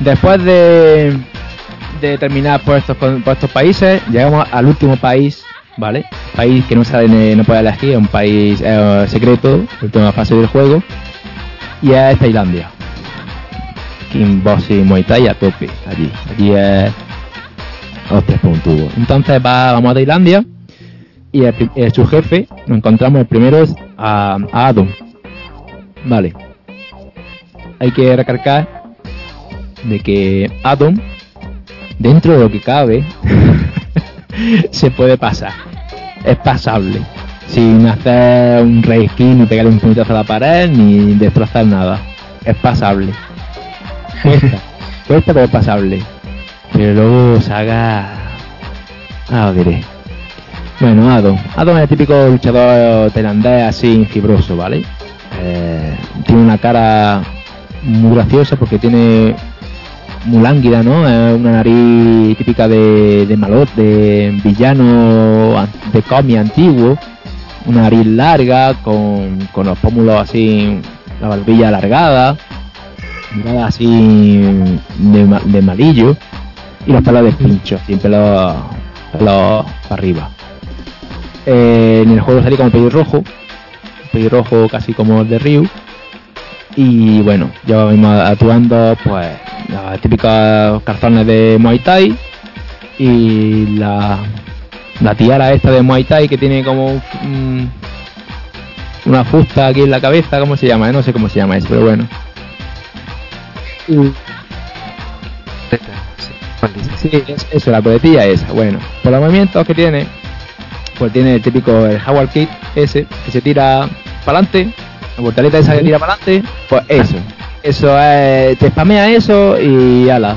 después de, de terminar por estos, por estos países, llegamos al último país, ¿vale? País que no sabe, no puede elegir, es un país eh, secreto, última fase del juego, y es Tailandia. Kickboxing Muay Thai a tope, allí. Allí es hostias por un tubo. Entonces va, vamos a Tailandia y eh, su jefe, nos encontramos el primero es a, a Adam. Vale. Hay que recargar de que Adam, dentro de lo que cabe, se puede pasar. Es pasable. Sin hacer un reskin ni pegarle un puñetazo a la pared ni destrozar nada. Es pasable. Cuesta. Cuesta pero es pasable. Pero luego Saga... Ah, diré. Bueno, Adam. Adam es el típico luchador tailandés así fibroso, ¿vale? Eh, tiene una cara muy graciosa porque tiene muy lánguida, ¿no? Es una nariz típica de, malot, de villano an- de cómic antiguo. Una nariz larga, con, los pómulos así, la barbilla alargada, mirada así de, ma- de malillo y los pelos de pincho, sin pelos, pelos para arriba. Eh, en el juego salía como pelirrojo, pelirrojo casi como el de Ryu. Y bueno, ya vamos actuando pues las típicas calzones de Muay Thai y la, la tiara esta de Muay Thai que tiene como un- un- una fusta aquí en la cabeza, ¿cómo se llama? Eh, No sé cómo se llama eso, pero bueno. Y- Sí, eso, la coletilla esa. Bueno, por los movimientos que tiene, pues tiene el típico el Howard Kick ese, que se tira para adelante, la portaleta esa que tira para adelante, pues eso. Eso es, te spamea eso y ala.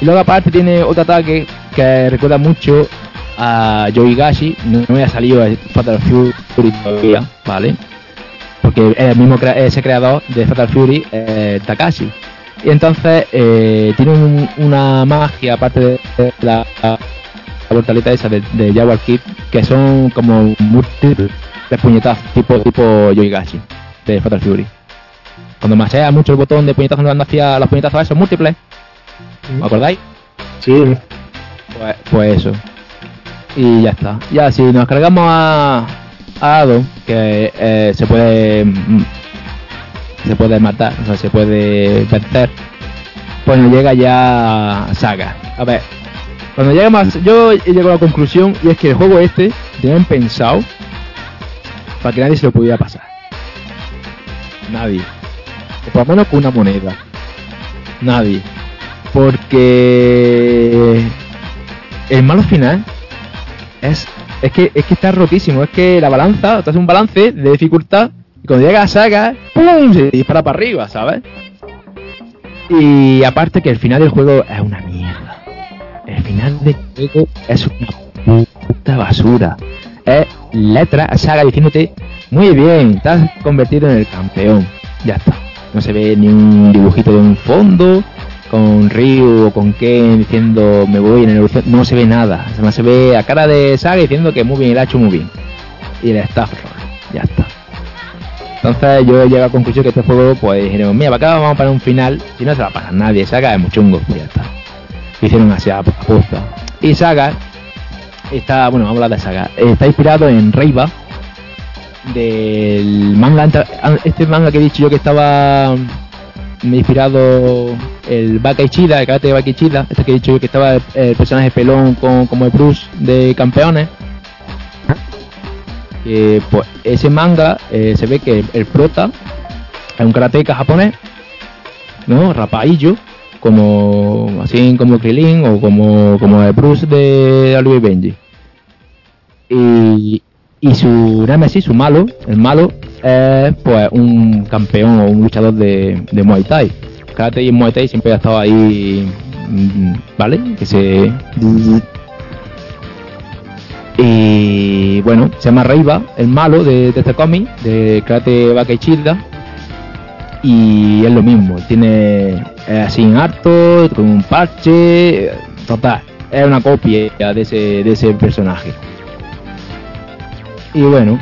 Y luego aparte tiene otro ataque que recuerda mucho a Yoigashi, no no me salido el Fatal Fury todavía, ¿vale? Porque es el mismo ese creador de Fatal Fury, eh, Takashi. Y entonces eh, tiene un- una magia, aparte de la, la esa de, de Jaguar Kid, que son como múltiples puñetazos, tipo, tipo Yoigashi, de Fatal Fury. Cuando masea mucho el botón de puñetazo cuando hacía los puñetazos esos múltiples, ¿os acordáis? Sí, Pues, pues eso. Y ya está. Ya, si nos cargamos a, a Ado, que eh, se puede mm, se puede matar, o sea, se puede vencer, pues nos llega ya Saga. A ver, cuando llegamos, yo he llegado a la conclusión y es que el juego este tenían pensado para que nadie se lo pudiera pasar. Nadie. O por lo menos con una moneda. Nadie. Porque el malo final es es que es que está rotísimo, es que la balanza, te hace un balance de dificultad y cuando llega a saga, ¡pum! se dispara para arriba, ¿sabes? Y aparte que el final del juego es una mierda. El final del juego es una puta basura. Es letra, saga diciéndote, muy bien, te has convertido en el campeón. Ya está. No se ve ni un dibujito de un fondo, con Ryu o con Ken diciendo me voy en el. No se ve nada. Se ve a cara de Saga diciendo que muy bien, el ha hecho muy bien. Y el staff, ya está. Entonces yo llego a la conclusión que este juego, pues dijeron, mira, para acá vamos a poner un final, si no se va a pasar nadie, Saga es muy chungo, pues ya está. Hicieron así apuesta. Y Saga está, bueno, vamos a hablar de Saga, está inspirado en Reiva, del manga, este manga que he dicho yo que estaba he inspirado el Baka Ichida, el karate de Baka Ichida, este que he dicho yo que estaba el, personaje pelón con, como el Bruce de campeones. pues ese manga eh, se ve que el, prota es un karateka japonés, ¿no? Rapaillo, como así como Krilin o como, como el Bruce de Oliver Benji. Y, y su Nemesis, su malo, el malo, es pues un campeón o un luchador de, de Muay Thai. Karate y Muay Thai siempre ha estado ahí, mm, ¿vale? Que se... Y bueno, se llama Reiba, el malo de, este cómic, de Karate y Y es lo mismo, tiene así en harto, con un parche, total, es una copia de ese, de ese personaje. Y bueno,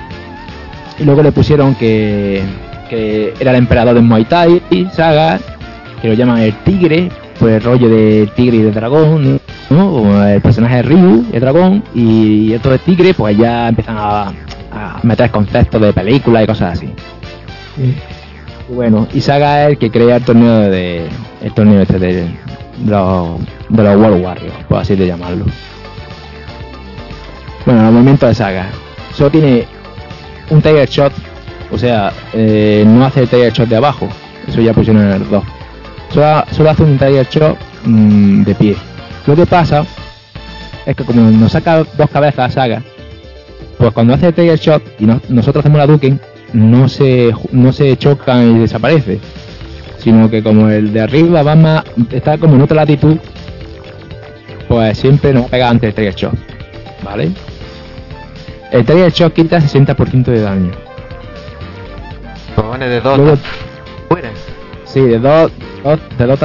y luego le pusieron que, que era el emperador de Muay Thai, Saga, que lo llaman el tigre, por el rollo del tigre y del dragón, ¿no? el personaje de Ryu, el dragón, y esto de tigre, pues ya empiezan a, a meter conceptos de películas y cosas así. Y bueno, y Saga es el que crea el torneo de el torneo este de, los, de los World Warriors, por así de llamarlo. Bueno, el movimiento de Saga solo tiene un Tiger Shot, o sea, eh, no hace el Tiger Shot de abajo, eso ya pusieron en el 2. Solo, hace un Tiger Shot mm, de pie. Lo que pasa es que como nos saca dos cabezas a saga, pues cuando hace el Tiger Shot y nosotros hacemos la Duken, no se, no se chocan y desaparece, sino que como el de arriba va más, está como en otra latitud, pues siempre nos pega antes el Tiger Shot, ¿vale? El Tiger Shock quita 60% de daño. Pone de dos fuera. Sí, de dos, de dos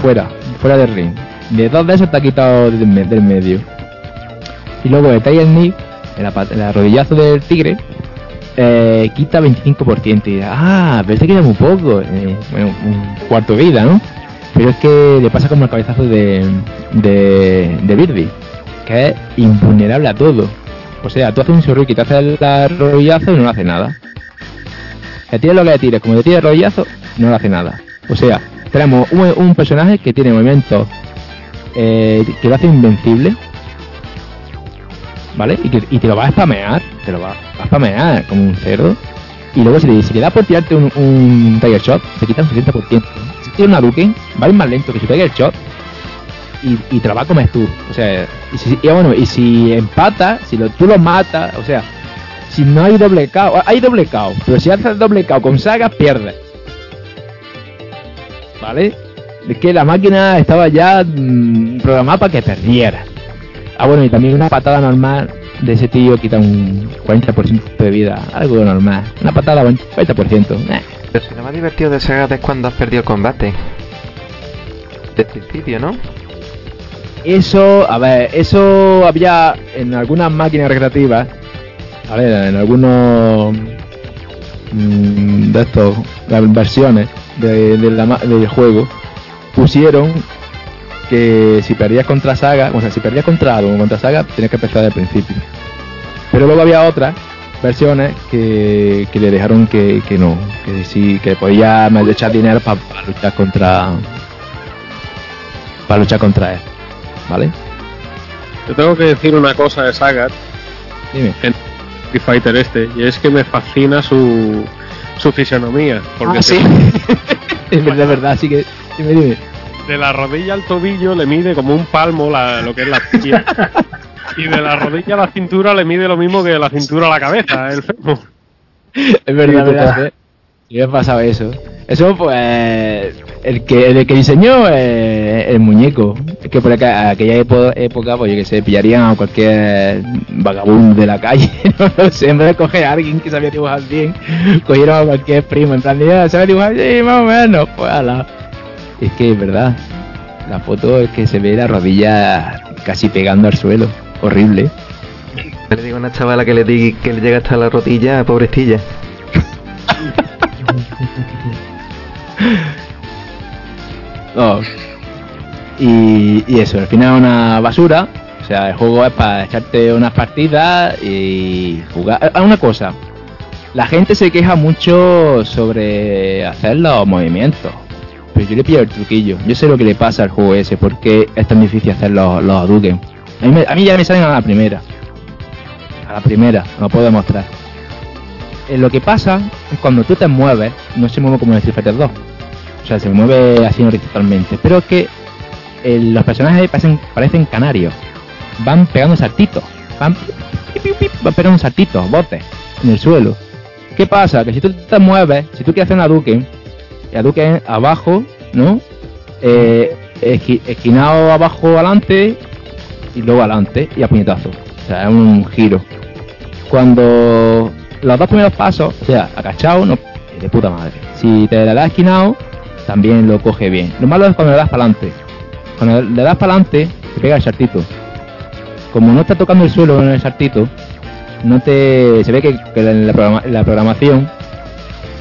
fuera, fuera del ring. De dos de esos te ha quitado del, medio. Y luego el Tiger Knee, el, el rodillazo del tigre, eh, quita 25%. Y ah, pero este quita muy poco. Eh, bueno, un cuarto de vida, ¿no? Pero es que le pasa como el cabezazo de, de, de Birdie, que es invulnerable a todo. O sea, tú haces un surriki, te haces el rodillazo y no le hace nada. Le tires lo que le tires, como le tires el rodillazo, no le hace nada. O sea, tenemos un, personaje que tiene movimientos eh, que lo hace invencible. ¿Vale? Y, que, te lo va a spamear, te lo va, a spamear como un cerdo. Y luego si te, si te da por tirarte un, un Tiger Shot, te quita un 60%. Si tienes una Duken, va más lento que su Tiger Shot y, y te la tú. O sea, y, si, bueno, y si empata, si lo, tú lo matas, o sea, si no hay doble KO, hay doble KO, pero si haces doble KO con saga, pierdes. ¿Vale? Es que la máquina estaba ya mmm, programada para que perdiera. Ah, bueno, y también una patada normal de ese tío quita un 40% de vida, algo normal. Una patada 40%. Eh. Pero si lo más divertido de Saga es cuando has perdido el combate. De principio, ¿no? Eso, a ver, eso había en algunas máquinas recreativas, a ver, en algunos mmm, de estos, las versiones de, del juego, pusieron que si perdías contra Saga, o sea, si perdías contra algo contra Saga, tenías que empezar del principio. Pero luego había otras versiones que, que le dejaron que, que no, que sí, que podía echar dinero para luchar contra para luchar contra él. ¿Vale? Yo tengo que decir una cosa de Sagat Dime. en Street Fighter este, y es que me fascina su, su fisionomía. Porque ah, sí. es verdad, verdad, así que dime, dime. de la rodilla al tobillo le mide como un palmo la- lo que es la tibia. y de la rodilla a la cintura le mide lo mismo que de la cintura a la cabeza, el fémur. Es verdad, Sí, verdad. ¿eh? Me ha pasado eso. Eso, pues, el que, el que diseñó eh, el muñeco. Es que por aqua- aquella época, pues yo que sé, pillarían a cualquier vagabundo de la calle. No lo sé, en vez de coger a alguien que sabía dibujar bien, cogieron a cualquier primo. En plan, de, "Ah, ¿sabes dibujar? Sí, más o menos. Pues ala. Es que es verdad. La foto es que se ve la rodilla casi pegando al suelo. Horrible. Le digo a una chavala que le, di, que le llega hasta la rodilla, pobrecilla. No. Y, eso, al final una basura. O sea, el juego es para echarte unas partidas y jugar. Ah, una cosa. La gente se queja mucho sobre hacer los movimientos. Pero yo le pillo el truquillo. Yo sé lo que le pasa al juego ese, porque es tan difícil hacer los, los. A mí, a mí ya me salen a la primera. A la primera, lo puedo demostrar. Eh, lo que pasa es cuando tú te mueves, no se mueve como en Street Fighter 2. O sea, se mueve así horizontalmente. Pero es que eh, los personajes parecen, parecen canarios. Van pegando saltitos. Van, van pegando saltitos, botes, en el suelo. ¿Qué pasa? Que si tú te mueves, si tú quieres hacer una Duque, la Duque abajo, ¿no? Eh, esqui- esquinado abajo adelante y luego adelante y a puñetazo. O sea, es un giro. Cuando los dos primeros pasos, o sea, agachado, no, de puta madre. Si te le das esquinado, también lo coge bien. Lo malo es cuando le das para adelante. Cuando le das para adelante, te pega el saltito. Como no está tocando el suelo en el saltito, no te se ve que, que en la, la programación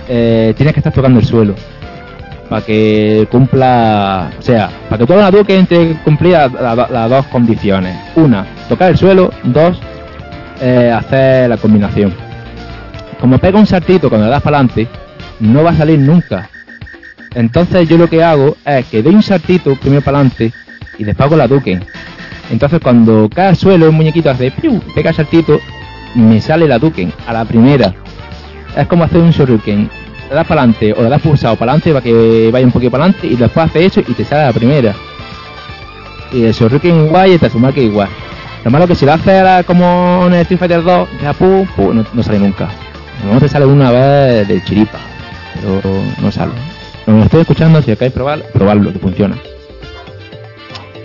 eh, tienes que estar tocando el suelo para que cumpla, o sea, para que toda una duque entre cumplir la- la- las dos condiciones. Una, tocar el suelo. Dos, eh, hacer la combinación. Como pega un saltito cuando le das para adelante, no va a salir nunca. Entonces yo lo que hago es que doy un saltito primero para adelante y después hago la duque. Entonces cuando cae al suelo el muñequito hace piu, pega el saltito, me sale la duque a la primera. Es como hacer un shuriken. Le das para adelante o le das pulsado para adelante para que vaya un poquito para adelante y después hace eso y te sale a la primera. Y el shuriken igual y el Tatsumaki igual. Lo malo que si lo haces como en el Street Fighter 2, ya pu, pu, no, no sale nunca. No te sale una vez de chiripa, pero no sale. Lo estoy escuchando, si queréis probar, probarlo, que funciona.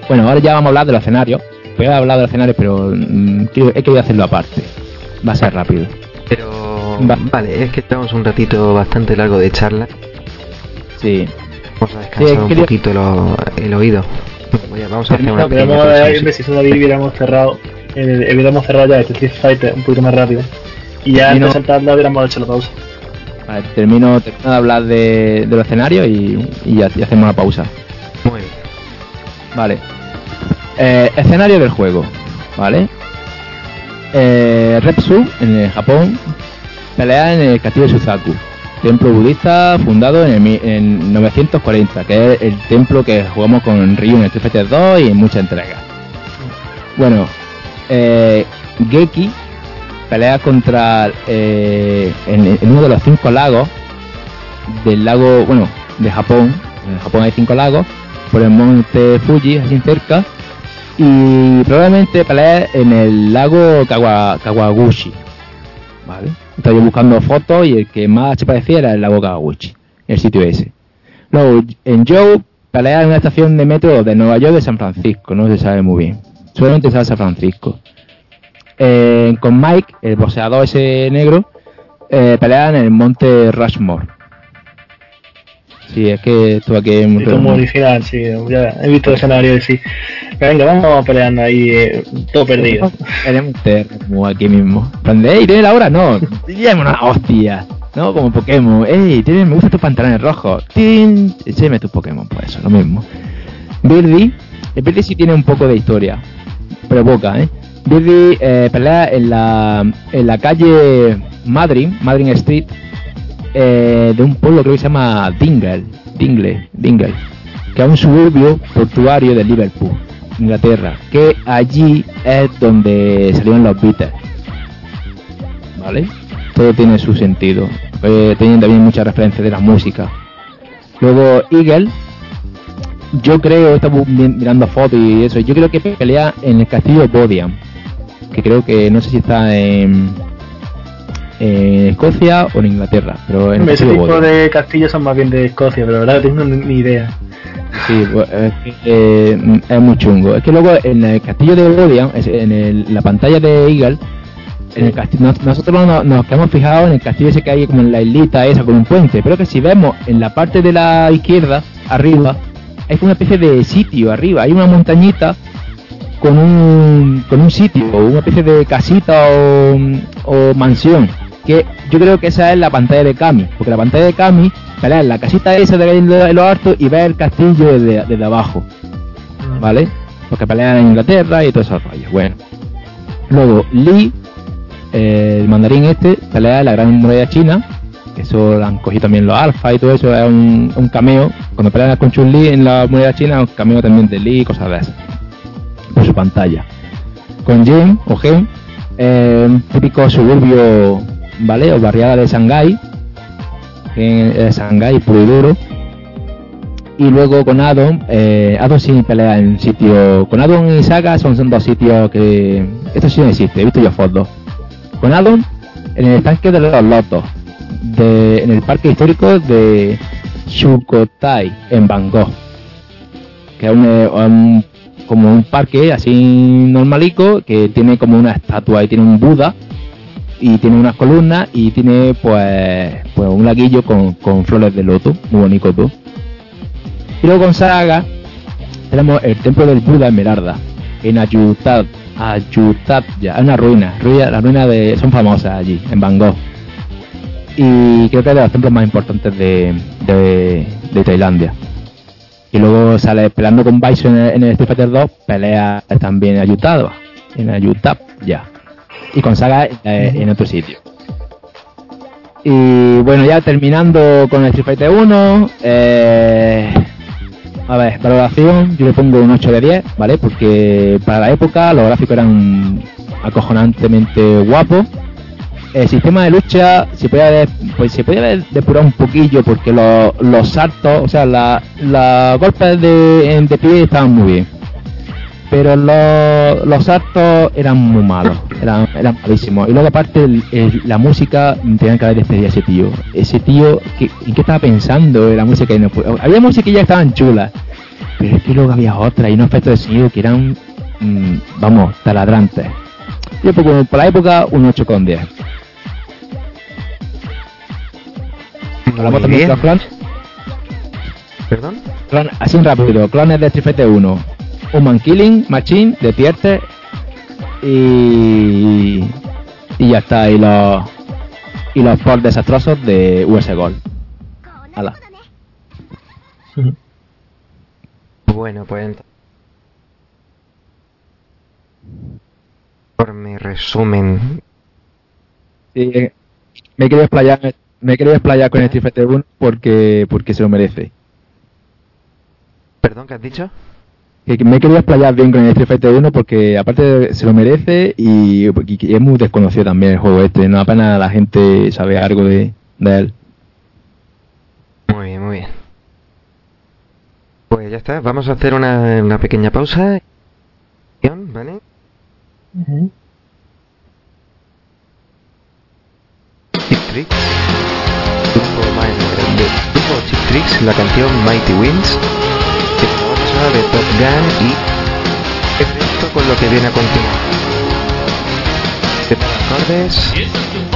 Bueno, ahora ya vamos a hablar de los escenarios. Voy a hablar de los escenarios, pero mm, he querido hacerlo aparte. Va a ser rápido. Pero Va. vale, es que estamos un ratito bastante largo de charla. Sí. Vamos a descansar Sí, un quería- poquito lo- el oído. A- vamos a hacer una No, pequeña queremos pausa ver si eso David hubiéramos cerrado, eh, hubiéramos cerrado ya este Street Fighter un poquito más rápido. Y ya Y antes no- de saltarla hubiéramos hecho la pausa. Vale, termino, termino de hablar de, de los escenarios y, y ya y hacemos una pausa. Muy bien. Vale. Eh, escenario del juego. Vale. Eh, Repsu, en el Japón, pelea en el castillo de Suzaku. Templo budista fundado en, el, mi- en 940, que es el templo que jugamos con Ryu en el Street Fighter 2 y en muchas entregas. Bueno, eh, Geki pelea contra eh, en, uno de los cinco lagos del lago, bueno, de Japón. En Japón hay cinco lagos, por el monte Fuji, así cerca. Y probablemente pelea en el lago Kawa- Kawaguchi. ¿Vale? Estaba buscando fotos y el que más se parecía era el lago Kawaguchi, el sitio ese. Luego, en Joe pelea en una estación de metro de Nueva York de San Francisco, no se sabe muy bien. Solamente sabe San Francisco. Eh, con Mike, el boxeador ese negro, eh, pelea en el monte Rushmore. Sí, es que estuve aquí en Y como original, sí, ya he visto el escenario y sí. Venga, vamos peleando ahí, eh, todo perdido. Tenemos termo aquí mismo. En plan de, ¡Ey, tiene la hora! No, ¡Dime una hostia. ¿No? Como Pokémon. ¡Ey, tiene, me gustan tus pantalones rojos! ¡Tin! Écheme tus Pokémon, pues eso, lo mismo. Birdie, el Birdie sí tiene un poco de historia, pero poca, ¿eh? Birdie eh, pelea en la, en la calle Madrid, Madrid Street, eh, de un pueblo creo que se llama Dingle, Dingle, Dingle, que es un suburbio portuario de Liverpool, Inglaterra, que allí es donde salieron los Beatles. ¿Vale? Todo tiene su sentido. Eh, tienen también muchas referencias de la música. Luego Eagle yo creo, estamos mirando fotos y eso, yo creo que pelea en el castillo Bodiam, que creo que no sé si está en, en Escocia o en Inglaterra, pero en el Ese tipo de castillos son más bien de Escocia, pero la verdad no tengo ni idea. Sí, pues, es, eh, es muy chungo. Es que luego en el castillo de Bodiam, es- en el- la pantalla de Eagle, en el castillo, nos- nosotros nos, nos hemos fijado en el castillo ese que hay como en la islita esa con un puente, pero que si vemos en la parte de la izquierda, arriba, hay una especie de sitio arriba, hay una montañita con un, con un sitio, una especie de casita o, o mansión, que yo creo que esa es la pantalla de Kami, porque la pantalla de Kami, pelea en la casita esa de en lo, alto y ve el castillo desde, desde abajo, ¿vale? Porque pelean en Inglaterra y todo esos rollos, bueno. Luego, Lee, eh, el mandarín este, pelea en la gran muralla china, que eso lo han cogido también los alfa y todo eso, es un, un cameo. Cuando pelean con Chun-Li en la muralla china, un cameo también de Lee y cosas de esas. Por su pantalla. Con Jin, o Gen, eh, típico suburbio, ¿vale? O barriada de Shanghái, en eh, Shanghái puro y duro. Y luego con Adon, eh, Adon sí pelea en sitio. Con Adon y Saga son, dos sitios que. Esto sí no existe, he visto yo fotos. Con Adon en el estanque de los lotos, de, en el parque histórico de Shukotai, en Bangkok. Que es un- como un parque así normalico que tiene como una estatua y tiene un Buda y tiene unas columnas y tiene pues pues un laguillo con, con flores de loto, muy bonito todo. Y luego con Saga tenemos el templo del Buda Esmeralda en Ayutthaya, Ayutthaya, una ruina, ruina, las ruinas de, son famosas allí, en Bangkok. Y creo que es de los templos más importantes de, de, de Tailandia. Y luego sale peleando con Bison en el, Street Fighter 2, pelea también en Ayutthaya, en Ayutthaya. Y con Saga eh, en otro sitio. Y bueno, ya terminando con el Street Fighter 1, eh, a ver, valoración, yo le pongo un 8 de 10, ¿vale? Porque para la época los gráficos eran acojonantemente guapos. El sistema de lucha se puede haber, pues se puede haber depurado un poquillo porque los, los saltos, o sea, la- los golpes de, de pie estaban muy bien. Pero los, los saltos eran muy malos, eran, malísimos. Y luego aparte la música, tenían que haber despedido a ese tío. Ese tío, ¿qué, ¿en qué estaba pensando en la música? Había música que ya estaban chulas, pero es que luego había otra y unos efectos de sonido que eran, mm, vamos, taladrantes. Yo por la época un 8 con 10. Hablamos también de bien. los clones. ¿Perdón? Clon- así rápido, clones de Street Fighter 1. Human Killing, Machine, de Tierce y. Y ya está, y los. Y los ports desastrosos de US Gold. Hala. Bueno, pues ent- por mi resumen, Sí, eh, me he querido explayar, me he querido explayar con Street Fighter 1 porque, porque se lo merece. perdón, ¿qué has dicho? Que me he querido explayar bien con el Street Fighter 1 porque aparte de- se lo merece y, y es muy desconocido también el juego este, no apenas la gente sabe algo de, de él. Muy bien, muy bien. Pues ya está, vamos a hacer una, una pequeña pausa. ¿Vale? Ma- de Tricks, la canción Mighty Winds. Que es la sonora de Top Gun y es esto con lo que viene a continuar. De acordes.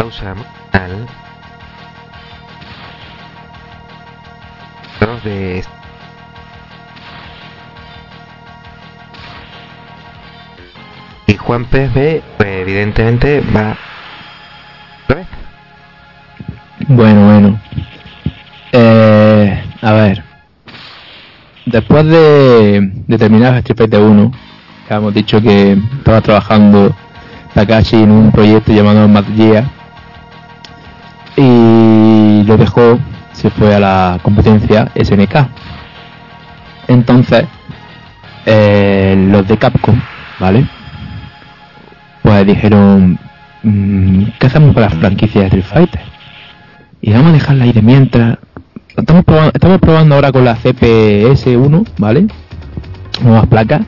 Pausa. Dos de y Juan PB, pues evidentemente va. Bueno, bueno. Eh, a ver. Después de, de terminar Street Fighter 1, ya hemos dicho que estaba trabajando Takashi en un proyecto llamado Mad lo dejó, se fue a la competencia SNK. Entonces, eh, los de Capcom, ¿vale? Pues dijeron, mm, ¿qué hacemos con la franquicia de Street Fighter? y vamos a dejarla ahí de mientras. Estamos probando, estamos probando ahora con la CPS1, ¿vale? Nuevas placas.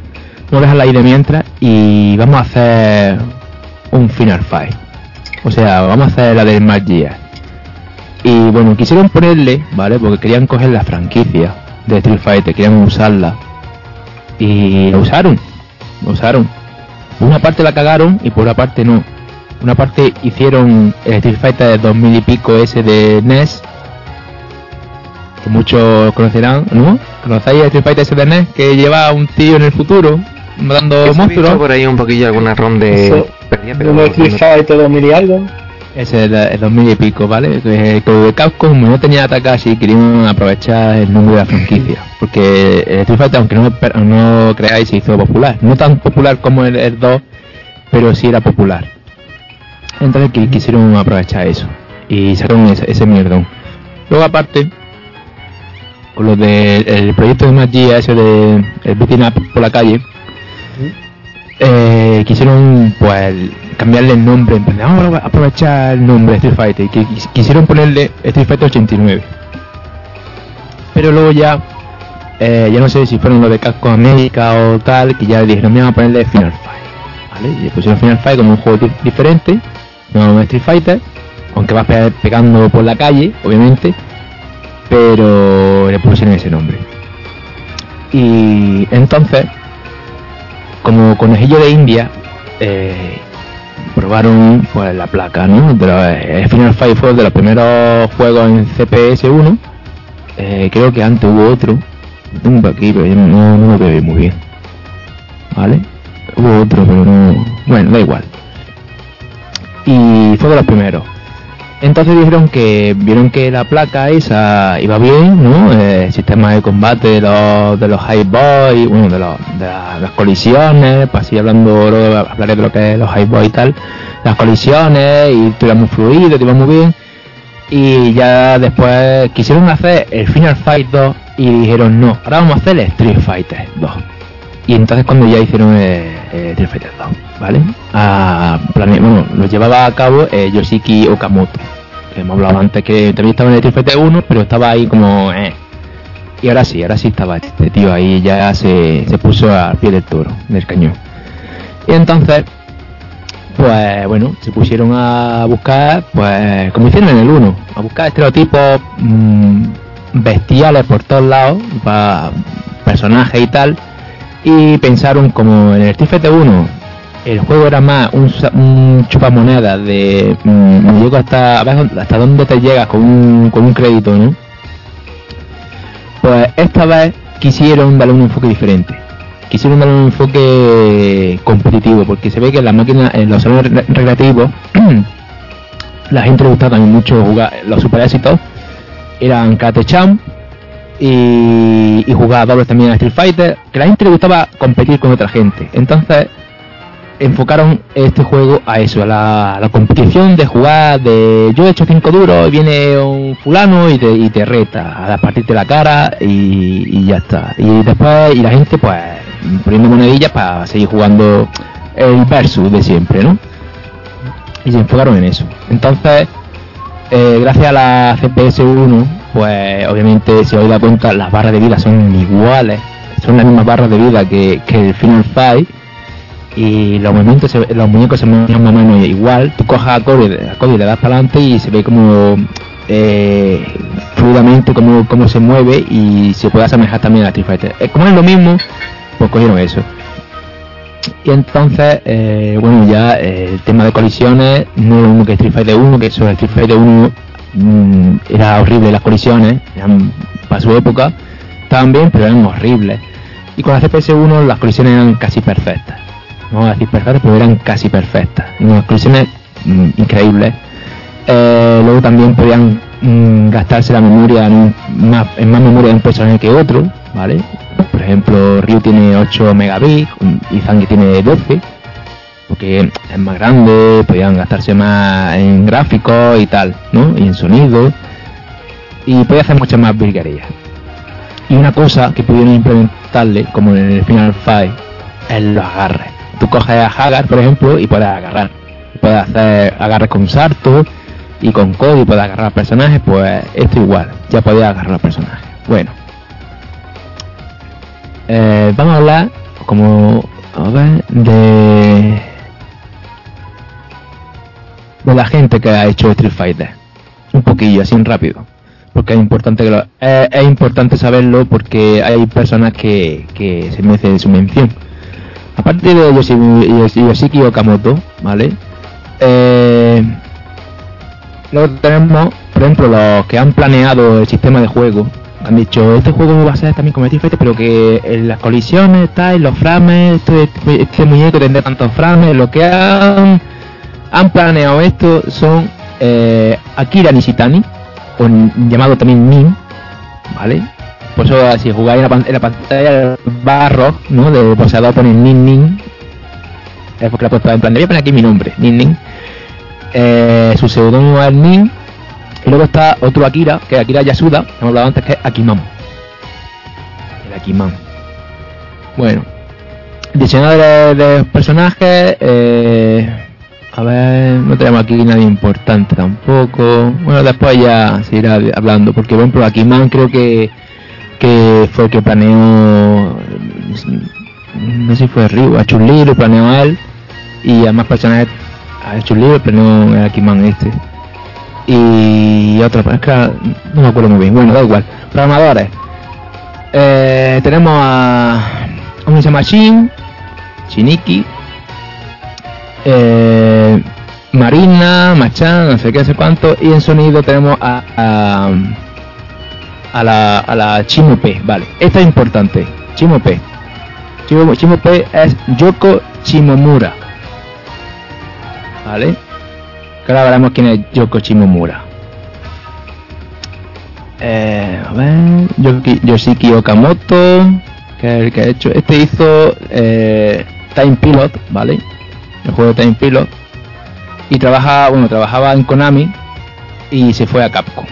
Vamos a dejarla ahí de mientras y vamos a hacer un Final Fight. O sea, vamos a hacer la del Mad Gear. Y bueno, quisieron ponerle, ¿vale? Porque querían coger la franquicia de Street Fighter, querían usarla. Y la usaron, la usaron. Por una parte la cagaron y por una parte no una parte hicieron el Street Fighter de 2000 y pico ese de NES que muchos conocerán ¿no? ¿conocéis el Street Fighter ese de NES que lleva un tío en el futuro matando monstruos por ahí un poquillo alguna ron de Eso, pero ¿No Street Fighter 2000 y algo? Es el, el 2000 y pico ¿vale? de Capcom como no tenía Takashi querían aprovechar el nombre de la franquicia porque el Street Fighter aunque no, no creáis se hizo popular no tan popular como el, el 2 pero sí era popular entonces que quisieron aprovechar eso y sacaron ese, mierdón. Luego aparte, con lo del proyecto de magia ese de el beating up por la calle, eh, quisieron pues cambiarle el nombre, en plan, vamos a aprovechar el nombre Street Fighter, que quis- quisieron ponerle Street Fighter 89. Pero luego ya, eh, ya no sé si fueron los de Casco América o tal, que ya dijeron, mira, vamos a ponerle Final Fight. Y le pusieron Final Fight como un juego di- diferente, no Street Fighter, aunque vas pe- pegando por la calle, obviamente, pero le pusieron ese nombre. Y entonces, como conejillo de India, eh, probaron pues la placa, ¿no? De los, eh, Final Fight fue de los primeros juegos en CPS1. Eh, creo que antes hubo otro. Tengo aquí, pero yo no, no lo veo muy bien. ¿Vale? Hubo otro, pero no. Bueno, da igual. Y fue de los primeros. Entonces dijeron que vieron que la placa esa iba bien, ¿no? Eh, El sistema de combate de los, de los high boy, bueno, de, los, de la- las colisiones, pues así hablando, hablaré de lo que es los high boy y tal, las colisiones, y iba muy fluido, iba muy bien. Y ya después quisieron hacer el Final Fight 2 y dijeron, no, ahora vamos a hacer el Street Fighter 2. Y entonces cuando ya hicieron eh, eh, Street Fighter 2, ¿vale? A plane- bueno, lo llevaba a cabo eh, Yoshiki Okamoto, que hemos hablado antes que también estaba en el Street Fighter 1, pero estaba ahí como... Eh. Y ahora sí, ahora sí estaba este tío ahí, ya se, se puso al pie del toro, del cañón. Y entonces, pues bueno, se pusieron a buscar, pues como hicieron en el 1, a buscar estereotipos mm, bestiales por todos lados, para personajes y tal, y pensaron como en el Fighter 1 el juego era más un, un chupamonedas de mm, me llego hasta hasta dónde te llegas con un, con un crédito, ¿no? Pues esta vez quisieron darle un enfoque diferente. Quisieron darle un enfoque competitivo, porque se ve que en las máquinas, en los salones re- recreativos, la gente le gustaba también mucho jugar los super éxitos. Eran Karate Champ y, y jugar dobles también a Street Fighter, que la gente le gustaba competir con otra gente. Entonces enfocaron este juego a eso, a la, competición de jugar de yo he hecho cinco duros y viene un fulano y te, y te reta a partirte la cara y, ya está. Y después, y la gente pues poniendo monedillas para seguir jugando el versus de siempre, ¿no? Y se enfocaron en eso. Entonces, eh, gracias a la CPS1, pues obviamente si os dado cuenta las barras de vida son iguales, son las mismas barras de vida que, que el Final Fight y los movimientos, los muñecos se mueven más o menos igual. Tú cojas a Cody, a Cody le das para adelante y se ve como eh, fluidamente cómo, cómo se mueve y se puede asemejar también a Street Fighter. Eh, como es lo mismo, pues cogieron eso. Y entonces, eh, bueno, ya eh, el tema de colisiones no es lo mismo que Street Fighter 1, que eso, Street Fighter 1 mm, era horrible las colisiones, eran, para su época, estaban bien, pero eran horribles. Y con la CPS1 las colisiones eran casi perfectas. No voy a decir perfectas, pero eran casi perfectas. Y unas colisiones mm, increíbles. Eh, luego también podían mm, gastarse la memoria en, más, memoria de un personaje que otro, ¿vale? Por ejemplo, Ryu tiene 8 megabits y Zangief tiene 12, porque es más grande, podían gastarse más en gráficos y tal, ¿no? Y en sonido, y podía hacer muchas más virguerías. Y una cosa que pudieron implementarle, como en el Final Fight, es los agarres. Tú coges a Hagar, por ejemplo, y puedes agarrar. Puedes hacer agarres con salto y con código puedes agarrar personajes, pues esto igual, ya podía agarrar personajes. Bueno, eh, vamos a hablar como a ver de de la gente que ha hecho Street Fighter. Un poquillo así en rápido. Porque es importante que lo- es, importante saberlo porque hay personas que, que se merecen su mención. Aparte de Yoshi, Yoshi- Yoshiki Okamoto vale eh, luego tenemos por ejemplo los que han planeado el sistema de juego. Han dicho este juego va a ser también como Street Fighter pero que en las colisiones tal los frames este, este muñeco tendrá tantos frames lo que han han planeado esto son eh, Akira Nishitani o llamado también Nin vale por eso si jugáis en la, en la pantalla barro no de poseador ponen Nin Nin es porque la he puesto en plan de voy a poner aquí mi nombre Nin Nin eh, su seudónimo es Nin y luego está otro Akira, que es Akira Yasuda, hemos hablado antes, que es Akiman. El Akiman. Bueno. Diseñadores de personajes, eh, a ver, no tenemos aquí nadie importante tampoco. Bueno, después ya se irá hablando, porque por ejemplo Akiman creo que, que fue que planeó, no sé si fue Ryu, a Chun-Li lo planeó él, y a más personajes, a Chun-Li lo planeó este. Y otra es no me acuerdo muy bien. Bueno da igual. Programadores eh, tenemos a uno que se llama Shin Shiniki eh, Marina Machan no sé qué sé cuánto y en sonido tenemos a a, la a la Chimo vale esta es importante Chimo P Chimo, es Yoko Shimomura vale que ahora veremos quién es Yoko Shimomura. Eh, a ver, Yoki- Yoshiki Okamoto, que es el que ha hecho. Este hizo eh, Time Pilot, ¿vale? El juego Time Pilot. Y trabaja, bueno, trabajaba en Konami y se fue a Capcom.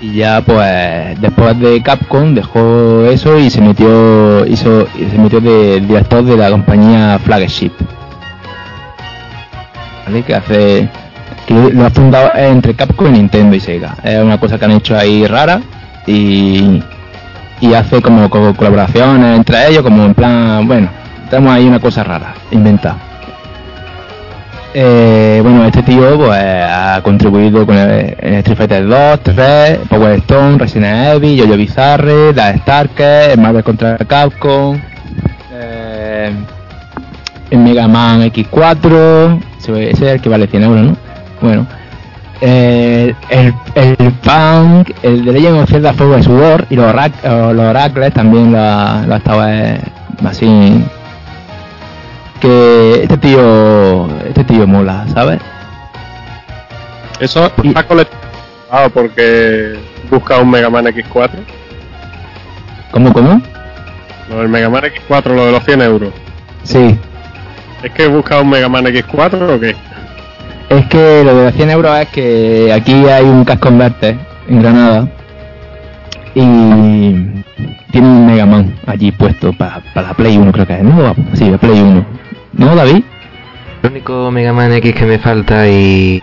Y ya pues después de Capcom dejó eso y se metió hizo y se metió de director de la compañía Flagship. ¿vale? que hace que lo- ha fundado entre Capcom y Nintendo y Sega es una cosa que han hecho ahí rara y y hace como co- colaboraciones entre ellos como en plan bueno tenemos ahí una cosa rara inventada eh, bueno este tío pues ha contribuido con el, en Street Fighter 2, 3, Power Stone, Resident Evil, Yoyo Bizarre, la Starker, Marvel contra Capcom eh, el Mega Man X4, ese es el que vale 100 euros, ¿no? Bueno, eh, el, el Punk, el de Legend of Zelda Forward Sword y los, orac- los Oracles también lo lo ha estado eh, así. Que este tío, este tío mola, ¿sabes? Eso está coleccionado porque busca un Mega Man X4. ¿Cómo, cómo? Lo del Mega Man X4, lo de los 100 euros. Sí, ¿Es que busca un Mega Man X4 o qué? es que lo de los 100 euros es que aquí hay un Cash Converter en Granada y tiene un Mega Man allí puesto para la Play 1 creo que es, ¿no? Sí, la Play 1. ¿No, David? El único Mega Man X que me falta y.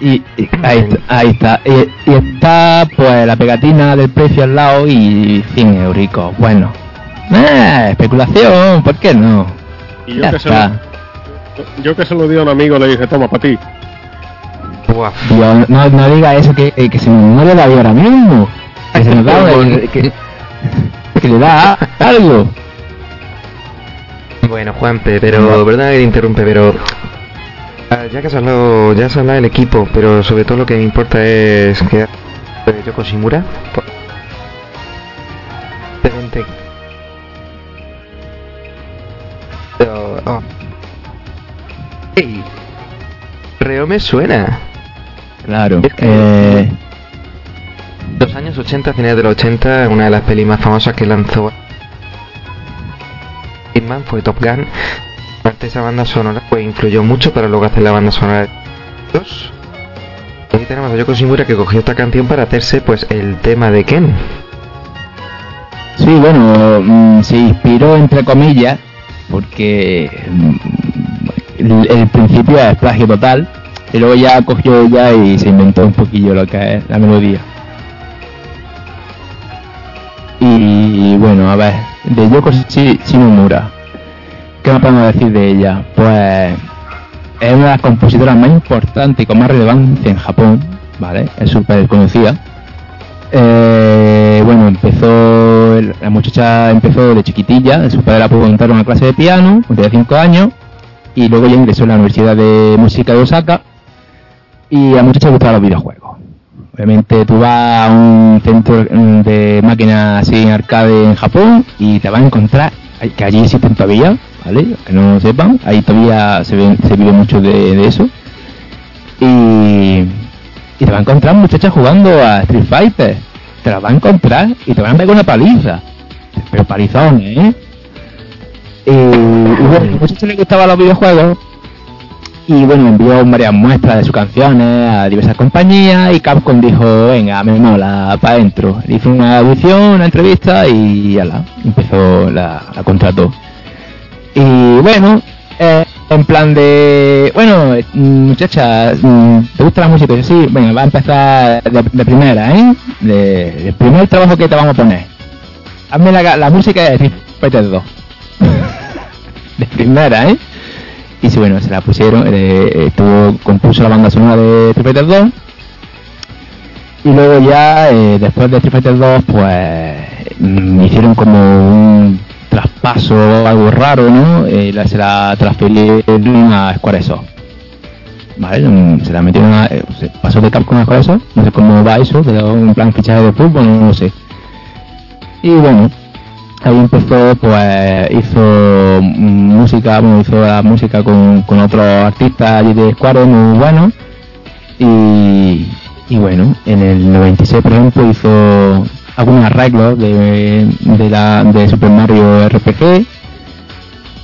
Y, y ahí, está, ahí está. Y, y está pues la pegatina del precio al lado y 100 euricos. Bueno. Eh, especulación, ¿por qué no? Y yo Ya que, se está. lo, yo que se lo di a un amigo le dije, toma, para ti. Buah. Dios, no, no diga eso que, que se me muere David ahora mismo. Que se nos da que, que le da algo. Bueno, Juanpe, pero perdona que te interrumpe, pero ah, ya que has hablado, ya has hablado del equipo, pero sobre todo lo que me importa es que eh, Yoko Shimura. Pero, oh. Ey, Reo me suena. Claro. Es que- Eh, Los años 80, finales de los 80, una de las pelis más famosas que lanzó Hitman fue Top Gun. Aparte de esa banda sonora, pues influyó mucho para luego hacer la banda sonora de dos. Aquí tenemos a Yoko Shimura que cogió esta canción para hacerse pues el tema de Ken. Sí, bueno, mm, se inspiró entre comillas porque mm, el, el principio es plagio total y luego ya cogió ella y se inventó un poquillo lo que es la melodía. Y bueno, a ver, de Yoko Shi- Shimomura, ¿qué más podemos decir de ella? Pues es una de las compositoras más importantes y con más relevancia en Japón, ¿vale? Es súper conocida. Eh, bueno, empezó, la muchacha empezó de chiquitilla, su padre la pudo montar una clase de piano, tenía 5 años, y luego ya ingresó en la Universidad de Música de Osaka, y a la muchacha le gustaban los videojuegos. Obviamente tú vas a un centro mm, de máquinas así arcade en Japón y te vas a encontrar, que allí existen todavía, ¿vale? Que no sepan, ahí todavía se, ven, se vive mucho de, de eso. Y, y te va a encontrar muchachas jugando a Street Fighter. Te las va a encontrar y te van a pegar una paliza. Pero palizón, ¿eh? Y, y bueno, a la muchacha le gustaban los videojuegos. Y bueno, envió varias muestras de sus canciones a diversas compañías y Capcom dijo, venga, me mola, para adentro. Hizo una audición, una entrevista y ya la empezó, la, la contrató. Y bueno, eh, en plan de, bueno, muchacha, mm, ¿te gusta la música? Sí, venga, va a empezar de, primera, ¿eh? De, primer trabajo que te vamos a poner. Hazme la, la música de Street Fighter 2. de primera, ¿eh? Y sí, bueno, se la pusieron, eh, estuvo, compuso la banda sonora de Street Fighter 2. Y luego ya, eh, después de Street Fighter 2, pues hicieron como un traspaso, algo raro, ¿no? Eh, la- se la transfirieron a Squaresoft. ¿Vale? Mm, Se la metieron a, eh, se pasó de Capcom a Squaresoft, no sé cómo va eso, pero un plan fichaje de fútbol, no lo sé. Y bueno, ahí empezó, pues hizo mm, música, hizo la música con, con otros artistas allí de Square muy buenos. Y, y bueno, en el 96, por ejemplo, hizo algunos arreglos de, de, la, de Super Mario RPG.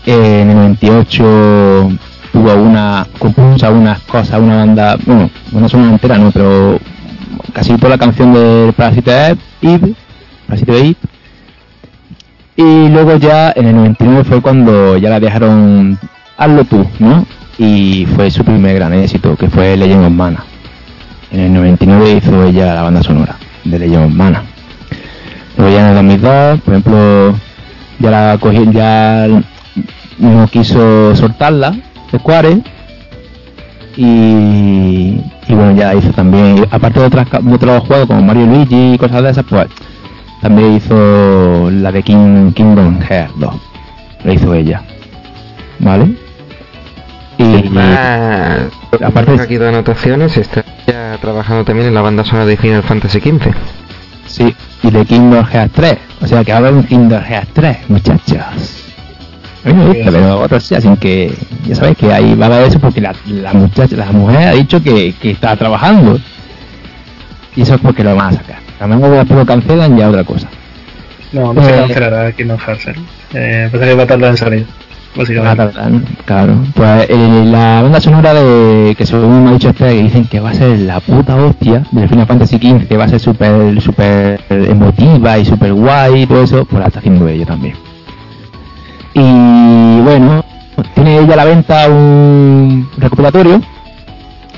En el 98 tuvo una, compuso algunas cosas, una banda, bueno, una entera, no, pero casi toda la canción de Parasite Eve, Parasite Eve. Y luego ya en el 99 fue cuando ya la dejaron hazlo tú, ¿no? Y fue su primer gran éxito, que fue Legend of Mana. En el 99 hizo ella la banda sonora de Legend of Mana. Luego ya en el 2002, por ejemplo, ya la cogí, ya no quiso soltarla, Square, y, bueno, ya hizo también, aparte de, otras, de otros juegos como Mario Luigi y cosas de esas, pues también hizo la de King, Kingdom Hearts 2, la hizo ella, ¿vale? Y, Ah, aparte- aparte aquí de anotaciones, está ya trabajando también en la banda sonora de Final Fantasy XV. Sí, y de Kingdom Hearts 3. O sea que ahora un Kingdom Hearts 3, muchachos. A mí me gusta, pero otros sí, así que ya sabéis que ahí va a haber eso porque la, la muchacha, la mujer ha dicho que, que está trabajando. Y eso es porque lo van a sacar. A lo mejor después lo cancelan ya otra cosa. No, no se Eh. cancelará no Hearts. ¿eh? Eh, parece que va a tardar en salir. A Básicamente. tardar, ¿no? Claro. Pues eh, la banda sonora de que según me ha dicho este que dicen que va a ser la puta hostia del Final Fantasy XV, que va a ser súper súper emotiva y súper guay y todo eso, pues la está haciendo ella también. Y bueno, tiene ella a la venta un recopilatorio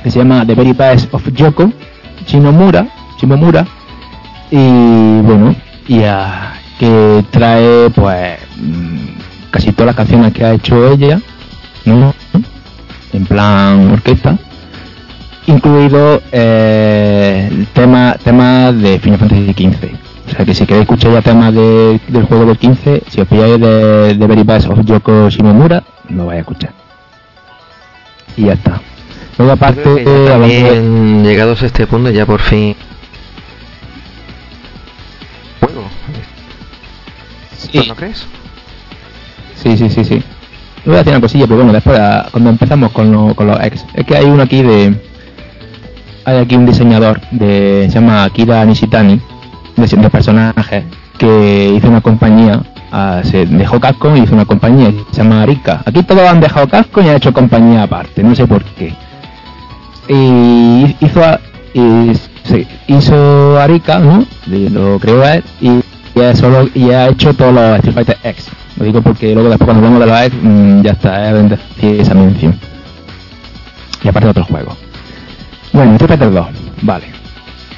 que se llama The Very Best of Yoko, Shinomura, Shimomura, y bueno, y ah, que trae pues mm, casi todas las canciones que ha hecho ella, ¿no? En plan orquesta, incluido eh, el tema, tema de Final Fantasy XV. O sea que si queréis escuchar ya temas de- del juego del 15, si os pilláis de, de Very Best of Yoko Shimomura, lo vais a escuchar. Y ya está. Luego aparte, eh, de- también llegados a este punto ya por fin Sí. ¿no crees? Sí, sí, sí, sí. Voy a decir una cosilla, pero bueno, después, a- cuando empezamos con, lo- con los ex, es que hay uno aquí de. Hay aquí un diseñador de. Se llama Akira Nishitani, de, de personajes, que hizo una compañía. ah, se dejó Capcom y hizo una compañía que se llama Arika. Aquí todos han dejado Capcom y han hecho compañía aparte, no sé por qué. Y hizo. a- y se hizo Arika, ¿no? Y Lo creó él y y ha, solo, y ha hecho todos los Street Fighter X. Lo digo porque luego después cuando hablamos de los X mm, ya está, es bendecir esa mención. Y aparte de otros juegos. Bueno, Street Fighter 2, vale.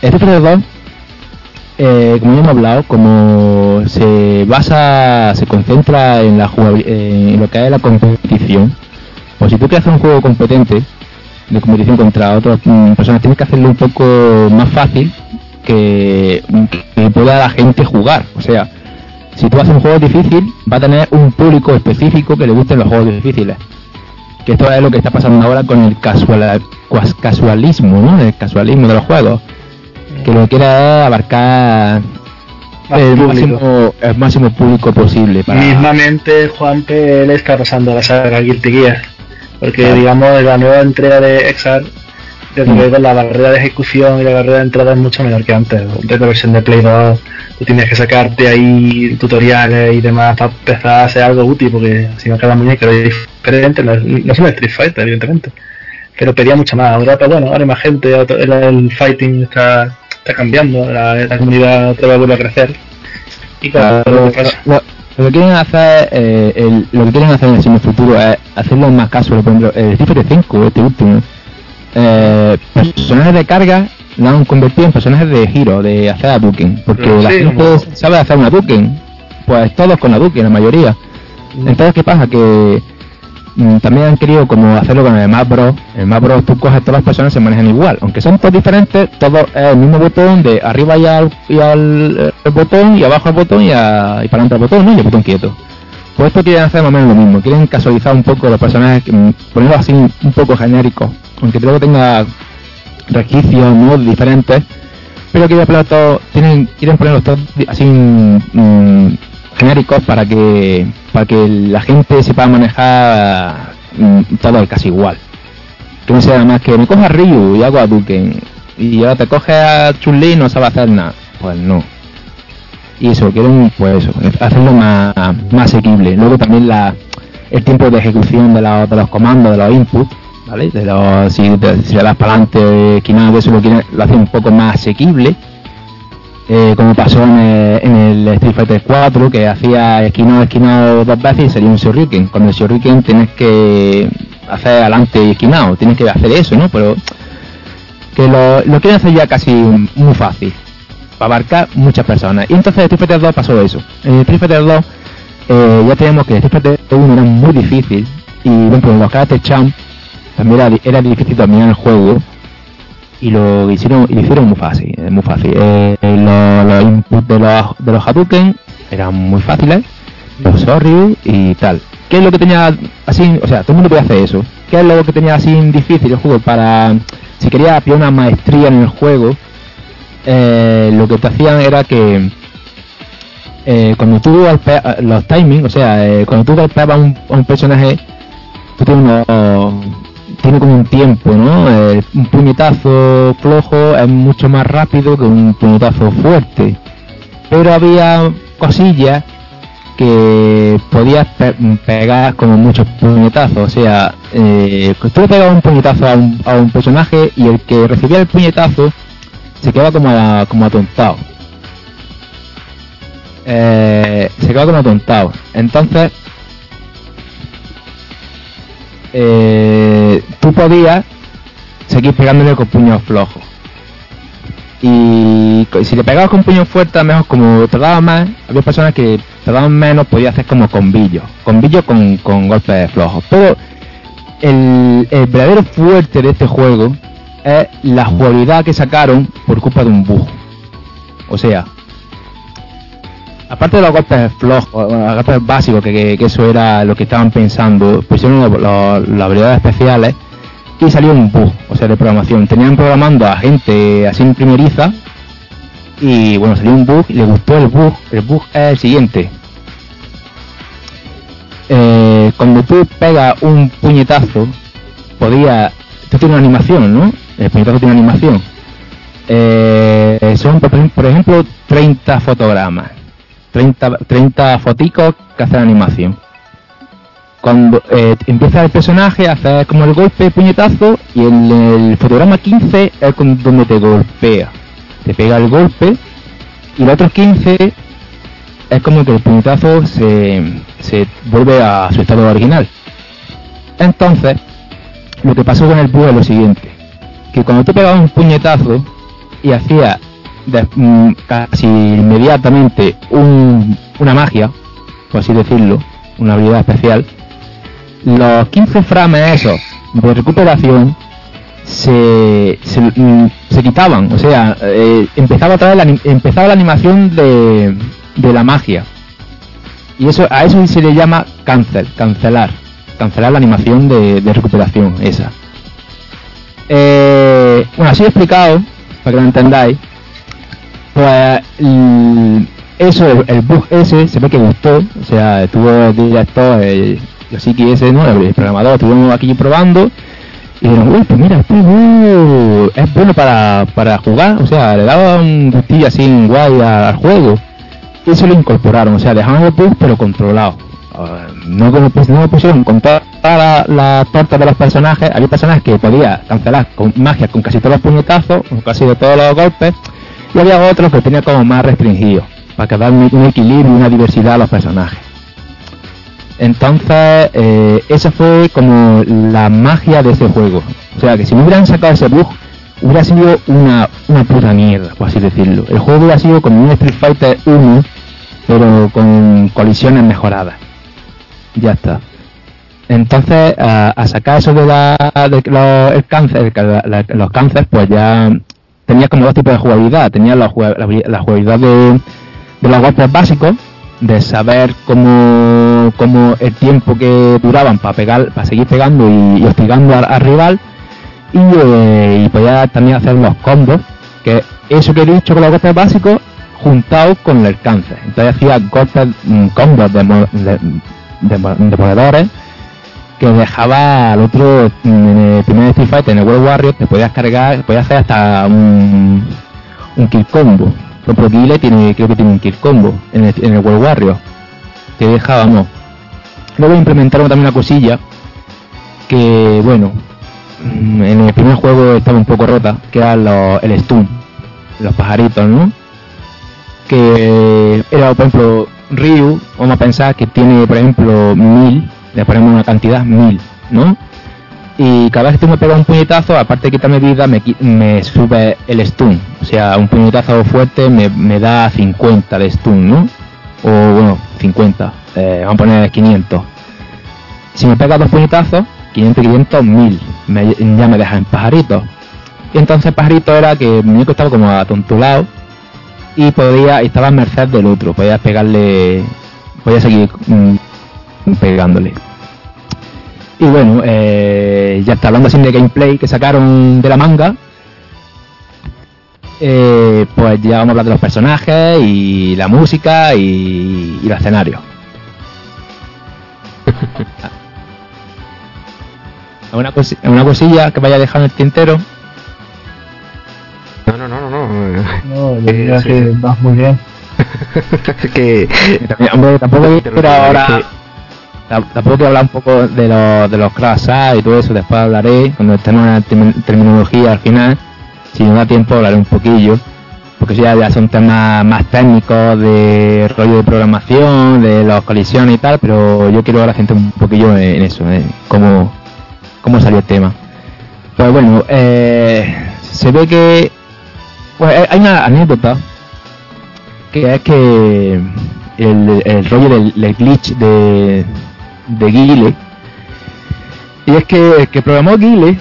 Street Fighter 2, eh, como ya hemos hablado, como se basa, se concentra en la jugabil- en lo que es la competición, pues si tú quieres hacer un juego competente, de competición contra otras mm, personas, tienes que hacerlo un poco más fácil que, que pueda la gente jugar. O sea, si tú haces un juego difícil, va a tener un público específico que le gusten los juegos difíciles. Que esto es lo que está pasando ahora con el casual, casualismo, ¿no? El casualismo de los juegos. Que lo es abarcar el máximo, el máximo público posible. Para... Mismamente, Juanpe le está pasando a la saga Guilty Gear. Porque, Claro. digamos, la nueva entrega de XR, desde luego la barrera de ejecución y la barrera de entrada es mucho menor que antes. Desde la versión de Play 2, tú tienes que sacarte ahí tutoriales y demás para empezar a hacer algo útil, porque si no cada muñeco es diferente, no, es- solo Street Fighter, evidentemente. Pero pedía mucho más. Ahora, pues bueno, ahora hay más gente, otro- el, el fighting está, está cambiando, la, la comunidad otra vez vuelve a crecer. Y claro, lo que pasa- lo, lo que quieren hacer eh, el- lo que quieren hacer en el futuro es hacerlo más casual por ejemplo el Street Fighter 5 este último eh, personajes de carga lo han convertido en personajes de giro de hacer a Duken porque Mm, la gente sabe hacer una Duken pues todos con la Duken la mayoría entonces qué pasa que mm, también han querido como hacerlo con el Smash Bros. El Smash Bros. tú coges todas las personas se manejan igual, aunque son todos diferentes, todo es el mismo botón de arriba y al, y al eh, el botón y abajo el botón y, a- y para adelante el botón, ¿no? Y el botón quieto. Pues esto quieren hacer más o menos lo mismo, quieren casualizar un poco los personajes, mm, ponerlos así un poco genéricos, aunque luego tenga resquicios ¿no? diferentes, pero poner todo, tienen, quieren ponerlos todos así mm, genéricos para que para que la gente se pueda manejar mm, todo casi igual. Que no sea más que me coja Ryu y hago a Duken y ahora te coge a Chun-Li y no sabe hacer nada. Pues no. Y eso, quieren pues eso, hacerlo más, más asequible. Luego también la el tiempo de ejecución de los, de los comandos, de los inputs, ¿vale? De los, si, te- si das para adelante, esquinado, eso lo, quieren, lo hace un poco más asequible eh, como pasó en el, en el Street Fighter 4, que hacía esquinado, esquinado dos veces y salía un Shoryuken. Con el Shoryuken tienes que hacer adelante y esquinado, tienes que hacer eso, ¿no? Pero que lo, lo quieren hacer ya casi muy fácil, abarcar muchas personas. Y entonces en Street Fighter 2 pasó eso. En Street Fighter 2 eh, ya tenemos que Street Fighter 1 era muy difícil y por ejemplo los karate champ también era, di- era difícil dominar el juego y lo hicieron lo hicieron muy fácil eh, muy fácil Eh, los, los inputs de los de los Hadouken eran muy fáciles los Soryu y tal ¿qué es lo que tenía así o sea todo el mundo podía hacer eso ¿qué es lo que tenía así difícil el juego para si quería pillar una maestría en el juego eh, lo que te hacían era que eh, cuando tú los timings, o sea, eh, cuando tú golpeabas a un, personaje, tú tienes tiene como un tiempo, ¿no? Un puñetazo flojo es mucho más rápido que un puñetazo fuerte. Pero había cosillas que podías pe- pegar como muchos puñetazos, o sea, eh, tú le pegabas un puñetazo a un, a un personaje y el que recibía el puñetazo se quedaba como, como atontado. Eh, se quedaba como atontado. Entonces, eh, tú podías seguir pegándole con puños flojos. Y si le pegabas con puños fuertes, mejor como tardaba más, había personas que tardaban menos, podía hacer como combillos. Combillos con, con golpes flojos. Pero el, el verdadero fuerte de este juego es la jugabilidad que sacaron por culpa de un bug. O sea, aparte de los golpes flojos, bueno, los golpes básicos, que, que- eso era lo que estaban pensando, pusieron lo- lo- las habilidades especiales y salió un bug, o sea, de programación. Tenían programando a gente así en primeriza y bueno, salió un bug y le gustó el bug. El bug es el siguiente. Eh, cuando tú pegas un puñetazo, podía... Tiene una animación, ¿no? El puñetazo tiene animación. Eh, son, por, ejem- por ejemplo, 30 fotogramas. 30, 30 foticos que hacen animación. Cuando eh, empieza el personaje a hacer como el golpe, puñetazo, y el, el fotograma 15 es donde te golpea. Te pega el golpe, y los otros 15 es como que el puñetazo se, se vuelve a su estado original. Entonces, lo que pasó con el bug es lo siguiente, que cuando tú pegabas un puñetazo y hacía de- mm, casi inmediatamente un- una magia, por así decirlo, una habilidad especial, los 15 frames esos de recuperación se, se, mm, quitaban, o sea, eh, empezaba otra vez la, empezaba la animación de, de la magia. Y eso a eso se le llama cancel, cancelar, cancelar la animación de, de recuperación esa. Eh, bueno, así explicado, para que lo entendáis, pues eso, el, el bug ese se ve que gustó, o sea, estuvo el director, el Yoshiki ese, ¿no? el programador, estuvimos aquí probando y dijeron, uy, pues mira, este es bueno para, para jugar, o sea, le daba un gustillo así en guay al juego. Y eso lo incorporaron, o sea, dejaron el bug pero controlado. Ah, no como no lo pusieron con toda la, torta de los personajes, había personajes que podía cancelar con magia con casi todos los puñetazos, con casi de todos los golpes, y había otros que tenía como más restringidos, para que dar un, equilibrio y una diversidad a los personajes. Entonces, eh, esa fue como la magia de ese juego. O sea, que si no hubieran sacado ese bug, hubiera sido una, una puta mierda, por así decirlo. El juego hubiera sido como un Street Fighter 1, pero con colisiones mejoradas. Ya está. Entonces, a, sacar eso de, la, de los, el cáncer, los cánceres, pues ya tenía como dos tipos de jugabilidad. Tenía la, la, jugabilidad de, de los golpes básicos, de saber cómo, cómo el tiempo que duraban para pegar, para seguir pegando y, y hostigando al, al rival. Y, eh, y podía también hacer los combos, que eso que he dicho con los golpes básicos, juntado con el cáncer. Entonces hacía golpes, mm, combos de, de, de, mo- de moledores que dejaba al otro mm, en el primer Street Fighter, en el World Warrior, te podías cargar, podías hacer hasta un, un kill combo. Por ejemplo, Guile tiene, creo que tiene un kill combo en el, en el World Warrior. Que dejábamos. Luego implementaron también una cosilla que, bueno, mm, en el primer juego estaba un poco rota, que era lo- el stun, los pajaritos, ¿no? Que era, por ejemplo, Ryu, vamos a pensar que tiene, por ejemplo, mil, le ponemos una cantidad mil, ¿no? Y cada vez que tú me pegas un puñetazo, aparte de quitarme vida, me, me sube el stun. O sea, un puñetazo fuerte me, me da 50 de stun, ¿no? O bueno, 50. Eh, vamos a poner 500. Si me pega dos puñetazos, 500, 500, 1000. Me, ya me deja en pajarito. Y entonces pajarito era que el muñeco estaba como atontulado y podía, estaba a merced del otro. Podía pegarle, podía seguir mm, pegándole. Y bueno, eh, ya está hablando así de gameplay que sacaron de la manga. Eh, pues ya vamos a hablar de los personajes y la música y, y los escenarios. ¿Alguna, cosi- alguna cosilla que vaya a dejar en el tintero? No, no, no, no, no. No, yo Eh, diría sí, que sí. vas muy bien. que también, hombre, tampoco Te quiero lo- ahora. es tam- Tampoco quiero hablar un poco de los, de los crash y todo eso, después hablaré, cuando estemos en la termi- terminología al final, si no da tiempo hablaré un poquillo, porque ya, ya son temas más técnicos de rollo de programación, de las colisiones y tal, pero yo quiero ahora centrar un poquillo en, en eso, en cómo, cómo salió el tema. Pues bueno, eh, se ve que pues hay una anécdota que es que el, el rollo del, glitch de, de Guile y es que el que programó Guile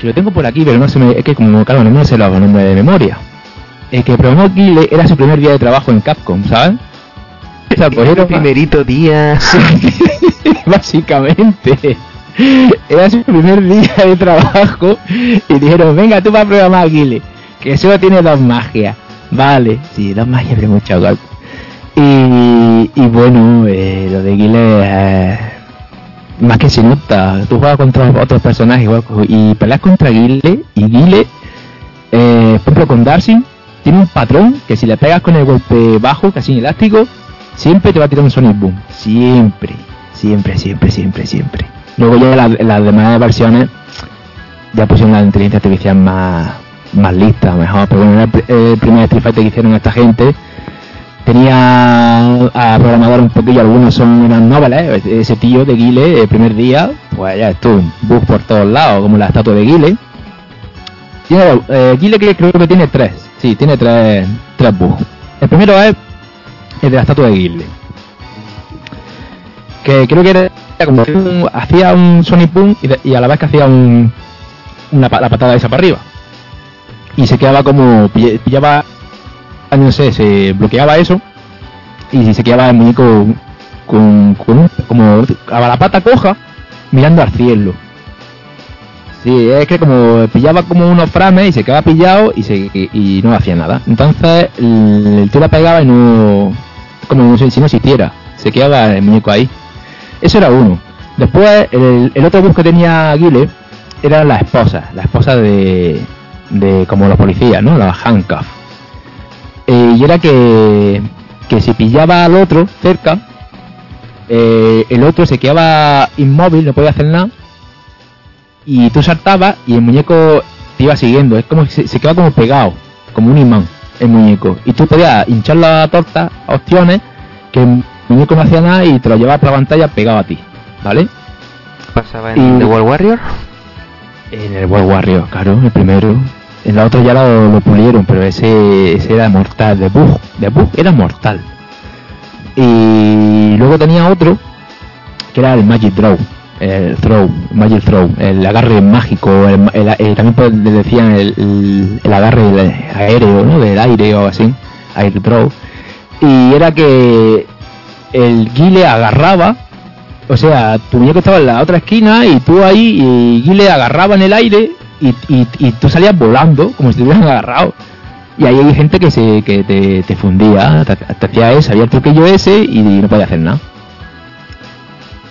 que lo tengo por aquí pero no se me es que como claro no me sé los nombres de memoria el que programó Guile era su primer día de trabajo en Capcom ¿sabes? O sea, cogieron el primerito día. básicamente. Era su primer día de trabajo y dijeron, venga, tú vas a programar Guile, que solo tiene dos magias. Vale, sí, dos magias, pero mucho golpe. Y, y bueno, eh, lo de Guile eh, más que se nota. Tú juegas contra otros personajes y peleas contra Guile y Guile, eh, por ejemplo con Darcy, tiene un patrón que si le pegas con el golpe bajo, casi elástico, siempre te va a tirar un Sonic Boom. Siempre, siempre, siempre, siempre, siempre. Luego ya las, las demás versiones ya pusieron la inteligencia artificial más, más lista, mejor. Pero bueno, era el, pr- el primer Street Fighter que hicieron esta gente. Tenía a programador un poquillo, algunos son eran noveles. Ese tío de Guile, el primer día, pues ya estuvo, bug por todos lados, como la estatua de Guile. Tiene, eh, Guile creo que tiene tres, sí, tiene tres, tres bugs. El primero es el de la estatua de Guile. Que creo que era como hacía un Sonic Boom y, a la vez que hacía un, una, la patada esa para arriba. Y se quedaba como, pill- pillaba, ah, no sé, se bloqueaba eso y se quedaba el muñeco con, como a la pata coja mirando al cielo. Sí, es que como pillaba como unos frames y se quedaba pillado y, se, y, no hacía nada. Entonces el, el tío la pegaba y no. como si no existiera. Se quedaba el muñeco ahí. Eso era uno. Después el, el otro bus que tenía Aguile era la esposa. La esposa de. De como los policías, ¿no? Los handcuffs. Eh, y era que. que si pillaba al otro cerca. eh, el otro se quedaba inmóvil, no podía hacer nada y tú saltabas y el muñeco te iba siguiendo. Es como se, se quedaba como pegado, como un imán, el muñeco. Y tú podías hinchar la torta a opciones que el muñeco no hacía nada y te lo llevaba por la pantalla pegado a ti, ¿vale? Pasaba en Y- The World Warrior. En el World Warrior, claro, el primero. En la otra ya lo, lo pulieron, pero ese, ese era mortal. De bug, de bug era mortal. Y luego tenía otro que era el Magic Draw, el Throw, Magic Throw, el agarre mágico, el, también pues le decían el, el- agarre aéreo, ¿no? Del aire o así, Air Draw. Y era que el Guile agarraba, o sea, tu muñeco estaba en la otra esquina y tú ahí y Guile agarraba en el aire y, y, tú salías volando como si te hubieran agarrado. Y ahí hay gente que se que te, te fundía, te, hacía ese, había el truquillo ese y no podía hacer nada.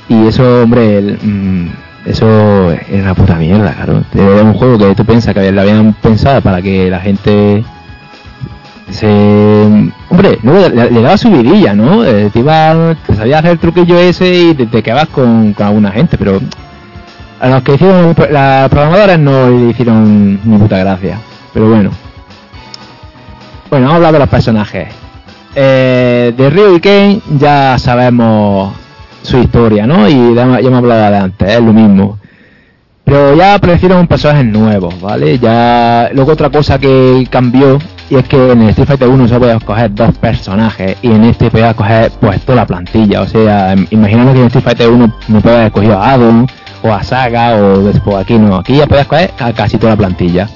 Y eso, hombre, el, mm, eso era una puta mierda, claro. Era un juego que tú piensas que lo habían pensado para que la gente se... Hombre, le, le daba su vidilla, ¿no? Eh, te, iba, te sabía hacer el truquillo ese y te, te quedabas con, con alguna gente, pero a los que hicieron las programadoras no le hicieron ni puta gracia. Pero bueno. Bueno, vamos a hablar de los personajes. Eh, de Ryu y Ken ya sabemos su historia, ¿no? Y ya, hemos hablado de antes, es lo mismo. Pero ya aparecieron personajes nuevos, ¿vale? Ya luego otra cosa que cambió y es que en el Street Fighter 1 se puede escoger dos personajes y en este podía escoger pues toda la plantilla, o sea, im- imaginando que en Street Fighter 1 no puedes haber escogido a Adam o a Saga o después aquí no, aquí ya puedes escoger a casi toda la plantilla.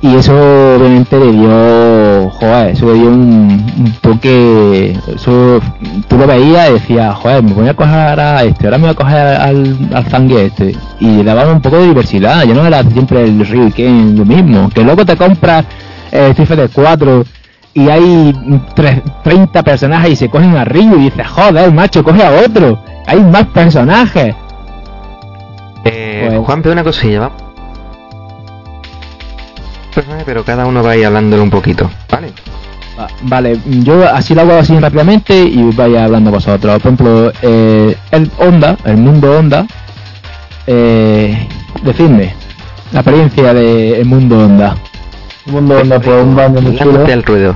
Y eso obviamente le dio, joder, eso le dio un, toque, eso tú lo veías y decías, joder, me voy a coger a este, ahora me voy a coger al, al este. Y daba un poco de diversidad, ya no era siempre el Ryu Ken lo mismo. Que luego te compras eh, Street Fighter 4 y hay tres- 30 personajes y se cogen a Ryu y dices, joder, macho, coge a otro. Hay más personajes. Eh, Pues- Juan, una cosilla, ¿va? Pero cada uno va a ir hablándole un poquito, ¿vale? Va- Vale, yo así lo hago así rápidamente y vaya hablando vosotros. Por ejemplo, eh, el Onda, el mundo Onda, eh, decidme la apariencia del mundo Onda. Un mundo donde pues un baño muy chulo, al ruedo.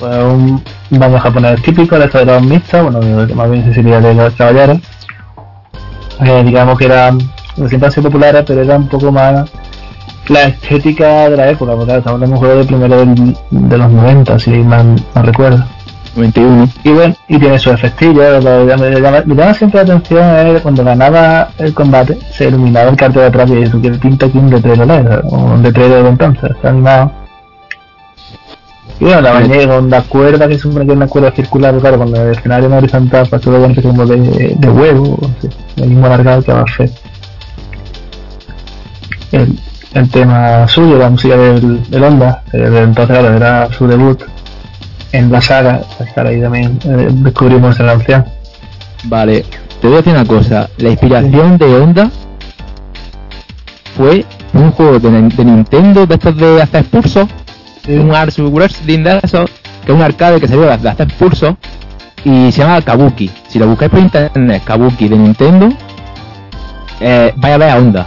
pues un baño japonés típico, de estos de los mixtos, bueno, más bien se sería de los caballeros. Eh, digamos que eran, bueno, siempre han sido populares, pero era un poco más la estética de la época, porque claro, estamos hablando de un juego de primero del- de los 90, si mal, mal recuerdo. 21. Y bueno, y tiene sus efectillos, lo que me llama, me llama siempre la atención es cuando ganaba el combate, se iluminaba el cartel de atrás y eso que pinta aquí un letrero o un letrero de entonces, está animado. Y bueno, también hay onda cuerda, que es una cuerda circular, claro, cuando el escenario no horizontal, pues todo bueno que como de, de huevo, el mismo alargado que va a hacer. El, el tema suyo, la música del, del Onda, eh, desde entonces claro, era su debut en la saga, pues claro, ahí también eh, descubrimos el anciano. Vale, te voy a decir una cosa. La inspiración de Onda fue un juego de, de Nintendo de estos de hacer pulsos, un de esos, que es un arcade que salió de hacer pulsos y se llama Kabuki. Si lo buscáis por internet, Kabuki de Nintendo, eh, vaya a ver a Onda.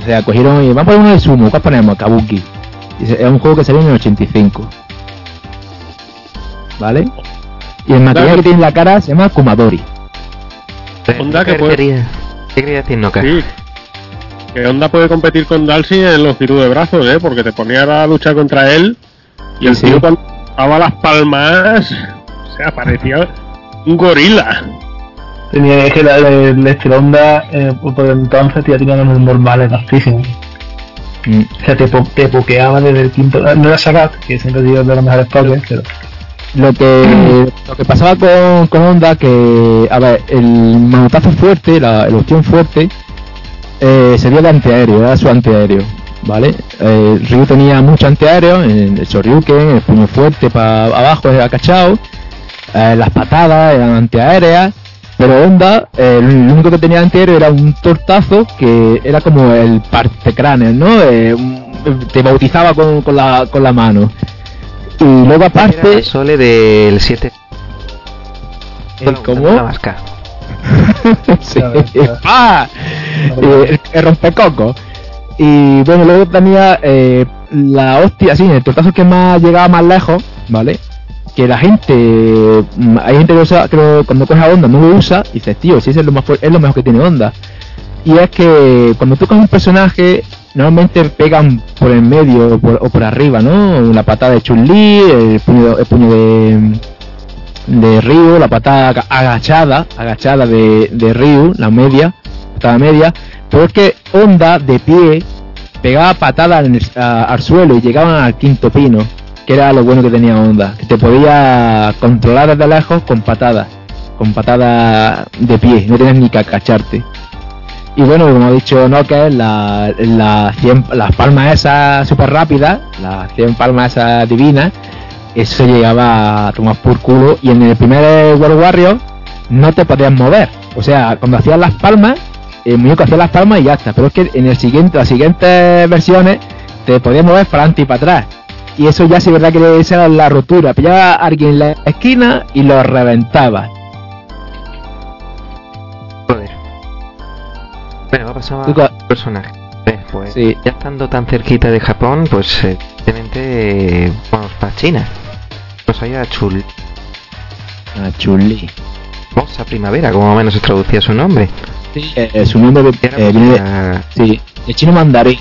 O sea, cogieron y vamos a poner uno de Sumo, ¿cuál ponemos? Kabuki. Es un juego que salió en el 85. ¿Vale? Y el material que tiene en la cara se llama Kumadori. Onda que ¿Qué puede- quería, ¿Qué quería decir Noca? Sí. Que Honda puede competir con Dalsy en los tiros de brazos, ¿eh? Porque te ponía a luchar contra él y el Sí. tío cuando daba las palmas, o sea, parecía un gorila. Tenía es que la, la- el estilo Onda, eh, por entonces ya tenía unos normales altísimos. Mm. O sea, te, te pokeaba desde el quinto. No era Sagat, que siempre digo de los mejores pokés, pero. Lo que, lo que pasaba con, con Honda, que, a ver, el manotazo fuerte, la, el opción fuerte, eh, sería el antiaéreo, era su antiaéreo, ¿vale? Eh, Ryu tenía mucho antiaéreo, el, el Shoryuken, el puño fuerte para abajo, era cachado, eh, las patadas eran antiaéreas, pero Honda, eh, lo único que tenía antiaéreo era un tortazo que era como el partecráneo, ¿no? Eh, te bautizaba con, con, la, con la mano. Y luego Era aparte... el Sole del 7. ¿El cómo? La vasca. Sí. ¡Ah! Eh, el, rompecoco. Y bueno, luego tenía eh, la hostia, sí, el tortazo que más llegaba más lejos, ¿vale? Que la gente, mm, hay gente que, usa, que cuando coge a onda no lo usa y dices, tío, si ese es lo, más es lo mejor que tiene onda. Y es que cuando tú coges un personaje, normalmente pegan por el medio o por, o por arriba, ¿no? La patada de Chun-Li, el puño, el puño de, de Ryu, la patada aga- agachada, agachada de, de la media, patada media, pero es que Onda de pie pegaba patadas en el- a- al suelo y llegaban al quinto pino, que era lo bueno que tenía Onda, que te podía controlar desde lejos con patadas, con patadas de pie, no tenías ni que agacharte. Y bueno, como ha dicho Nokia, la, la las palmas esas super rápidas, las 100 palmas esas divinas, eso llegaba a tomar por culo y en el primer World Warrior no te podías mover. O sea, cuando hacías las palmas, el muñeco hacía las palmas y ya está. Pero es que en el siguiente, las siguientes versiones te podías mover para adelante y para atrás. Y eso ya sí verdad que esa era la rotura. Pillaba a alguien en la esquina y lo reventaba. Joder. Bueno, va a pasar a personaje. Eh, Pues Sí. ya estando tan cerquita de Japón, pues eh, evidentemente eh, vamos para China. Pues allá Chul. Ah, chuli. Moza Primavera, como menos se traducía su nombre. Sí, eh, su nombre Era eh, viene de, sí, de chino mandarín.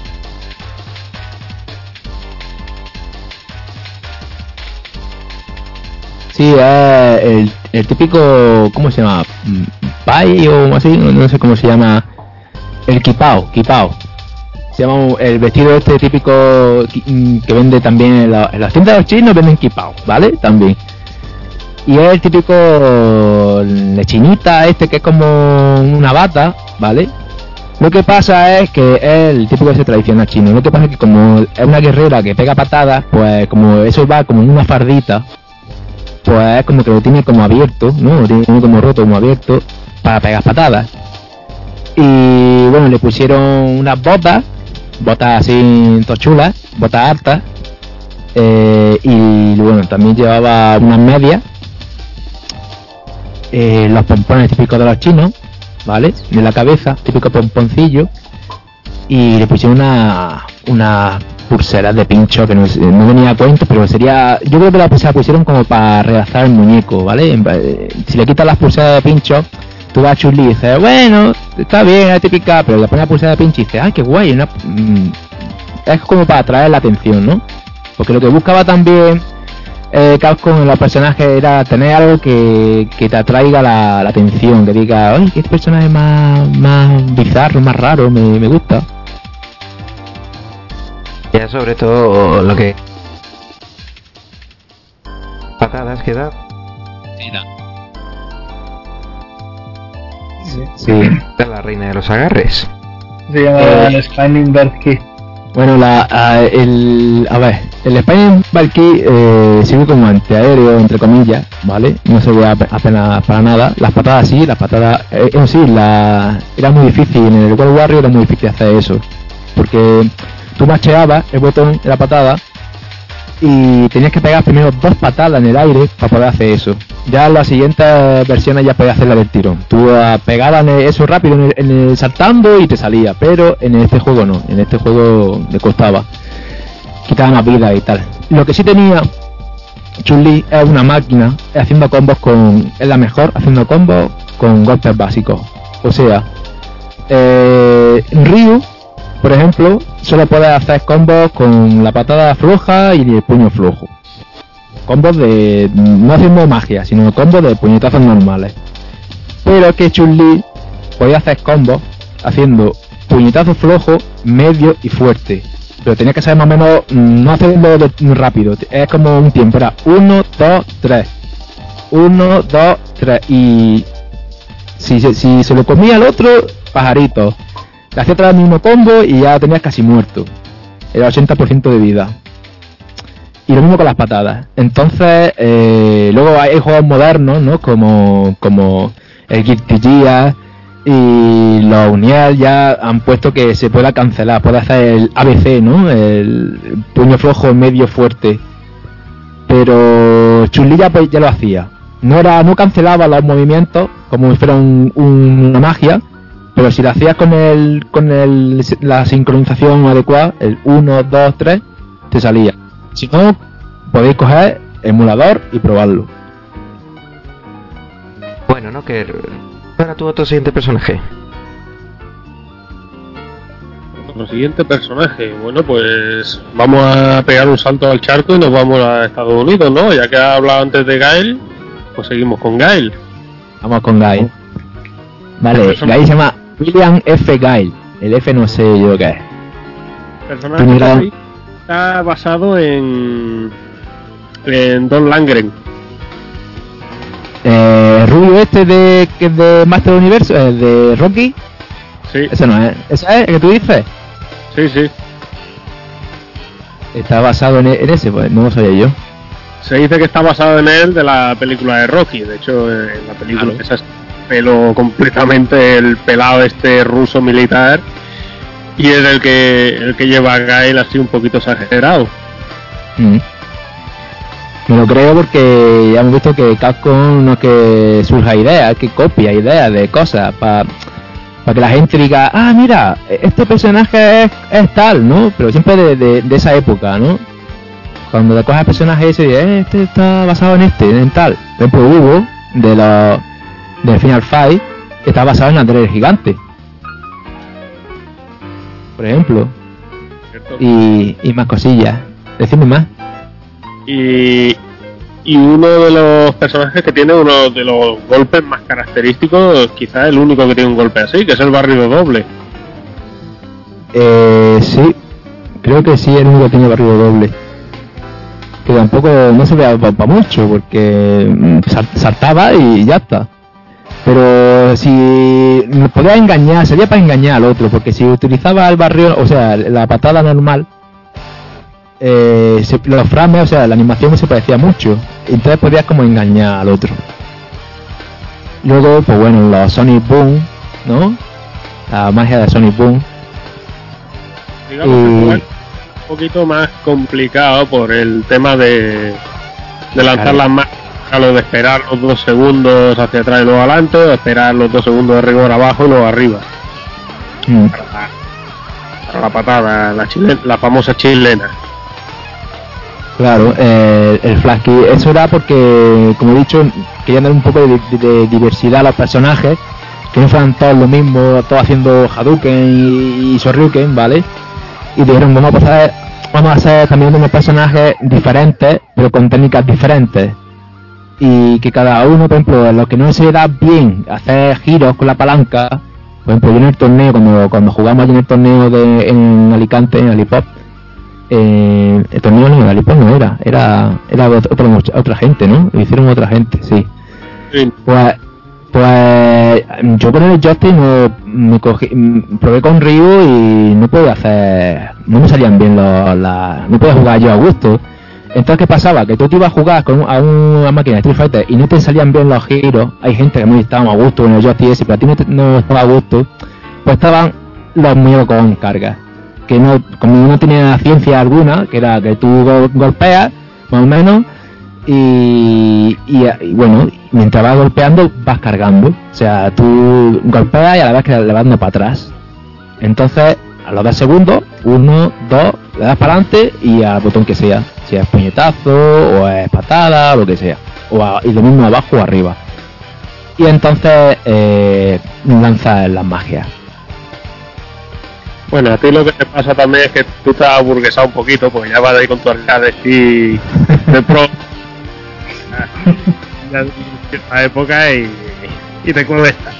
Sí, es el, el típico, ¿cómo se llama? Mm, Pai o así, no, no sé cómo se llama. El kipao, kipao. Se el vestido este típico mm, que vende también en, la- en las tiendas de los chinos, venden kipao, ¿vale? También. Y es el típico lechinita este que es como una bata, ¿vale? Lo que pasa es que es el típico ese tradicional chino. Lo que pasa es que como es una guerrera que pega patadas, pues como eso va como una fardita, pues es como que lo tiene como abierto, ¿no? Lo tiene como roto, como abierto, para pegar patadas. Y bueno, le pusieron unas botas, botas así tochulas, botas altas, eh, y bueno, también llevaba unas medias, eh, los pompones típicos de los chinos, ¿vale? De la cabeza, típico pomponcillo, y le pusieron una, una pulsera de pincho que no, no venía a cuento, pero sería, yo creo que la pusieron como para realzar el muñeco, ¿vale? Eh, Si le quitas las pulseras de pincho, tú vas a Chun-Li y dices, bueno, está bien, es típica, pero le pones la pulsera de pincho y dices, ay, qué guay, una, mm, es como para atraer la atención, ¿no? Porque lo que buscaba también eh, Capcom en los personajes era tener algo que, que te atraiga la, la atención, que diga, ay, este personaje más, más bizarro, más raro, me, me gusta. Ya sobre todo lo que patadas que da. Sí. Da la reina de los agarres. Se llama Eh. Spinning Bird Key. Bueno, la, a, el, a ver, el Spanish Valky eh, sirve como antiaéreo, entre comillas, ¿vale? No se ve ap- apenas para nada. Las patadas sí, las patadas, eh, eso sí, la, era muy difícil, en el World Warrior era muy difícil hacer eso. Porque tú macheabas el botón de la patada y tenías que pegar primero dos patadas en el aire para poder hacer eso. Ya en las siguientes versiones ya podías hacerla del tirón. Tú ah, pegabas eso rápido en el, en el saltando y te salía, pero en este juego no. En este juego le costaba. Quitaba más vida y tal. Lo que sí tenía Chun-Li es una máquina haciendo combos con. Es la mejor haciendo combos con golpes básicos. O sea, eh, Ryu, por ejemplo, solo puede hacer combos con la patada floja y el puño flojo. Combos de. no haciendo magia, sino combos de puñetazos normales. Pero que Chun-Li podía hacer combos haciendo puñetazo flojo, medio y fuerte. Pero tenía que saber más o menos, mm, no hacerlo de- rápido, es como un tiempo, era 1, 2, 3. 1, 2, 3. Y si, se- lo comía al otro, pajarito. Le hacía otra el mismo combo y ya tenías casi muerto. Era 80% de vida. Y lo mismo con las patadas. Entonces, eh, luego hay juegos modernos, ¿no? Como, como el Guilty Gear y los Unial ya han puesto que se pueda cancelar, puede hacer el ABC, ¿no? El puño flojo medio fuerte. Pero Chun-Li ya, pues, ya lo hacía. No era, no cancelaba los movimientos como si fuera un- una magia, pero si lo hacías con el, con el, la sincronización adecuada, el 1, 2, 3, te salía. Si no, podéis coger emulador y probarlo. Bueno, ¿no? Que para tu otro siguiente personaje. Nuestro siguiente personaje, bueno, pues vamos a pegar un salto al charco y nos vamos a Estados Unidos, ¿no? Ya que ha hablado antes de Gail, pues seguimos con Gail. Vamos con Guy. Vale, Guy se llama William F. Guy. El F no sé yo qué es. personaje está basado en en Don Langren. Eh, Rubio este de, que es de Master Universo, eh, de Rocky. Sí, Ese no es. ¿Ese es el que tú dices? sí, sí. Está basado en, e- en ese, pues no lo sabía yo. Se dice que está basado en él de la película de Rocky. De hecho, en la película Claro. esa es pelo completamente el pelado este ruso militar y es el que el que lleva a Gail así un poquito exagerado. Mm. Me lo creo porque ya hemos visto que Capcom no es que surja ideas, que copia ideas de cosas para que la gente diga, ah, mira, este personaje es, tal, ¿no? Pero siempre de, de- esa época, ¿no? Cuando te coges el personaje ese y dices, eh, este está basado en este, en tal. Por ejemplo, Hugo, de los de Final Fight, que está basado en Andrés el Gigante. Por ejemplo. Y, y más cosillas. Decime más. Y, y uno de los personajes que tiene uno de los golpes más característicos, quizás el único que tiene un golpe así, que es el barrido doble. Eh, sí, creo que sí, el único que tenía barrido doble. Que tampoco no se veía para mucho, porque mm, sal- saltaba y ya está. Pero si nos podía engañar, sería para engañar al otro, porque si utilizaba el barrio, o sea, la patada normal, eh, se- los frames, o sea, la animación se parecía mucho. Entonces podías como engañar al otro. Luego, pues bueno, los Sonic Boom, ¿no? La magia de Sonic Boom. Digamos un poquito más complicado por el tema de, de lanzar Claro. las manos, a lo de esperar los dos segundos hacia atrás y luego adelante, o esperar los dos segundos de rigor abajo y luego arriba. Mm. Para la, para la patada, la, chilen- la famosa chilena. Claro, eh, el flash eso era porque, como he dicho, querían dar un poco de, de- de diversidad a los personajes, que no fueran todos lo mismo, todos haciendo Hadouken y, y Shoryuken, ¿vale? Y dijeron, vamos a pasar, vamos a hacer también unos personajes diferentes, pero con técnicas diferentes. Y que cada uno, por ejemplo, lo que no se da bien, hacer giros con la palanca, por ejemplo, yo en el torneo, cuando, cuando jugamos allí en el torneo de, en Alicante, en Alipop, eh, el torneo no, Galipón no era, era, era ot- otra, otra gente, ¿no? Lo hicieron otra gente, sí. Sí. Pues, pues yo con el joystick no me cogí, mm, probé con Ryu y no podía hacer, no me salían bien los, la, no podía jugar yo a gusto. Entonces, ¿qué pasaba? Que tú te ibas a jugar con a una máquina de Street Fighter y no te salían bien los giros. Hay gente que muy estábamos a gusto con el joystick ese, pero a ti no, estaba a gusto. Pues estaban los muñecos con carga. Que no, como no tenía ciencia alguna, que era que tú go- golpeas, más o menos, y, y, y bueno, mientras vas golpeando vas cargando. O sea, tú golpeas y a la vez que le vas dando para atrás. Entonces, a los 10 segundos, uno, dos, le das para adelante y al botón que sea. Si es puñetazo, o es patada, lo que sea. O a- y lo mismo abajo o arriba. Y entonces eh, lanzas las magias. Bueno, a ti lo que te pasa también es que tú te has aburguesado un poquito, porque ya vas ahí con tu arcade y de pro. ya cierta época y, y te cuesta.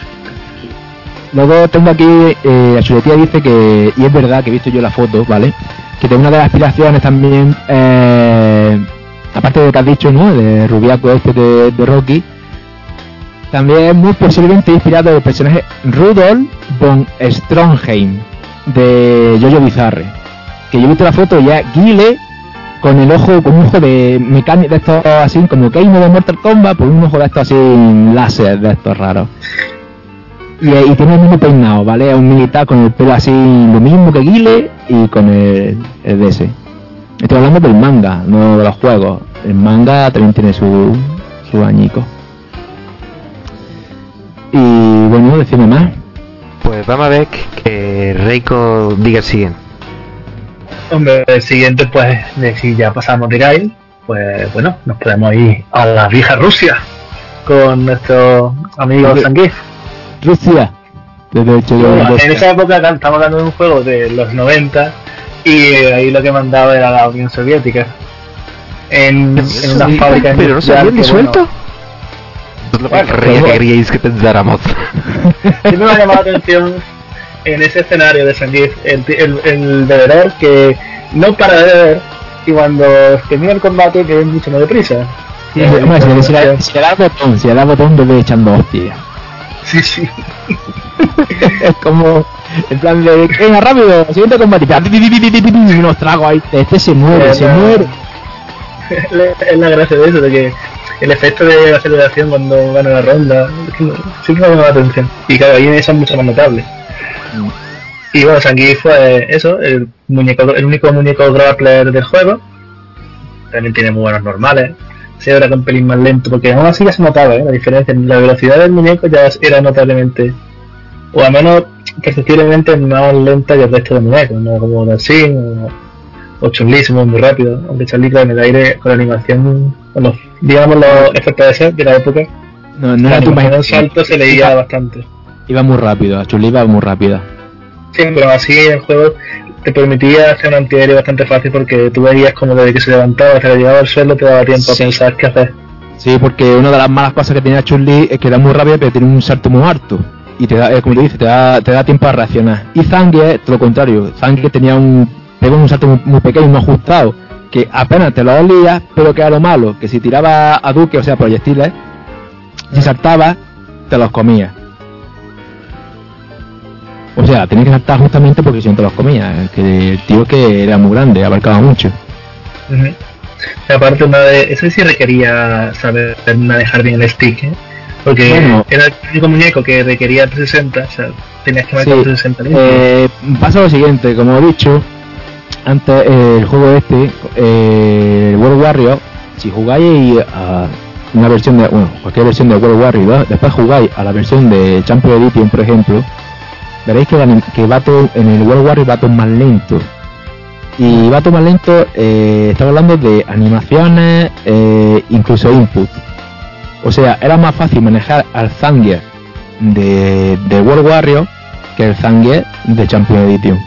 Luego tengo aquí, eh, la chuletía dice que, y es verdad que he visto yo la foto, ¿vale? Que una de las aspiraciones también, eh, aparte de lo que has dicho, ¿no? De Rubiaco este de, Rocky, también muy posiblemente inspirado en el personaje Rudolf von Strongheim de Jojo Bizarre. Que yo he visto la foto y es Guile con el ojo, con un ojo de mecánico de estos así, como Keino de Mortal Kombat, por un ojo de estos así láser de estos raros. Y, y tiene el mismo peinado, ¿vale? Es un militar con el pelo así, lo mismo que Guile y con el, el de ese. Estoy hablando del manga, no de los juegos. El manga también tiene su, su añico. Y bueno, decime más. Pues vamos a ver que Reiko diga el siguiente. Hombre, el siguiente, pues, de si ya pasamos de Gail, pues bueno, nos podemos ir a la vieja Rusia con nuestro amigo Hombre. Rusia. Bueno, en esa época estamos hablando de un juego de los 90 y ahí lo que mandaba era la Unión Soviética. En, en una fábrica Pero no se habían disuelto. Es lo que Bueno, creía que pero- queríais que pensáramos. bueno, siempre me ha llamado la atención en ese escenario de Zangief el, el, el bebedor que no para de beber y cuando termina el combate que es mucho más deprisa. Sí, hombre, si, le- si le- si le da botón, si le da botón, bebe echando hostia. Sí, sí. es como, en plan de, venga, rápido, siguiente combate. Y unos tragos ahí. Este se muere, se muere. es la gracia de eso, de que el efecto de aceleración cuando gana la ronda siempre me llama la atención. Y claro, ahí eso es mucho más notable. Y bueno, Zangief fue eso, el muñeco, el único muñeco grappler del juego. También tiene muy buenos normales. Se era un pelín más lento, porque aún así ya se notaba ¿eh? la diferencia. La velocidad del muñeco ya era notablemente, o al menos perceptiblemente más lenta que el resto de muñecos, no como Dalsin o, o Chun-Li, se mueve muy rápido. Aunque Chun-Li en el aire con la animación, con los, digamos los efectos de la época, No, no la era tu imaginación. salto se leía bastante. Iba muy rápido, Chuli iba muy rápida. Sí, pero así el juego te permitía hacer un antiaéreo bastante fácil porque tú veías como desde que se levantaba hasta que llegaba al suelo te daba tiempo Sí. a pensar qué hacer. Sí, porque una de las malas cosas que tenía Chun-Li es que era muy rápida, pero tiene un salto muy alto. Y te da, eh, como te dice, te da, te da tiempo a reaccionar. Y Zangief es todo lo contrario. Zangief tenía un, pegó un salto muy, muy pequeño, muy ajustado, que apenas te lo olías, pero que era lo malo, que si tiraba a Duque, o sea, proyectiles, si saltaba, te los comía. O sea, tenía que saltar justamente porque si no te los comía. Que el tío que era muy grande, abarcaba mucho. Aparte, una de, eso sí requería saber manejar bien el stick, ¿eh? porque Bueno. era el único muñeco que requería 360, o sea, tenías que Sí, marcar 360 limpio. Eh, pasa lo siguiente, como he dicho antes, eh, el juego este, eh, el World Warrior, si jugáis a una versión de, bueno, cualquier versión de World Warrior, después jugáis a la versión de Champion Edition, por ejemplo, veréis que, que en el World va todo más lento. Y todo más lento, eh, estamos hablando de animaciones, eh, incluso input. O sea, era más fácil manejar al Zangief de, World Warrior que el Zangief de Champion Edition.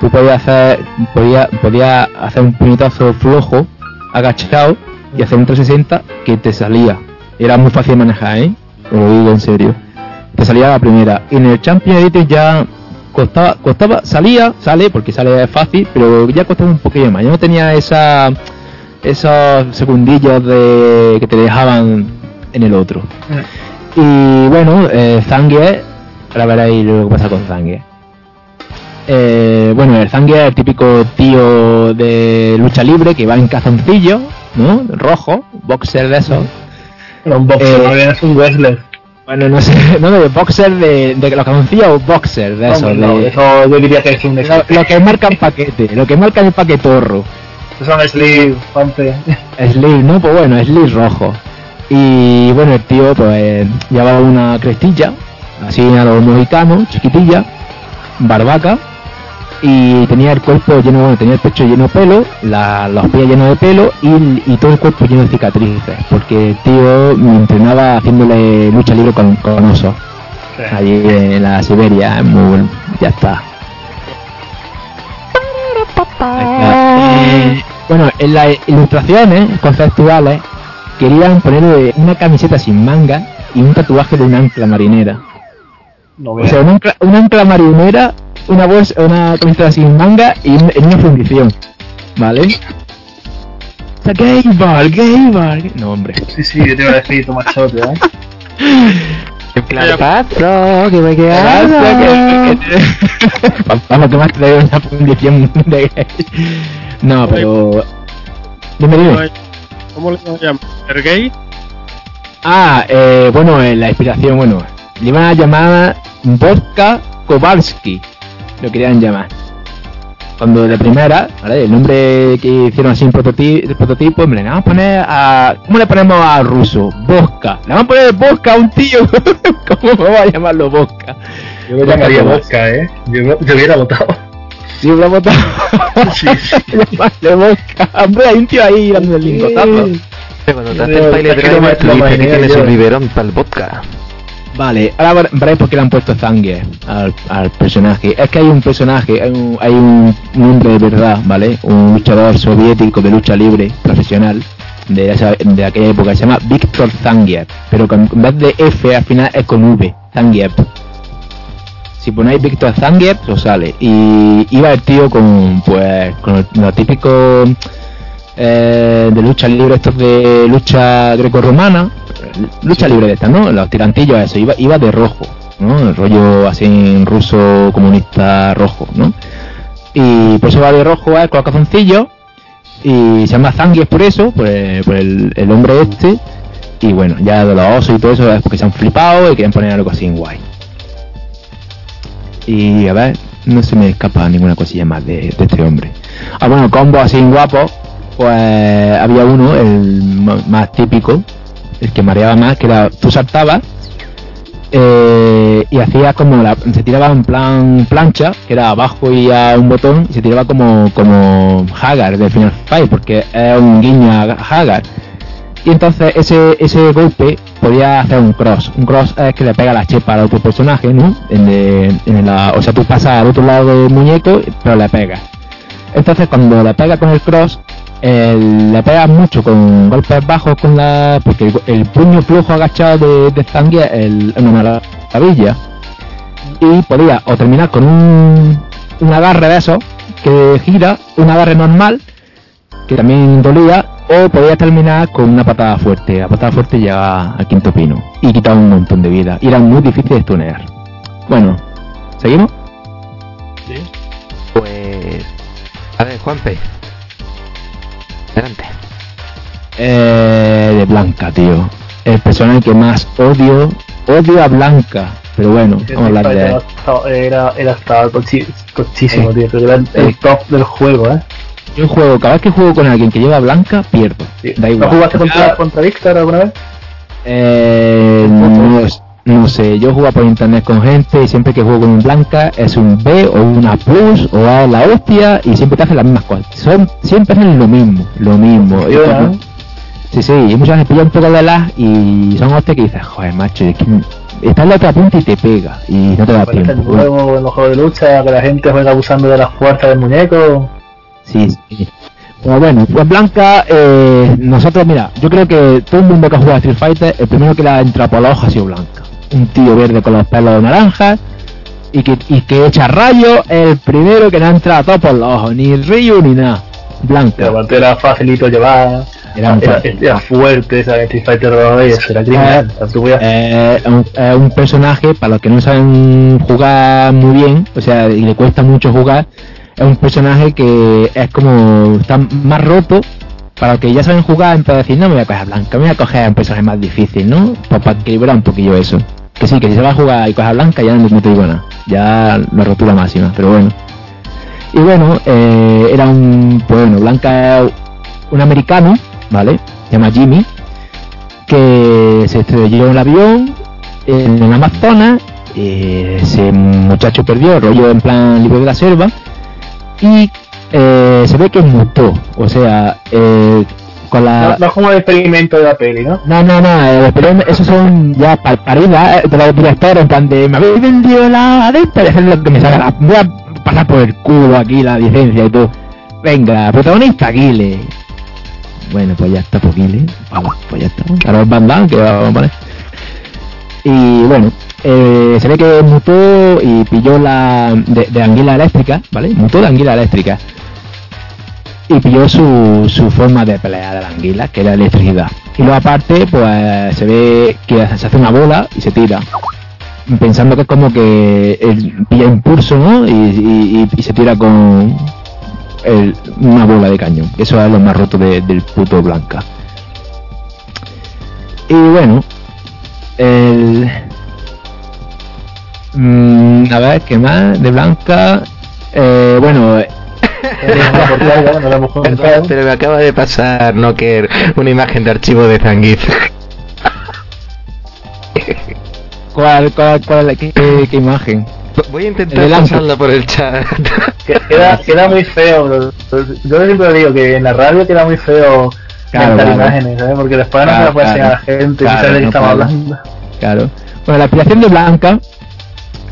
Tú podías hacer, podía, podía hacer un puñetazo flojo, agachado, y hacer un 360 que te salía. Era muy fácil manejar, ¿eh? Lo digo en serio. Te salía la primera. Y en el Champion Edition ya costaba, costaba, salía, sale, porque sale fácil, pero ya costaba un poquillo más. Ya no tenía esa, esos segundillos de que te dejaban en el otro. Y bueno, eh, Zangief, ahora veréis lo que pasa con Zangief. Eh, bueno, el Zangief es el típico tío de lucha libre que va en cazoncillo, ¿no? Rojo, boxer de esos. Era un boxer, Eh, no es un wrestler. Bueno, no sé, no de boxer de, de los cazoncillos o boxer de. Vamos, no, de- eso yo diría que es un lo, lo que marcan paquete, lo que marcan el paquetorro. Son sleeve. Sleeve, ¿no? Pues bueno, Sleeve rojo. Y bueno, el tío pues llevaba una crestilla, así a los mexicanos, chiquitilla, barbaca, y tenía el cuerpo lleno, bueno, tenía el pecho lleno de pelo, la- los pies llenos de pelo y, y todo el cuerpo lleno de cicatrices, porque el tío me entrenaba haciéndole lucha libre con, con osos, allí en la Siberia, muy, ya está. Eh, bueno, en las ilustraciones conceptuales querían ponerle una camiseta sin manga y un tatuaje de un ancla marinera. No O sea, una ancla, una ancla marinera, una bolsa, una camiseta sin manga y en una fundición. ¿Vale? O sea, gay bar, gay bar. No, hombre. Sí, sí, yo te iba a decir, tu machote, ¿eh? Claro, patrón, que me Vamos, que más trae una fundición de gay. No, pero. Dime, dime. ¿Cómo le llaman? ¿Er gay? Ah, eh, bueno, eh, la inspiración, bueno, le iban a llamar Vodka Kowalski, lo querían llamar. Cuando de primera, ¿vale? el nombre que hicieron así un prototipo, prototipo hombre, le vamos a poner a... ¿Cómo le ponemos a ruso? Vodka. Le vamos a poner vodka a un tío. ¿Cómo vamos a llamarlo vodka? Yo me llamaría vodka, ¿eh? Yo, yo hubiera votado. Sí, lo votado. Sí, sí. Llamarle vodka. Hombre, hay un tío ahí dando el lingotazo. Cuando te el baile driver, que lo yo. un biberón para el vodka. Vale, ahora ver- veréis por qué le han puesto Zangief al, personaje. Es que hay un personaje, hay un, hay un, hombre de verdad, ¿vale? Un luchador soviético de lucha libre profesional de, esa- de aquella época, se llama Víctor Zangief, pero con, en vez de F al final es con V, Zangief. Si ponéis Víctor Zangief, os sale. Y iba el tío con, pues, con lo típico eh, de lucha libre, estos de lucha grecorromana, lucha libre de esta, ¿no? Los tirantillos, eso, iba, iba de rojo, ¿no? El rollo así en ruso comunista rojo, ¿no? Y por eso va de rojo es con los y se llama Zangief por eso, por el, por el, el hombre este. Y bueno, ya de los osos y todo eso es porque se han flipado y quieren poner algo así en guay. Y a ver, no se me escapa ninguna cosilla más de, de este hombre. Ah, bueno, combo así guapo, pues había uno, el más típico, el que mareaba más, que era tú saltabas eh, y hacía como la, se tiraba en plan plancha, que era abajo y a un botón, y se tiraba como, como Hagar de Final Fight, porque es un guiño a Hagar. Y entonces ese, ese golpe podía hacer un cross. Un cross es que le pega la chepa al otro personaje, ¿no? En la, o sea, tú pasas al otro lado del muñeco, pero le pegas. Entonces cuando le pega con el cross, el- le pega mucho con golpes bajos con la. porque el, el puño flojo agachado de, de Zangief es una maravilla. Y podía o terminar con un, un agarre de esos que gira, un agarre normal, que también dolía, o podía terminar con una patada fuerte. La patada fuerte llega al quinto pino y quitaba un montón de vida. Y era muy difícil de stunear. Bueno, ¿seguimos? Pues. A ver, Juanpe. Eh, de Blanca, tío. El personaje que más odio, odio a Blanca. Pero bueno, vamos a hablar de él. Era, era cochísimo, Eh. tío. Pero era el, el top del juego, ¿eh? Yo juego, cada vez que juego con alguien que lleva Blanca, pierdo. Sí. Da ¿No igual. jugaste contra, contra Víctor alguna vez? Eh, no, no sé, yo juego por internet con gente y siempre que juego con un Blanca es un B o una Plus o es la hostia y siempre te hacen las mismas cosas. Son, siempre hacen lo mismo, lo mismo. Y Funciona, como- ¿no? Sí, sí, y muchas veces pilla un poco de lag y son hostias que dices, joder, macho, es que está en la otra punta y te pega y no te da Parece el tiempo. nuevo en los juegos de lucha, que la gente juega abusando de las fuerzas del muñeco. Sí, sí. Pero bueno, pues Blanca, eh, nosotros, mira, yo creo que todo el mundo que ha jugado a Street Fighter, el primero que le ha entrado por la hoja ha sido Blanca. Un tío verde con los pelos naranjas, y que, y que echa rayos el primero que le ha entrado por los ojos, ni Ryu ni nada. Blanca. Aparte era facilito llevar. Era era fuerte, ¿sabes? Street Fighter 2 y eso era criminal. O sea, tú podías- Eh, un, es un personaje, para los que no saben jugar muy bien, o sea, y le cuesta mucho jugar, es un personaje que es como, está más roto, para los que ya saben jugar, en decir, no me voy a coger Blanca, me voy a coger un personaje más difícil, ¿no? Pues para equilibrar un poquillo eso. Que sí, que si se va a jugar y coge a Blanca, ya no, te digo nada, ya la rotura máxima, pero bueno. Y bueno, eh, era un, pues bueno, Blanca un americano, ¿vale? Se llama Jimmy, que se estrelló en el avión en el Amazonas, eh, ese muchacho perdió, rollo en plan libre de la selva, y eh, se ve que mutó, o sea, eh, con la... No, no es como el experimento de la peli, ¿no? No, no, no, pero esos son ya pa- paridas eh, de los directores, en plan de, me habéis vendido la de lo que me salga la... Voy a pasar por el culo aquí la licencia y todo. Venga, protagonista, Guile. Bueno, pues ya está, pues Guile. Vamos, pues ya está. Ahora es Van que vamos a poner. Y bueno, eh, se ve que mutó y pilló la de, anguila eléctrica, ¿vale? Mutó de anguila eléctrica y pilló su, su forma de pelear de la anguila, que era electricidad. Y luego aparte, pues se ve que se hace una bola y se tira. Pensando que es como que él pilla impulso, ¿no? Y- y se tira con el- una bola de cañón. Eso es lo más roto de- del puto Blanca. Y bueno, el... Mm, a ver, ¿qué más? De Blanca... Eh, bueno, comentado. pero me acaba de pasar, Noker, una imagen de archivo de Zangief. ¿Cuál, cuál, cuál, qué, qué- qué imagen? Voy a intentar Adelante. pasarla por el chat. Que- Queda, queda muy feo. Yo siempre digo que en la radio queda muy feo Claro, claro. imágenes, ¿sabes? Porque después no se Claro, la puede enseñar a la claro. gente, Claro, y sabe de qué no estamos hablando. Claro. Bueno, la inspiración de Blanca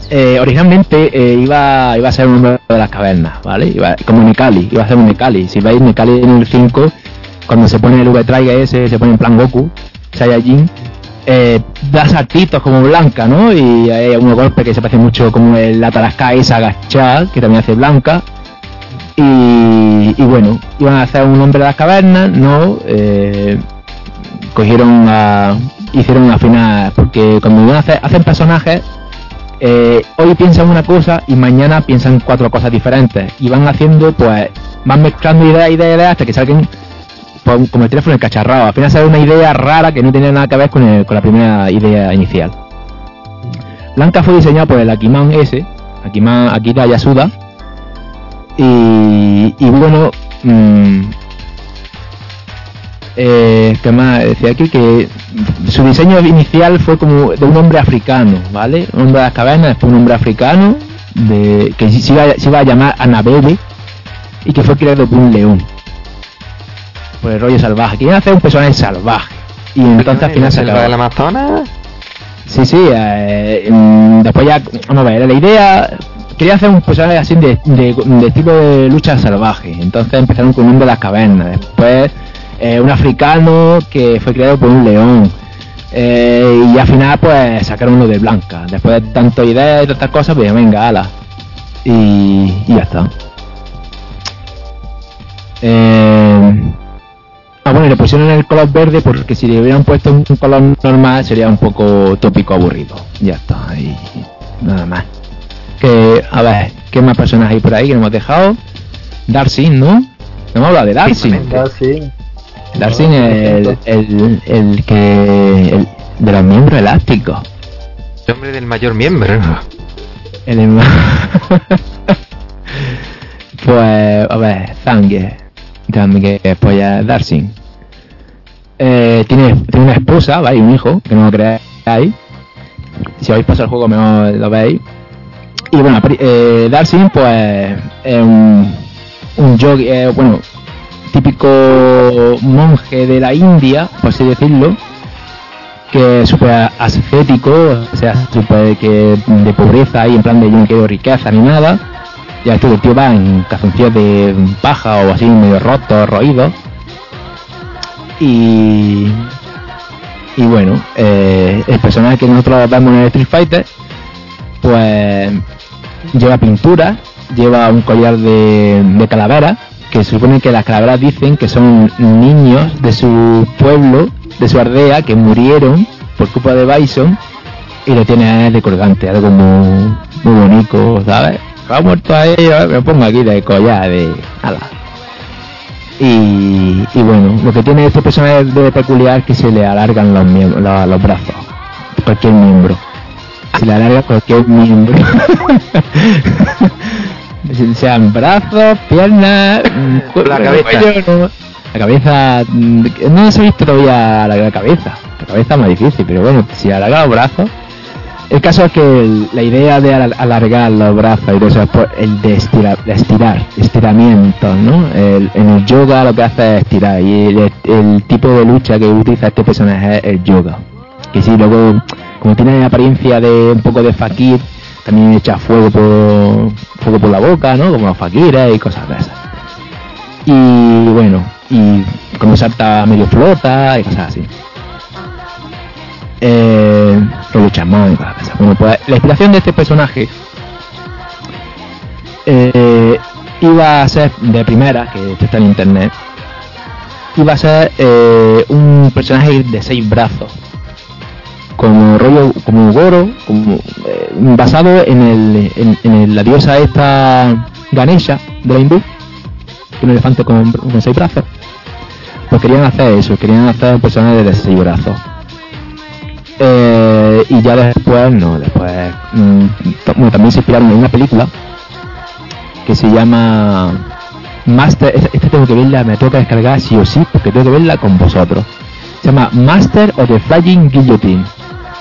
eh, originalmente eh, iba, iba a ser un hombre de las cavernas, ¿vale? Iba, como Nekali, iba a ser un Nekali. Si veis Nekali en el 5, cuando se pone el V-Trigger ese, se pone en plan Goku, Saiyajin, eh, da saltitos como Blanca, ¿no? Y hay algunos golpes que se parecen mucho como el Atarasca esa agachada, que también hace Blanca. Y, bueno, iban a hacer un hombre de las cavernas, ¿no? Eh, cogieron a. hicieron al final. Porque cuando hacen personajes, eh, hoy piensan una cosa y mañana piensan cuatro cosas diferentes. Y van haciendo, pues, van mezclando ideas, ideas, ideas hasta que salgan como el teléfono encacharrado. Al final sale una idea rara que no tiene nada que ver con, la primera idea inicial. Blanca fue diseñada por el Akiman S, Akiman Akira Yasuda. Y, bueno, mm, eh, ¿qué más decía aquí? Que su diseño inicial fue como de un hombre africano, ¿vale? Un hombre de las cavernas, después un hombre africano, que se iba, se iba a llamar Anabebe y que fue creado por un león. Por el rollo salvaje. Querían hacer un personaje salvaje. Y entonces al final se acabó. del Amazonas? Sí, sí, eh, mm, después ya, vamos a ver, la idea, quería hacer un personaje así de, de, de estilo de lucha salvaje, entonces empezaron con un de las cavernas, después eh, un africano que fue creado por un león, eh, y al final pues sacaron uno de Blanca, después de tantas ideas y tantas cosas, pues venga, ala, y, y ya está. Eh, Ah, bueno, y le pusieron el color verde porque si le hubieran puesto un color normal sería un poco tópico aburrido. Ya está, y nada más. Que, a ver, ¿qué más personajes hay por ahí que no hemos dejado? Darcy, ¿no? No hemos hablado de Darcy. Darcy es el, el, el que. El, de los miembros elásticos. El hombre del mayor miembro. El hermano. pues, a ver, Zangue. También que Darcy. Eh, tiene, tiene una esposa, ¿vale? Un hijo, que no lo creáis. Si habéis pasado el juego, mejor lo veis. Y bueno, eh, pues, es un, un yogi, eh, bueno, típico monje de la India, por así decirlo, que es súper ascético, o sea, súper que de pobreza y en plan de yo no quiero riqueza ni nada. Ya esto el tío va en calzoncillos de paja o así medio rotos, roídos. Y y bueno, eh, el personaje que nosotros vemos en el Street Fighter, pues lleva pintura, lleva un collar de, de calavera, que se supone que las calaveras dicen que son niños de su pueblo, de su aldea, que murieron por culpa de Bison y lo tiene de colgante, algo muy, muy bonito, ¿sabes? Ha muerto a ellos, me pongo aquí de collar de... ala. Y, y bueno, lo que tiene este personaje de peculiar es que se le alargan los, miembros, los, los brazos, cualquier miembro. Se le alarga cualquier miembro. Sean brazos, piernas, La cabeza. cuello. La cabeza, mm, no se ha visto todavía la, la cabeza. La cabeza es más difícil, pero bueno, si alarga los brazos. El caso es que la idea de al- alargar los brazos y todo eso es por el de estirar, de estirar estiramiento, ¿no? En el yoga lo que hace es estirar y el, tipo de lucha que utiliza este personaje es el yoga. Que sí, luego, como tiene apariencia de un poco de fakir, también echa fuego por, fuego por la boca, ¿no? Como los fakires y cosas de esas. Y bueno, y cuando salta medio flota y cosas así. Eh, los luchamán y pues la inspiración de este personaje eh, iba a ser de primera, que está en internet, iba a ser eh, un personaje de seis brazos como rollo como Goro eh, basado en el en, la diosa esta Ganesha de la hindú un elefante con seis brazos. Pues querían hacer eso querían hacer un personaje de seis brazos Eh, y ya después no después mm, bueno, también se inspiraron en una película que se llama Master esta, esta tengo que verla me toca descargar sí o sí porque tengo que verla con vosotros se llama Master of the Flying Guillotine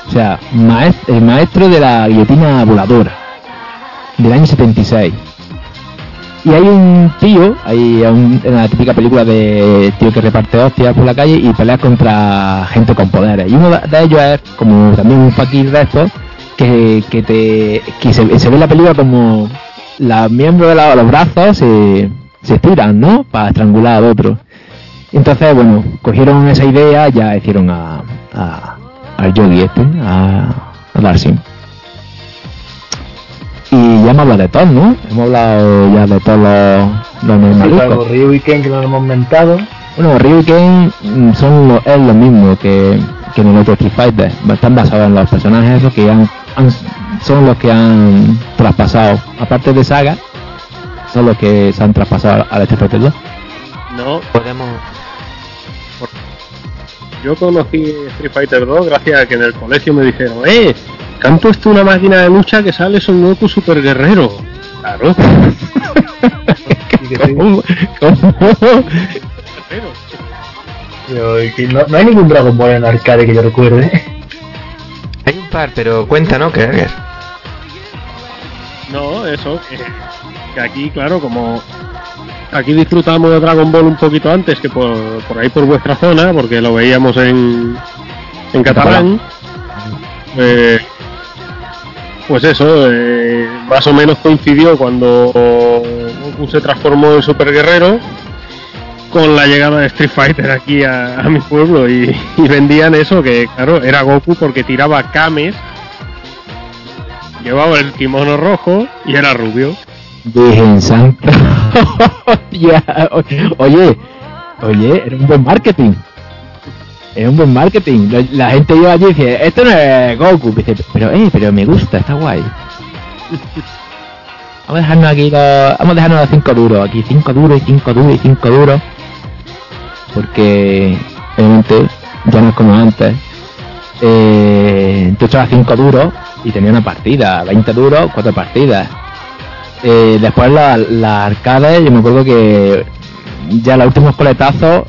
o sea, maest- el maestro de la guillotina voladora del año 76. Y hay un tío, hay un- en la típica película de tío que reparte hostias por la calle y pelea contra gente con poderes. Y uno de ellos es como también un fakir de que, que te que se, ve en la película como los miembros de los brazos se, se estiran, ¿no? Para estrangular al otro. Entonces, bueno, cogieron esa idea, ya hicieron a- al yogi este, a, a Darcy. Y ya hemos hablado de todo, ¿no? Hemos hablado ya de todos los, los Chicago, normaliscos. Ryu y Ken que no lo hemos mentado. Bueno, Ryu y Ken mm, son lo, es lo mismo que, que en el otro Street Fighter. Están basados en los personajes esos que han, han- son los que han traspasado. Aparte de Saga, son los que se han traspasado al Street Fighter 2. No, Podemos. yo conocí Street Fighter 2 gracias a que en el colegio me dijeron, ¡eh! Que han puesto una máquina de lucha que sale Son Goku Super Guerrero. Claro. ¿Cómo? No, no hay ningún Dragon Ball en arcade que yo recuerde. Hay un par, pero cuenta, ¿no? Que No, eso, que, que aquí, claro, como aquí disfrutamos de Dragon Ball un poquito antes que por, por ahí por vuestra zona, porque lo veíamos en, en catalán, eh, pues eso, eh, más o menos coincidió cuando Goku se transformó en Super Guerrero con la llegada de Street Fighter aquí a, mi pueblo y, vendían eso, que claro, era Goku porque tiraba Kames, llevaba el kimono rojo y era rubio. Virgen Santa. Oye, oye, era un buen marketing. Era un buen marketing. La gente iba allí y dice, esto no es Goku. Dice, pero, eh, pero me gusta, está guay. Vamos a dejarnos aquí los, vamos a dejarnos los 5 duros. Aquí 5 duros y 5 duros y 5 duros. Porque, obviamente, ya no es como antes. Eh, tú echabas 5 duros y tenía una partida. 20 duros, 4 partidas. Eh, después la, la arcade, yo me acuerdo que ya los últimos coletazos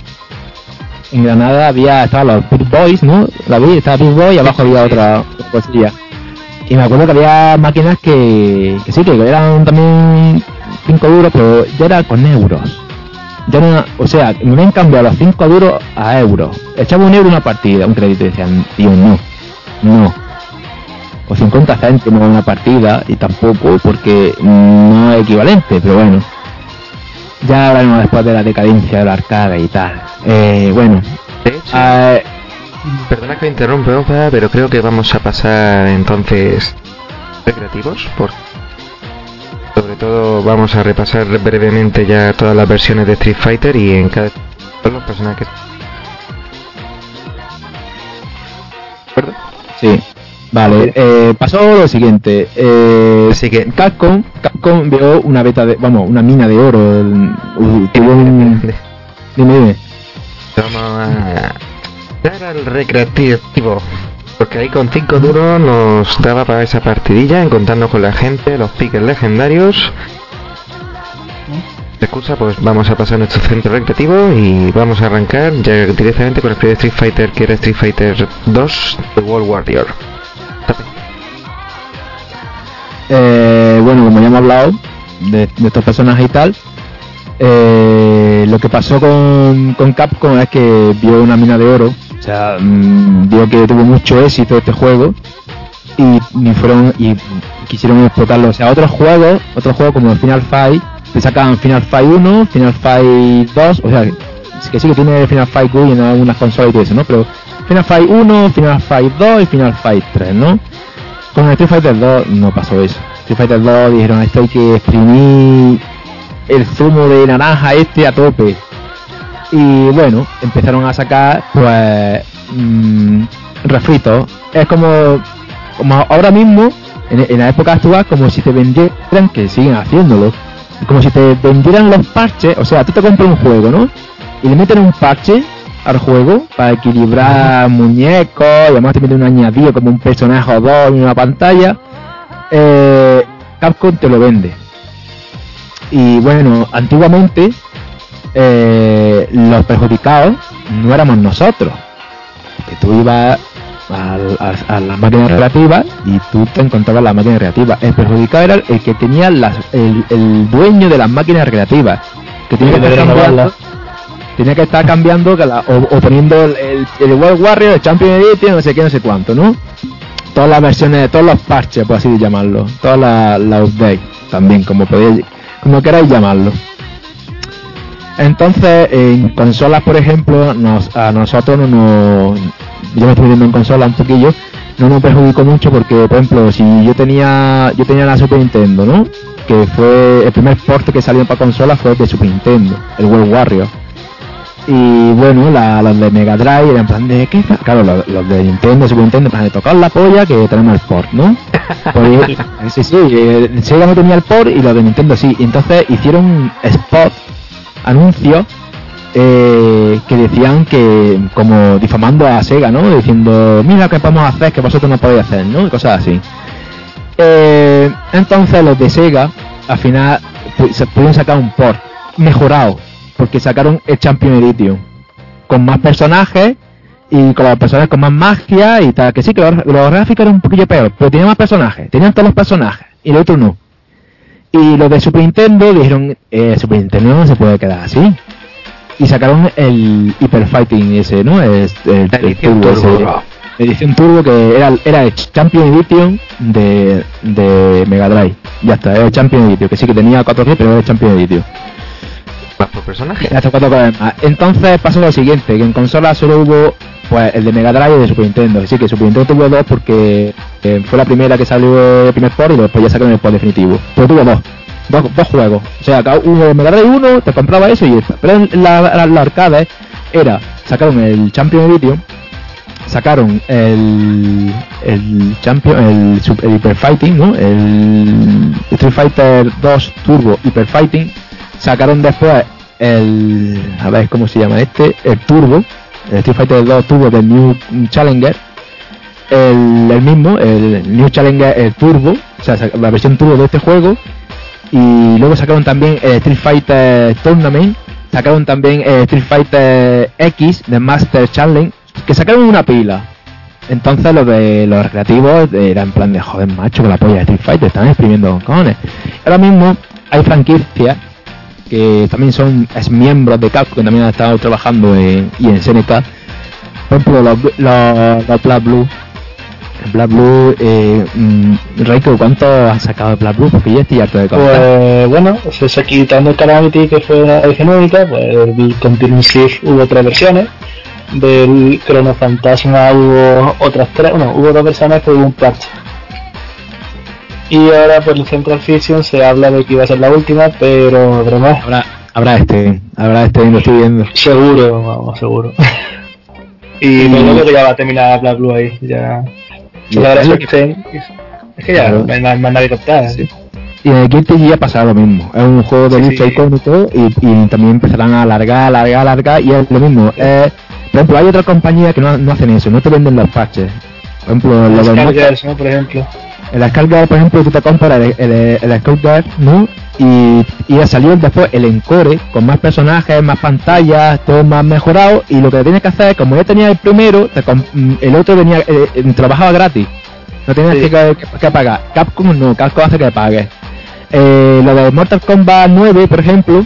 en Granada había estaban los Big Boys, ¿no? La vi, estaba Big Boy y abajo había otra, cosilla. Y me acuerdo que había máquinas que, que sí, que eran también 5 duros, pero ya era con euros. Ya no, o sea, me habían cambiado los 5 duros a euros. Echaba un euro una partida, un crédito y decían, tío, no, no, o 50 céntimos una partida y tampoco porque no es equivalente, pero bueno. Ya hablaremos después de la decadencia del arcade y tal. Eh, bueno, De hecho, eh, perdona que me interrumpa, pero creo que vamos a pasar entonces recreativos. Por... Sobre todo vamos a repasar brevemente ya todas las versiones de Street Fighter y en cada todos los personajes. ¿De acuerdo? Sí. Vale, eh, pasó lo siguiente. Eh, Así que Capcom, Capcom vio una beta de, vamos, una mina de oro. el- tuvo un, dime, dime. Vamos a dar al recreativo. Porque ahí con 5 duros nos daba para esa partidilla, encontrarnos con la gente, los piques legendarios. Excusa, pues vamos a pasar a nuestro centro recreativo y vamos a arrancar ya directamente con el primer Street Fighter que era Street Fighter 2 The World Warrior. Eh, bueno, como ya hemos hablado de, estos personajes y tal, eh, lo que pasó con, con Capcom es que vio una mina de oro, o sea, mm, vio que tuvo mucho éxito este juego y, y fueron y quisieron explotarlo. O sea, otros juegos, otros juegos como Final Fight, te sacan Final Fight 1, Final Fight 2, o sea, que sí que tiene Final Fight GUI en algunas consolas y todo eso, ¿no? Pero Final Fight 1, Final Fight 2 y Final Fight 3, ¿no? Con Street Fighter 2 no pasó eso. Street Fighter 2 dijeron esto hay que exprimir el zumo de naranja este a tope. Y bueno, empezaron a sacar pues mm, refritos. Es como, como ahora mismo, en, en la época actual, como si te vendieran, que siguen haciéndolo, como si te vendieran los parches, o sea, tú te compras un juego, ¿no? Y le meten un parche al juego para equilibrar muñecos, y además te meten un añadido como un personaje o dos en una pantalla. Eh, Capcom te lo vende. Y bueno, antiguamente eh, los perjudicados no éramos nosotros. Que tú ibas al- a, a la máquina recreativa y tú te encontrabas la máquina recreativa. El perjudicado era el que tenía las, el, el dueño de las máquinas recreativas. Que tenía que, Que tenía que estar cambiando o, poniendo el, el, el World Warrior, el Champion Edition, no sé qué, no sé cuánto, ¿no? Todas las versiones, todos los parches, por así llamarlo. Todas las la updates también, como podéis, como queráis llamarlo. Entonces, en consolas, por ejemplo, nos, a nosotros no nos. Yo me estoy viendo en consola un poquillo, no nos perjudicó mucho porque, por ejemplo, si yo tenía yo tenía la Super Nintendo, ¿no? Que fue el primer port que salió para consola fue de Super Nintendo, el World Warrior. Y bueno, la- los de Mega Drive eran en plan de, fa-? Claro, los, los de Nintendo, Super Nintendo, en plan de tocar la polla que tenemos el port, ¿no? Pues, sí, sí, eh, Sega no tenía el port y los de Nintendo sí. Y entonces hicieron spot, anuncios, eh, que decían que, como difamando a Sega, ¿no? Diciendo, mira qué podemos hacer que vosotros no podéis hacer, ¿no? Y cosas así. Eh, entonces los de Sega, al final, se pudieron sacar un port mejorado, porque sacaron el Champion Edition, con más personajes y con los personajes con más magia y tal. Que sí, que los, los gráficos eran un poquillo peor, pero tenía más personajes, tenían todos los personajes, y los otros no. Y los de Super Nintendo dijeron, eh, Super Nintendo no se puede quedar así. Y sacaron el Hyper Fighting ese, ¿no? El, el edición turbo turbo. ese. Edición turbo que era, era el Champion Edition de, de Mega Drive. Ya está, era el Champion Edition, que sí que tenía 4 pero era el Champion Edition. Entonces pasó lo siguiente, que en consola solo hubo pues el de Mega Drive y de Super Nintendo. Así que Super Nintendo tuvo dos porque eh, fue la primera que salió el primer port y después ya sacaron el port definitivo. Pero tuvo dos. Dos, dos juegos. O sea, de Mega Drive uno, te compraba eso y esta. Pero en la, la, arcade era, sacaron el Champion Edition, sacaron el el Champion, el, el Hyper Fighting, ¿no? El Street Fighter 2 Turbo Hyper Fighting, sacaron después el a ver cómo se llama este, el Turbo, el Street Fighter 2 Turbo del New Challenger, el, mismo, el New Challenger el Turbo, o sea, la versión Turbo de este juego, y luego sacaron también el Street Fighter Tournament, sacaron también el Street Fighter X de Master Challenge, que sacaron una pila. Entonces los de los recreativos eran en plan de joder macho con la polla de Street Fighter, están exprimiendo con cojones. Ahora mismo hay franquicias que también son miembros de Capcom que también han estado trabajando en, y en SNK. Por ejemplo los, los, Black Blue. Black Blue, eh, mm, Reiko, ¿cuánto has sacado de Black Blue? Porque ya estoy harto de. Pues bueno, se está quitando el Calamity que fue edición única, pues el Continuum Shift hubo tres versiones, del Chrono Fantasma hubo otras tres, bueno, hubo dos versiones pero hubo un parche. Y ahora por el Central Fiction se habla de que iba a ser la última, pero Habrá, habrá este, habrá este, lo estoy viendo. seguro, vamos, seguro. y Y- luego que ya va a terminar Black Blue ahí, ya. Ya verás es que-. Es que ya no más, más nadie optar. Sí. Y en el Guilty Gear pasa lo mismo. Es un juego de lucha sí. icónico y, y también empezarán a alargar, alargar, alargar y es lo mismo. Eh, por ejemplo, hay otras compañías que no, no hacen eso, no te venden los parches. Por ejemplo, lo Los ¿no? Por ejemplo. El Skullguard, por ejemplo, tú te compras el, el, el ¿no? Y, y ha salido después el Encore con más personajes, más pantallas, todo más mejorado. Y lo que tienes que hacer es, como ya tenía el primero, te mm, el otro venía, eh, eh, trabajaba gratis. No tenías Sí. que, que- que pagar. Capcom no, Capcom hace que pagues. Eh, lo de Mortal Kombat 9, por ejemplo,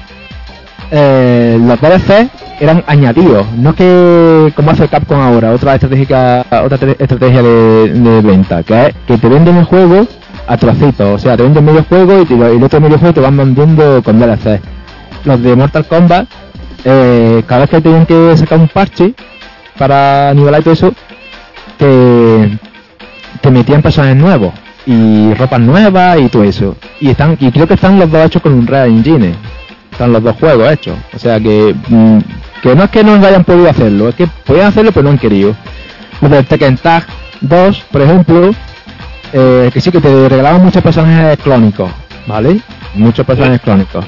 eh, los DLC eran añadidos, no que como hace Capcom ahora, otra estrategia, otra estrategia de, venta, que es que te venden el juego a trocitos, o sea, te venden medio juego y, te y el otro medio juego te van vendiendo con DLC. Los de Mortal Kombat, eh, cada vez que tienen que sacar un parche para nivelar y todo eso, te, te metían personajes nuevos y ropas nuevas y todo eso. Y están y creo que están los dos hechos con un Real Engine. Están los dos juegos hechos. O sea que mm, que no es que no hayan podido hacerlo, es que podían hacerlo pero no han querido. Los del Tekken Tag 2, por ejemplo, eh, que sí que te regalaban muchos personajes clónicos, ¿vale? Muchos personajes clónicos.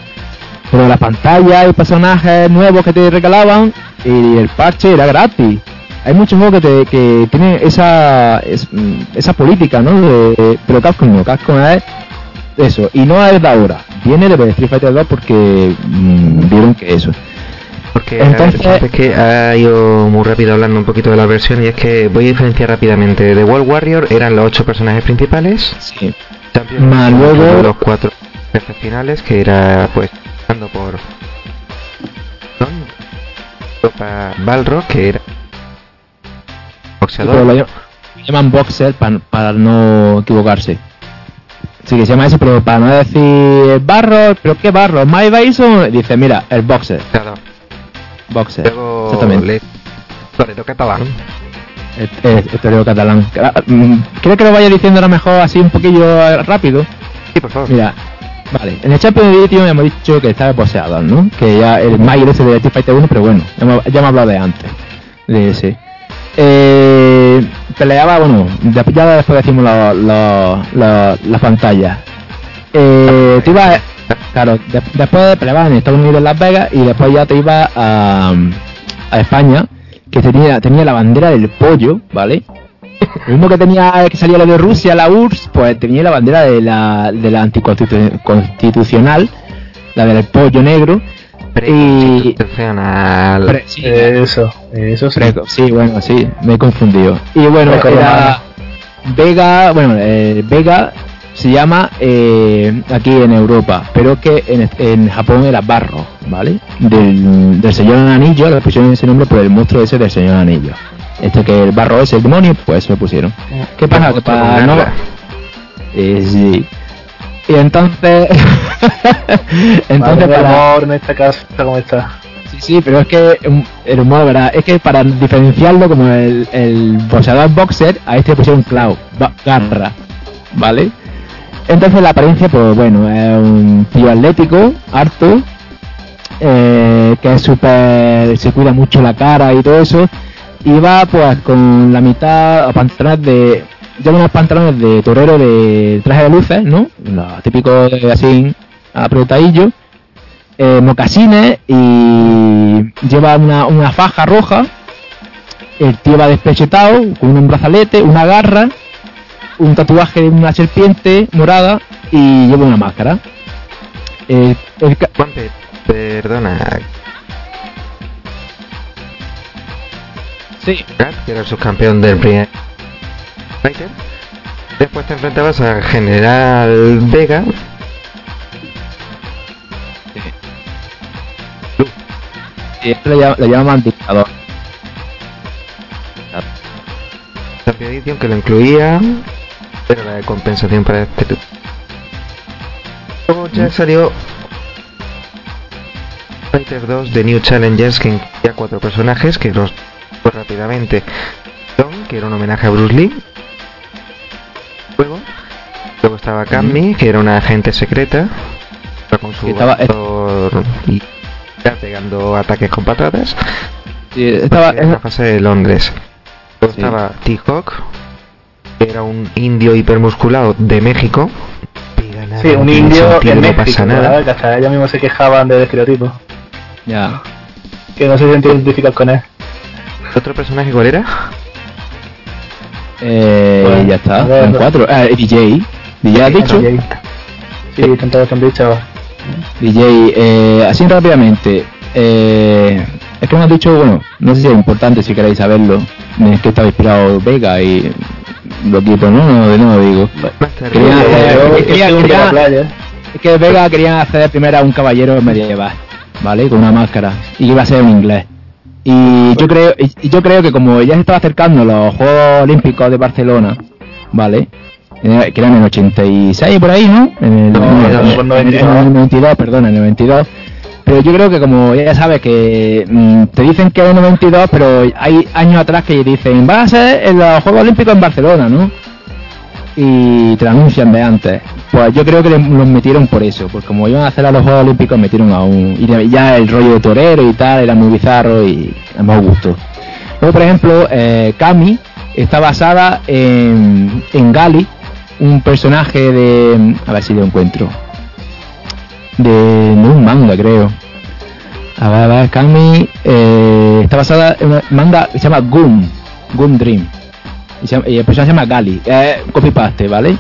Pero la pantalla y personajes nuevos que te regalaban y el parche era gratis. Hay muchos juegos que, que tienen esa, es- mm, esa política, ¿no? De- pero Capcom no, Capcom es eso. Y no es de ahora, viene de Street Fighter 2 porque mm, vieron que eso. Porque Entonces- ver, es que ha ido muy rápido hablando un poquito de la versión y es que voy a diferenciar rápidamente. De World Warrior eran los ocho personajes principales, Sí. Champion Más luego- los cuatro jefes finales, que era pues pasando por ¿no? para Balrog, que era boxeador. lo ll- llaman boxer pa- para no equivocarse. Sí que se llama eso, pero para no decir barro, pero qué barro, My Bison, dice, mira, el boxer, boxeador. Boxer. Luego Exactamente. le catalán. El, el, el torero catalán. Ah, mm, Creo que lo vaya diciendo ahora mejor así un poquillo eh, rápido. Sí, por favor. Mira, vale, en el Champions Edition hemos dicho que estaba boxeador, ¿no? Que ya el Mayer ese de Street Fighter 1, pero bueno, ya hemos, ya hemos hablado de antes, de ese. Eh, peleaba, bueno, ya, ya después decimos la, la, la, la pantalla. Eh, te ibas, claro, de- después peleabas en Estados Unidos en Las Vegas y después ya te ibas a, a España, que tenía, tenía la bandera del pollo, ¿vale? Lo mismo que tenía que salía lo de Rusia, la URSS, pues tenía la bandera de la, de la anticonstitucional, la del pollo negro. Y. Constitucional. Pre- sí, Eso, eso sí. Preco, sí, bueno, sí, me he confundido. Y bueno, era Vega, bueno, eh, Vega se llama eh, aquí en Europa, pero que en, en Japón era Barro, ¿vale? Del, del Señor Anillo, le pusieron ese nombre por el monstruo ese del Señor Anillo. Este que el Barro es el demonio, pues se lo pusieron. ¿Qué pasa? Para no... Eh, sí. Y entonces... entonces del para... amor en esta casa, ¿cómo está? Sí, sí, pero es que el humor, ¿verdad? Es que para diferenciarlo como el, el boxeador boxer, a este pusieron ba- garra, ¿vale? Entonces la apariencia, pues bueno, es un tío atlético, harto, eh, que es súper, se cuida mucho la cara y todo eso, y va pues con la mitad a pantalones de, lleva unos pantalones de torero de traje de luces, ¿no? Lo típico de así, apretadillo, eh, mocasines y lleva una, una faja roja. El tío va despechetado con un brazalete, una garra, un tatuaje de una serpiente morada y lleva una máscara. Eh, el ca- Juanpe, perdona. sí, Gat, que era el subcampeón del primer Fighter. Después te enfrentabas a General Vega. y le, llama- le llaman dictador. Edition que lo incluía. Pero la de compensación para este. Luego ya salió Fighter 2 de New Challengers que incluía cuatro personajes que los pues, rápidamente. Don, que era un homenaje a Bruce Lee. Luego, luego estaba Cammy, que era una agente secreta, con su bastón y pegando ataques con patatas. Sí, estaba, en la fase de Londres. Luego Sí. estaba T-Hawk, era un indio hipermusculado de México. Nada, Sí, un indio sentido, en no México, pasa nada. ¿verdad? que hasta ellos mismos se quejaban del estereotipo. ya. Que no se sienten identificados con él. ¿Otro personaje cuál era? Eh, Bueno, ya está, ver, no. cuatro. Ah, DJ. DJ has dicho. DJ. Sí, están todos han dicho. DJ, eh, así rápidamente. Eh, es que me has dicho, bueno, no sé si es importante si queréis saberlo. Es que estaba inspirado Vega y lo quito, ¿no? No, de nuevo digo. Es que Vega quería hacer primero a un caballero medieval, ¿vale? Con una máscara. Y iba a ser un inglés. Y yo creo, y yo creo que como ya se estaba acercando los Juegos Olímpicos de Barcelona, ¿vale? Eh, Que eran en el 86 por ahí, ¿no? En el, No, no, en el 92, perdón, en el 92. Pero yo creo que como ya sabes que mm, te dicen que es en el 92, pero hay años atrás que dicen, va a ser en los Juegos Olímpicos en Barcelona, ¿no? y te anuncian de antes. Pues yo creo que los metieron por eso, porque como iban a hacer a los Juegos Olímpicos, metieron a un. Y ya el rollo de torero y tal era muy bizarro y a más gusto. Luego, por ejemplo, eh, Kami está basada en, en Gali, un personaje de. A ver si lo encuentro. De, de un manga, creo. A ver, a ver, Kami eh, está basada en un manga que se llama Goom, Goom Dream. Y, se llama- y el personaje se llama Gali, eh, copy paste, ¿vale?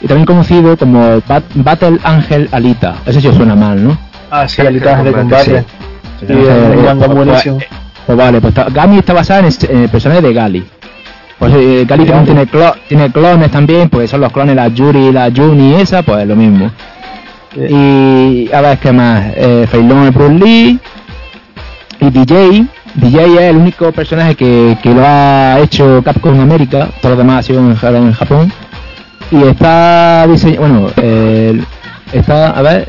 Y también conocido como Bat- Battle Angel Alita. Eso sí os suena mal, ¿no? Ah, sí, Sí, el de combate, combate. sí. Sí, es un manga pues, buenísimo. pues, pues vale, pues está- Gami está basada en, este- en el personaje de Gali. Pues eh, Gali también tiene, clo- tiene clones también, pues son los clones, la Yuri y la Juni y esa, pues lo mismo. Y a ver, ¿qué más? Eh, Feilón Bruce Lee. Y DJ. DJ es el único personaje que, que lo ha hecho Capcom América. Todo lo demás ha sido en, en Japón. Y está diseñado. Bueno, eh, está. A ver.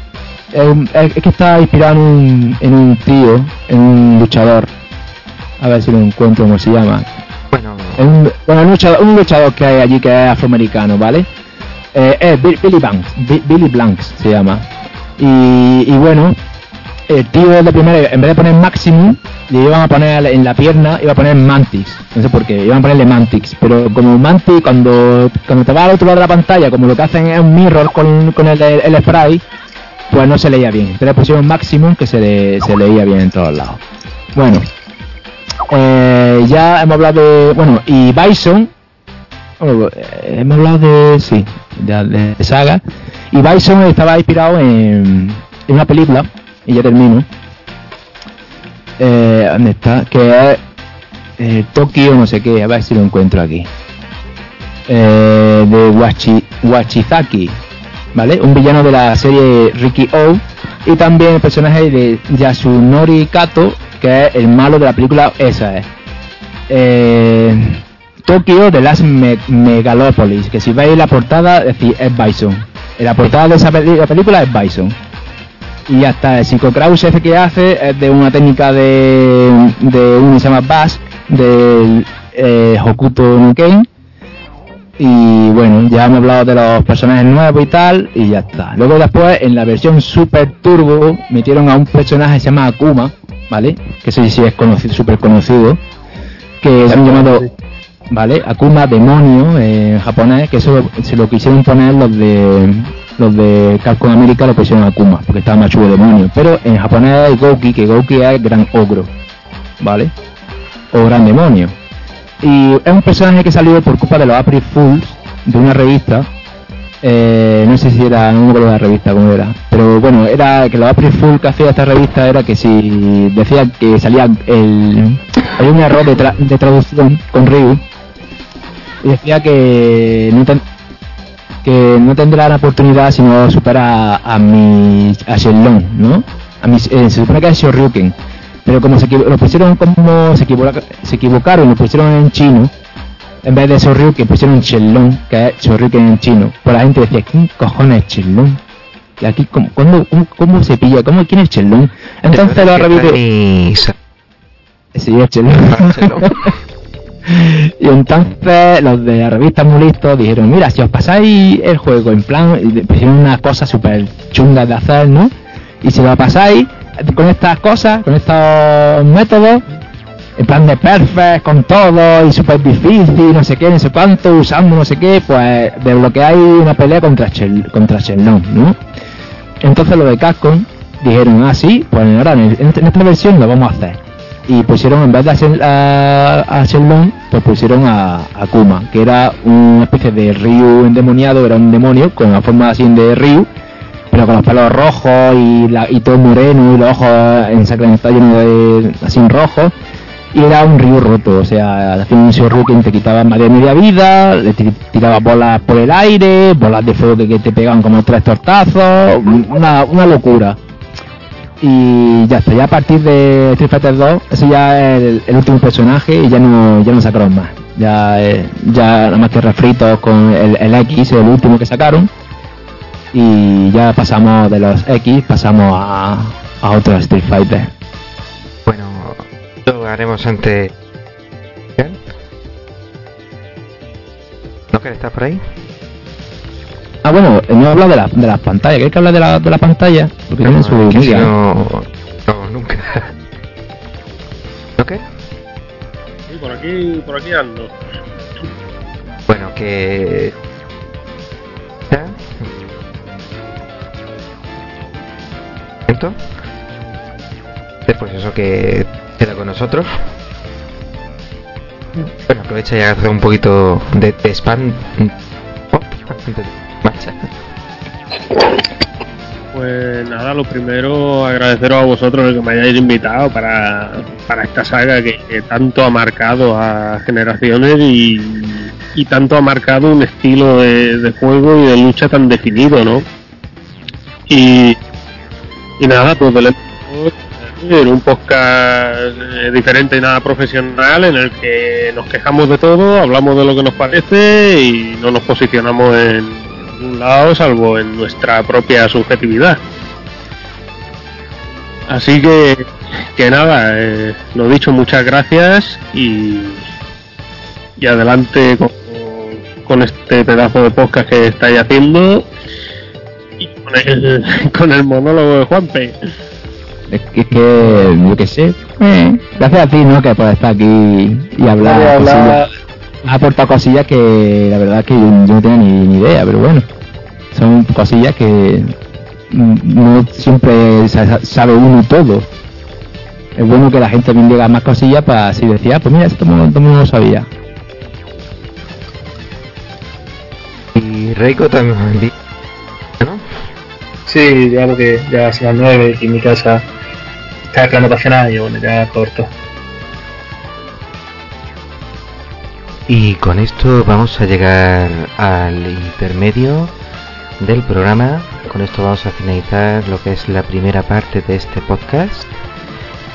Es, que está inspirado en un, en un tío, en un luchador. A ver si lo encuentro, cómo se llama. Bueno, un, bueno, un luchador, un luchador que hay allí que es afroamericano, ¿vale? Eh, Bi- Billy Blanks, Bi- Billy Blanks se llama. Y, y bueno, el tío de primero, en vez de poner Maximum, le iban a poner en la pierna, iba a poner Mantis. No sé por qué, iban a ponerle Mantix. Pero como Mantis, cuando, cuando te vas al otro lado de la pantalla, como lo que hacen es un mirror con, con el, el spray, pues no se leía bien. Entonces le pusieron Maximum que se, le- se leía bien en todos lados. Bueno, eh, ya hemos hablado de. Bueno, y Bison. Eh, hemos hablado de. Sí, de, saga. Y Bison estaba inspirado en, en una película. Y ya termino. Eh, ¿Dónde está? Que es. eh, Tokio, no sé qué. A ver si lo encuentro aquí. Eh, de Wachi, Wachizaki. ¿Vale? Un villano de la serie Ricky O. Y también el personaje de Yasunori Kato, que es el malo de la película esa es. Eh, Tokio de las Me- Megalopolis, que si veis la portada, es decir, es Bison. En la portada de esa la película es Bison. Y ya está, el Psycho Krause ese que hace es de una técnica de, de uno que se llama Bask, del eh, Hokuto no Ken. Y bueno, ya hemos hablado de los personajes nuevos y tal, y ya está. Luego después, en la versión Super Turbo, metieron a un personaje que se llama Akuma, ¿vale? Que ese sí es conocido, súper conocido. Que se han llamado, ¿vale? Akuma Demonio en japonés, que eso se lo quisieron poner los de los de Capcom América lo pusieron Akuma, porque estaba más chulo demonio. Pero en japonés hay Gouki, que Gouki es gran ogro, ¿vale? O gran demonio. Y es un personaje que salió por culpa de los April Fools de una revista. Eh, no sé si era, no me de la revista cómo era. Pero bueno, era que los April Fools que hacía esta revista era que si decía que salía el. Hay un error de, tra- de traducción con Ryu. Y decía que no, ten- que no tendrá la oportunidad si no supera a, a mi. a Shenlong, ¿no? A mi, eh, se supone que es Shoryuken pero como se lo pusieron como se, equivoca- se equivocaron lo pusieron en chino en vez de Shoryuken pusieron Shenlong que es Shoryuken en chino pues la gente decía ¿quién cojones es Shenlong? y aquí ¿cómo, cómo, cómo- se pilla? ¿Cómo, ¿quién es Shenlong? entonces lo sa- sí es Shenlong. y entonces los de la revista Muy Listos dijeron, mira, si os pasáis el juego en plan, unas cosas súper chungas de hacer, ¿no? Y si lo pasáis con estas cosas, con estos métodos, en plan de perfect, con todo, y súper difícil, no sé qué, no sé cuánto, usando no sé qué, pues desbloqueáis una pelea contra, Shell, contra ¿no? Entonces los de Capcom dijeron, ah, sí, pues ahora en esta versión lo vamos a hacer. Y pusieron, en vez de a, Shen- a, Shenlong, pues pusieron a, a Kuma, que era una especie de Ryu endemoniado, era un demonio con la forma así de Ryu, pero con los pelos rojos y, la, y todo moreno y los ojos ensangrentados llenos de así rojos. Y era un Ryu roto, o sea, hacía un Shoryuken te quitaba más de media vida, le ti- tiraba bolas por el aire, bolas de fuego que, que te pegaban como tres tortazos, una, una locura. Y ya está, ya a partir de Street Fighter 2, ese ya es el, último personaje y ya no, ya no sacaron más. Ya, eh, ya nada más que refritos con el, el X, el último que sacaron. Y ya pasamos de los X, pasamos a, a otros Street Fighter. Bueno, lo haremos ante. ¿No querés estar por ahí? Ah, bueno, eh, no he hablado de, la, de las pantallas. ¿Quieres que hable de la, de la pantalla? Porque tienen su es que si miga. no, no, nunca. ¿No qué? Sí, por aquí, por aquí ando. Bueno, que. ¿Ya? ¿Esto? Después eso que queda con nosotros. Bueno, aprovecha y hace un poquito de, de spam. Pop, de marcha. Pues nada, lo primero agradeceros a vosotros el que me hayáis invitado para, para esta saga que, que tanto ha marcado a generaciones y, y tanto ha marcado un estilo de, de juego y de lucha tan definido, ¿no? Y, y nada, pues del en un podcast eh, diferente y nada profesional en el que nos quejamos de todo, hablamos de lo que nos parece y no nos posicionamos en ningún lado salvo en nuestra propia subjetividad. Así que, que nada, eh, lo dicho, muchas gracias y, y adelante con, con este pedazo de podcast que estáis haciendo y con el, con el monólogo de Juanpe. Es que, es que yo qué sé. Eh, gracias a ti, ¿no? Que puedes estar aquí y hablar. A hablar- cosillas. Has aportado cosillas que la verdad que yo, yo no tenía ni, ni idea, pero bueno. Son cosillas que no siempre sa- sabe uno todo. Es bueno que la gente también diga más cosillas para así decir, ah, pues mira, esto no, no lo sabía. Y Reiko también. ¿No? Sí, ya porque ya son las 9 y en mi casa está cenar y bueno, ya corto. Y con esto vamos a llegar al intermedio del programa. Con esto vamos a finalizar lo que es la primera parte de este podcast.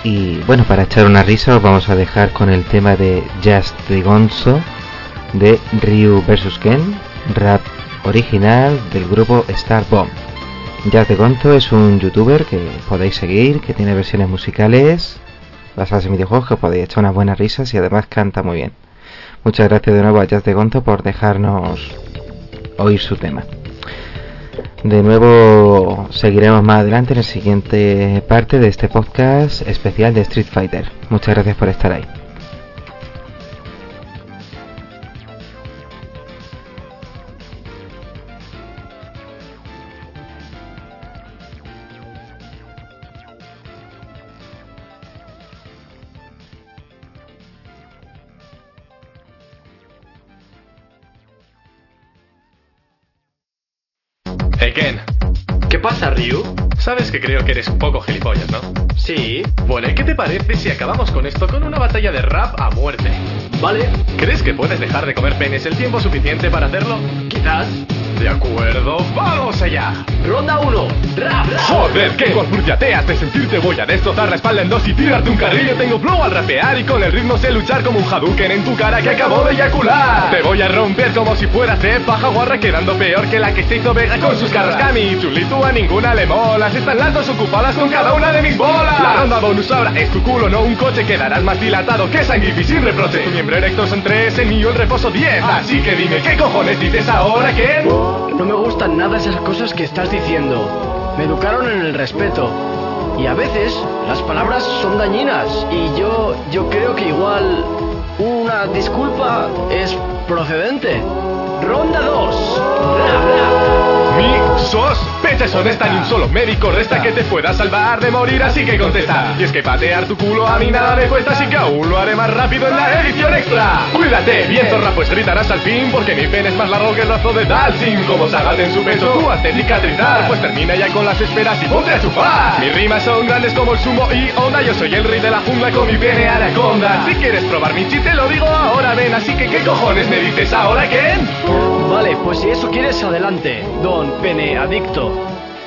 Y bueno, para echar una risa os vamos a dejar con el tema de Just Gonzo de Ryu vs Ken, rap original del grupo Star Bomb. Just the Gonzo es un youtuber que podéis seguir, que tiene versiones musicales basadas en videojuegos que podéis echar unas buenas risas y además canta muy bien. Muchas gracias de nuevo a Jazz de Gonzo por dejarnos oír su tema. De nuevo seguiremos más adelante en la siguiente parte de este podcast especial de Street Fighter. Muchas gracias por estar ahí. Hey Ken, ¿Qué pasa, Ryu? sabes que creo que eres un poco gilipollas, ¿no? Sí, Bueno, ¿y qué te parece si acabamos con esto con una batalla de rap a muerte? vale, ¿Crees que puedes dejar de comer penes el tiempo suficiente para hacerlo? quizás. De acuerdo, vamos allá. Ronda 1. Rap. Joder, qué te has de sentirte Voy a destrozar la espalda en dos y tirarte un carrillo Tengo flow al rapear y con el ritmo sé luchar Como un Hadouken en tu cara que acabo de eyacular Te voy a romper como si fueras de paja guarra Quedando peor que la que se hizo Vega con sus carras Cami, chulito a ninguna le molas Están las dos ocupadas con cada una de mis bolas La ronda bonus ahora es tu culo, no un coche Quedarás más dilatado que Sangifi sin reproche Tu miembro erecto son tres, el mío el reposo 10 Así que dime, ¿qué cojones dices ahora, Ken? No me gustan nada esas cosas que estás diciendo. Me educaron en el respeto. Y a veces las palabras son dañinas. Y yo, yo creo que igual una disculpa es procedente. Ronda 2. Mi sospechas son esta ni un solo médico resta que te pueda salvar de morir, así que contesta. Y es que patear tu culo a mí nada me cuesta, así que aún lo haré más rápido en la edición extra. Cuídate, bien zorra, pues gritarás al fin, porque mi pene es más largo que el brazo de Dalsin. Como Sagat en su pecho, tú hazte cicatrizar, pues termina ya con las esperas y ponte a chupar. Mis rimas son grandes como el sumo y onda, yo soy el rey de la jungla con mi pene anaconda. Si quieres probar mi chiste, lo digo ahora, ven, así que ¿qué cojones me dices ahora, Ken? Vale, pues si eso quieres, adelante, don pene adicto.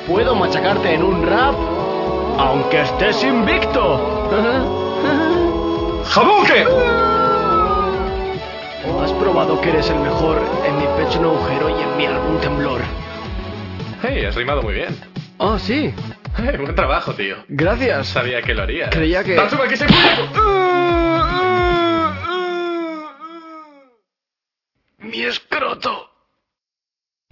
Puedo machacarte en un rap, aunque estés invicto. ¡Hadouken! Has probado que eres el mejor en mi pecho un agujero y en mi algún temblor. Hey, has rimado muy bien. Ah, sí. Hey, buen trabajo, tío. Gracias. Sabía que lo harías. Creía que- Tatsuma, que se Mi escroto.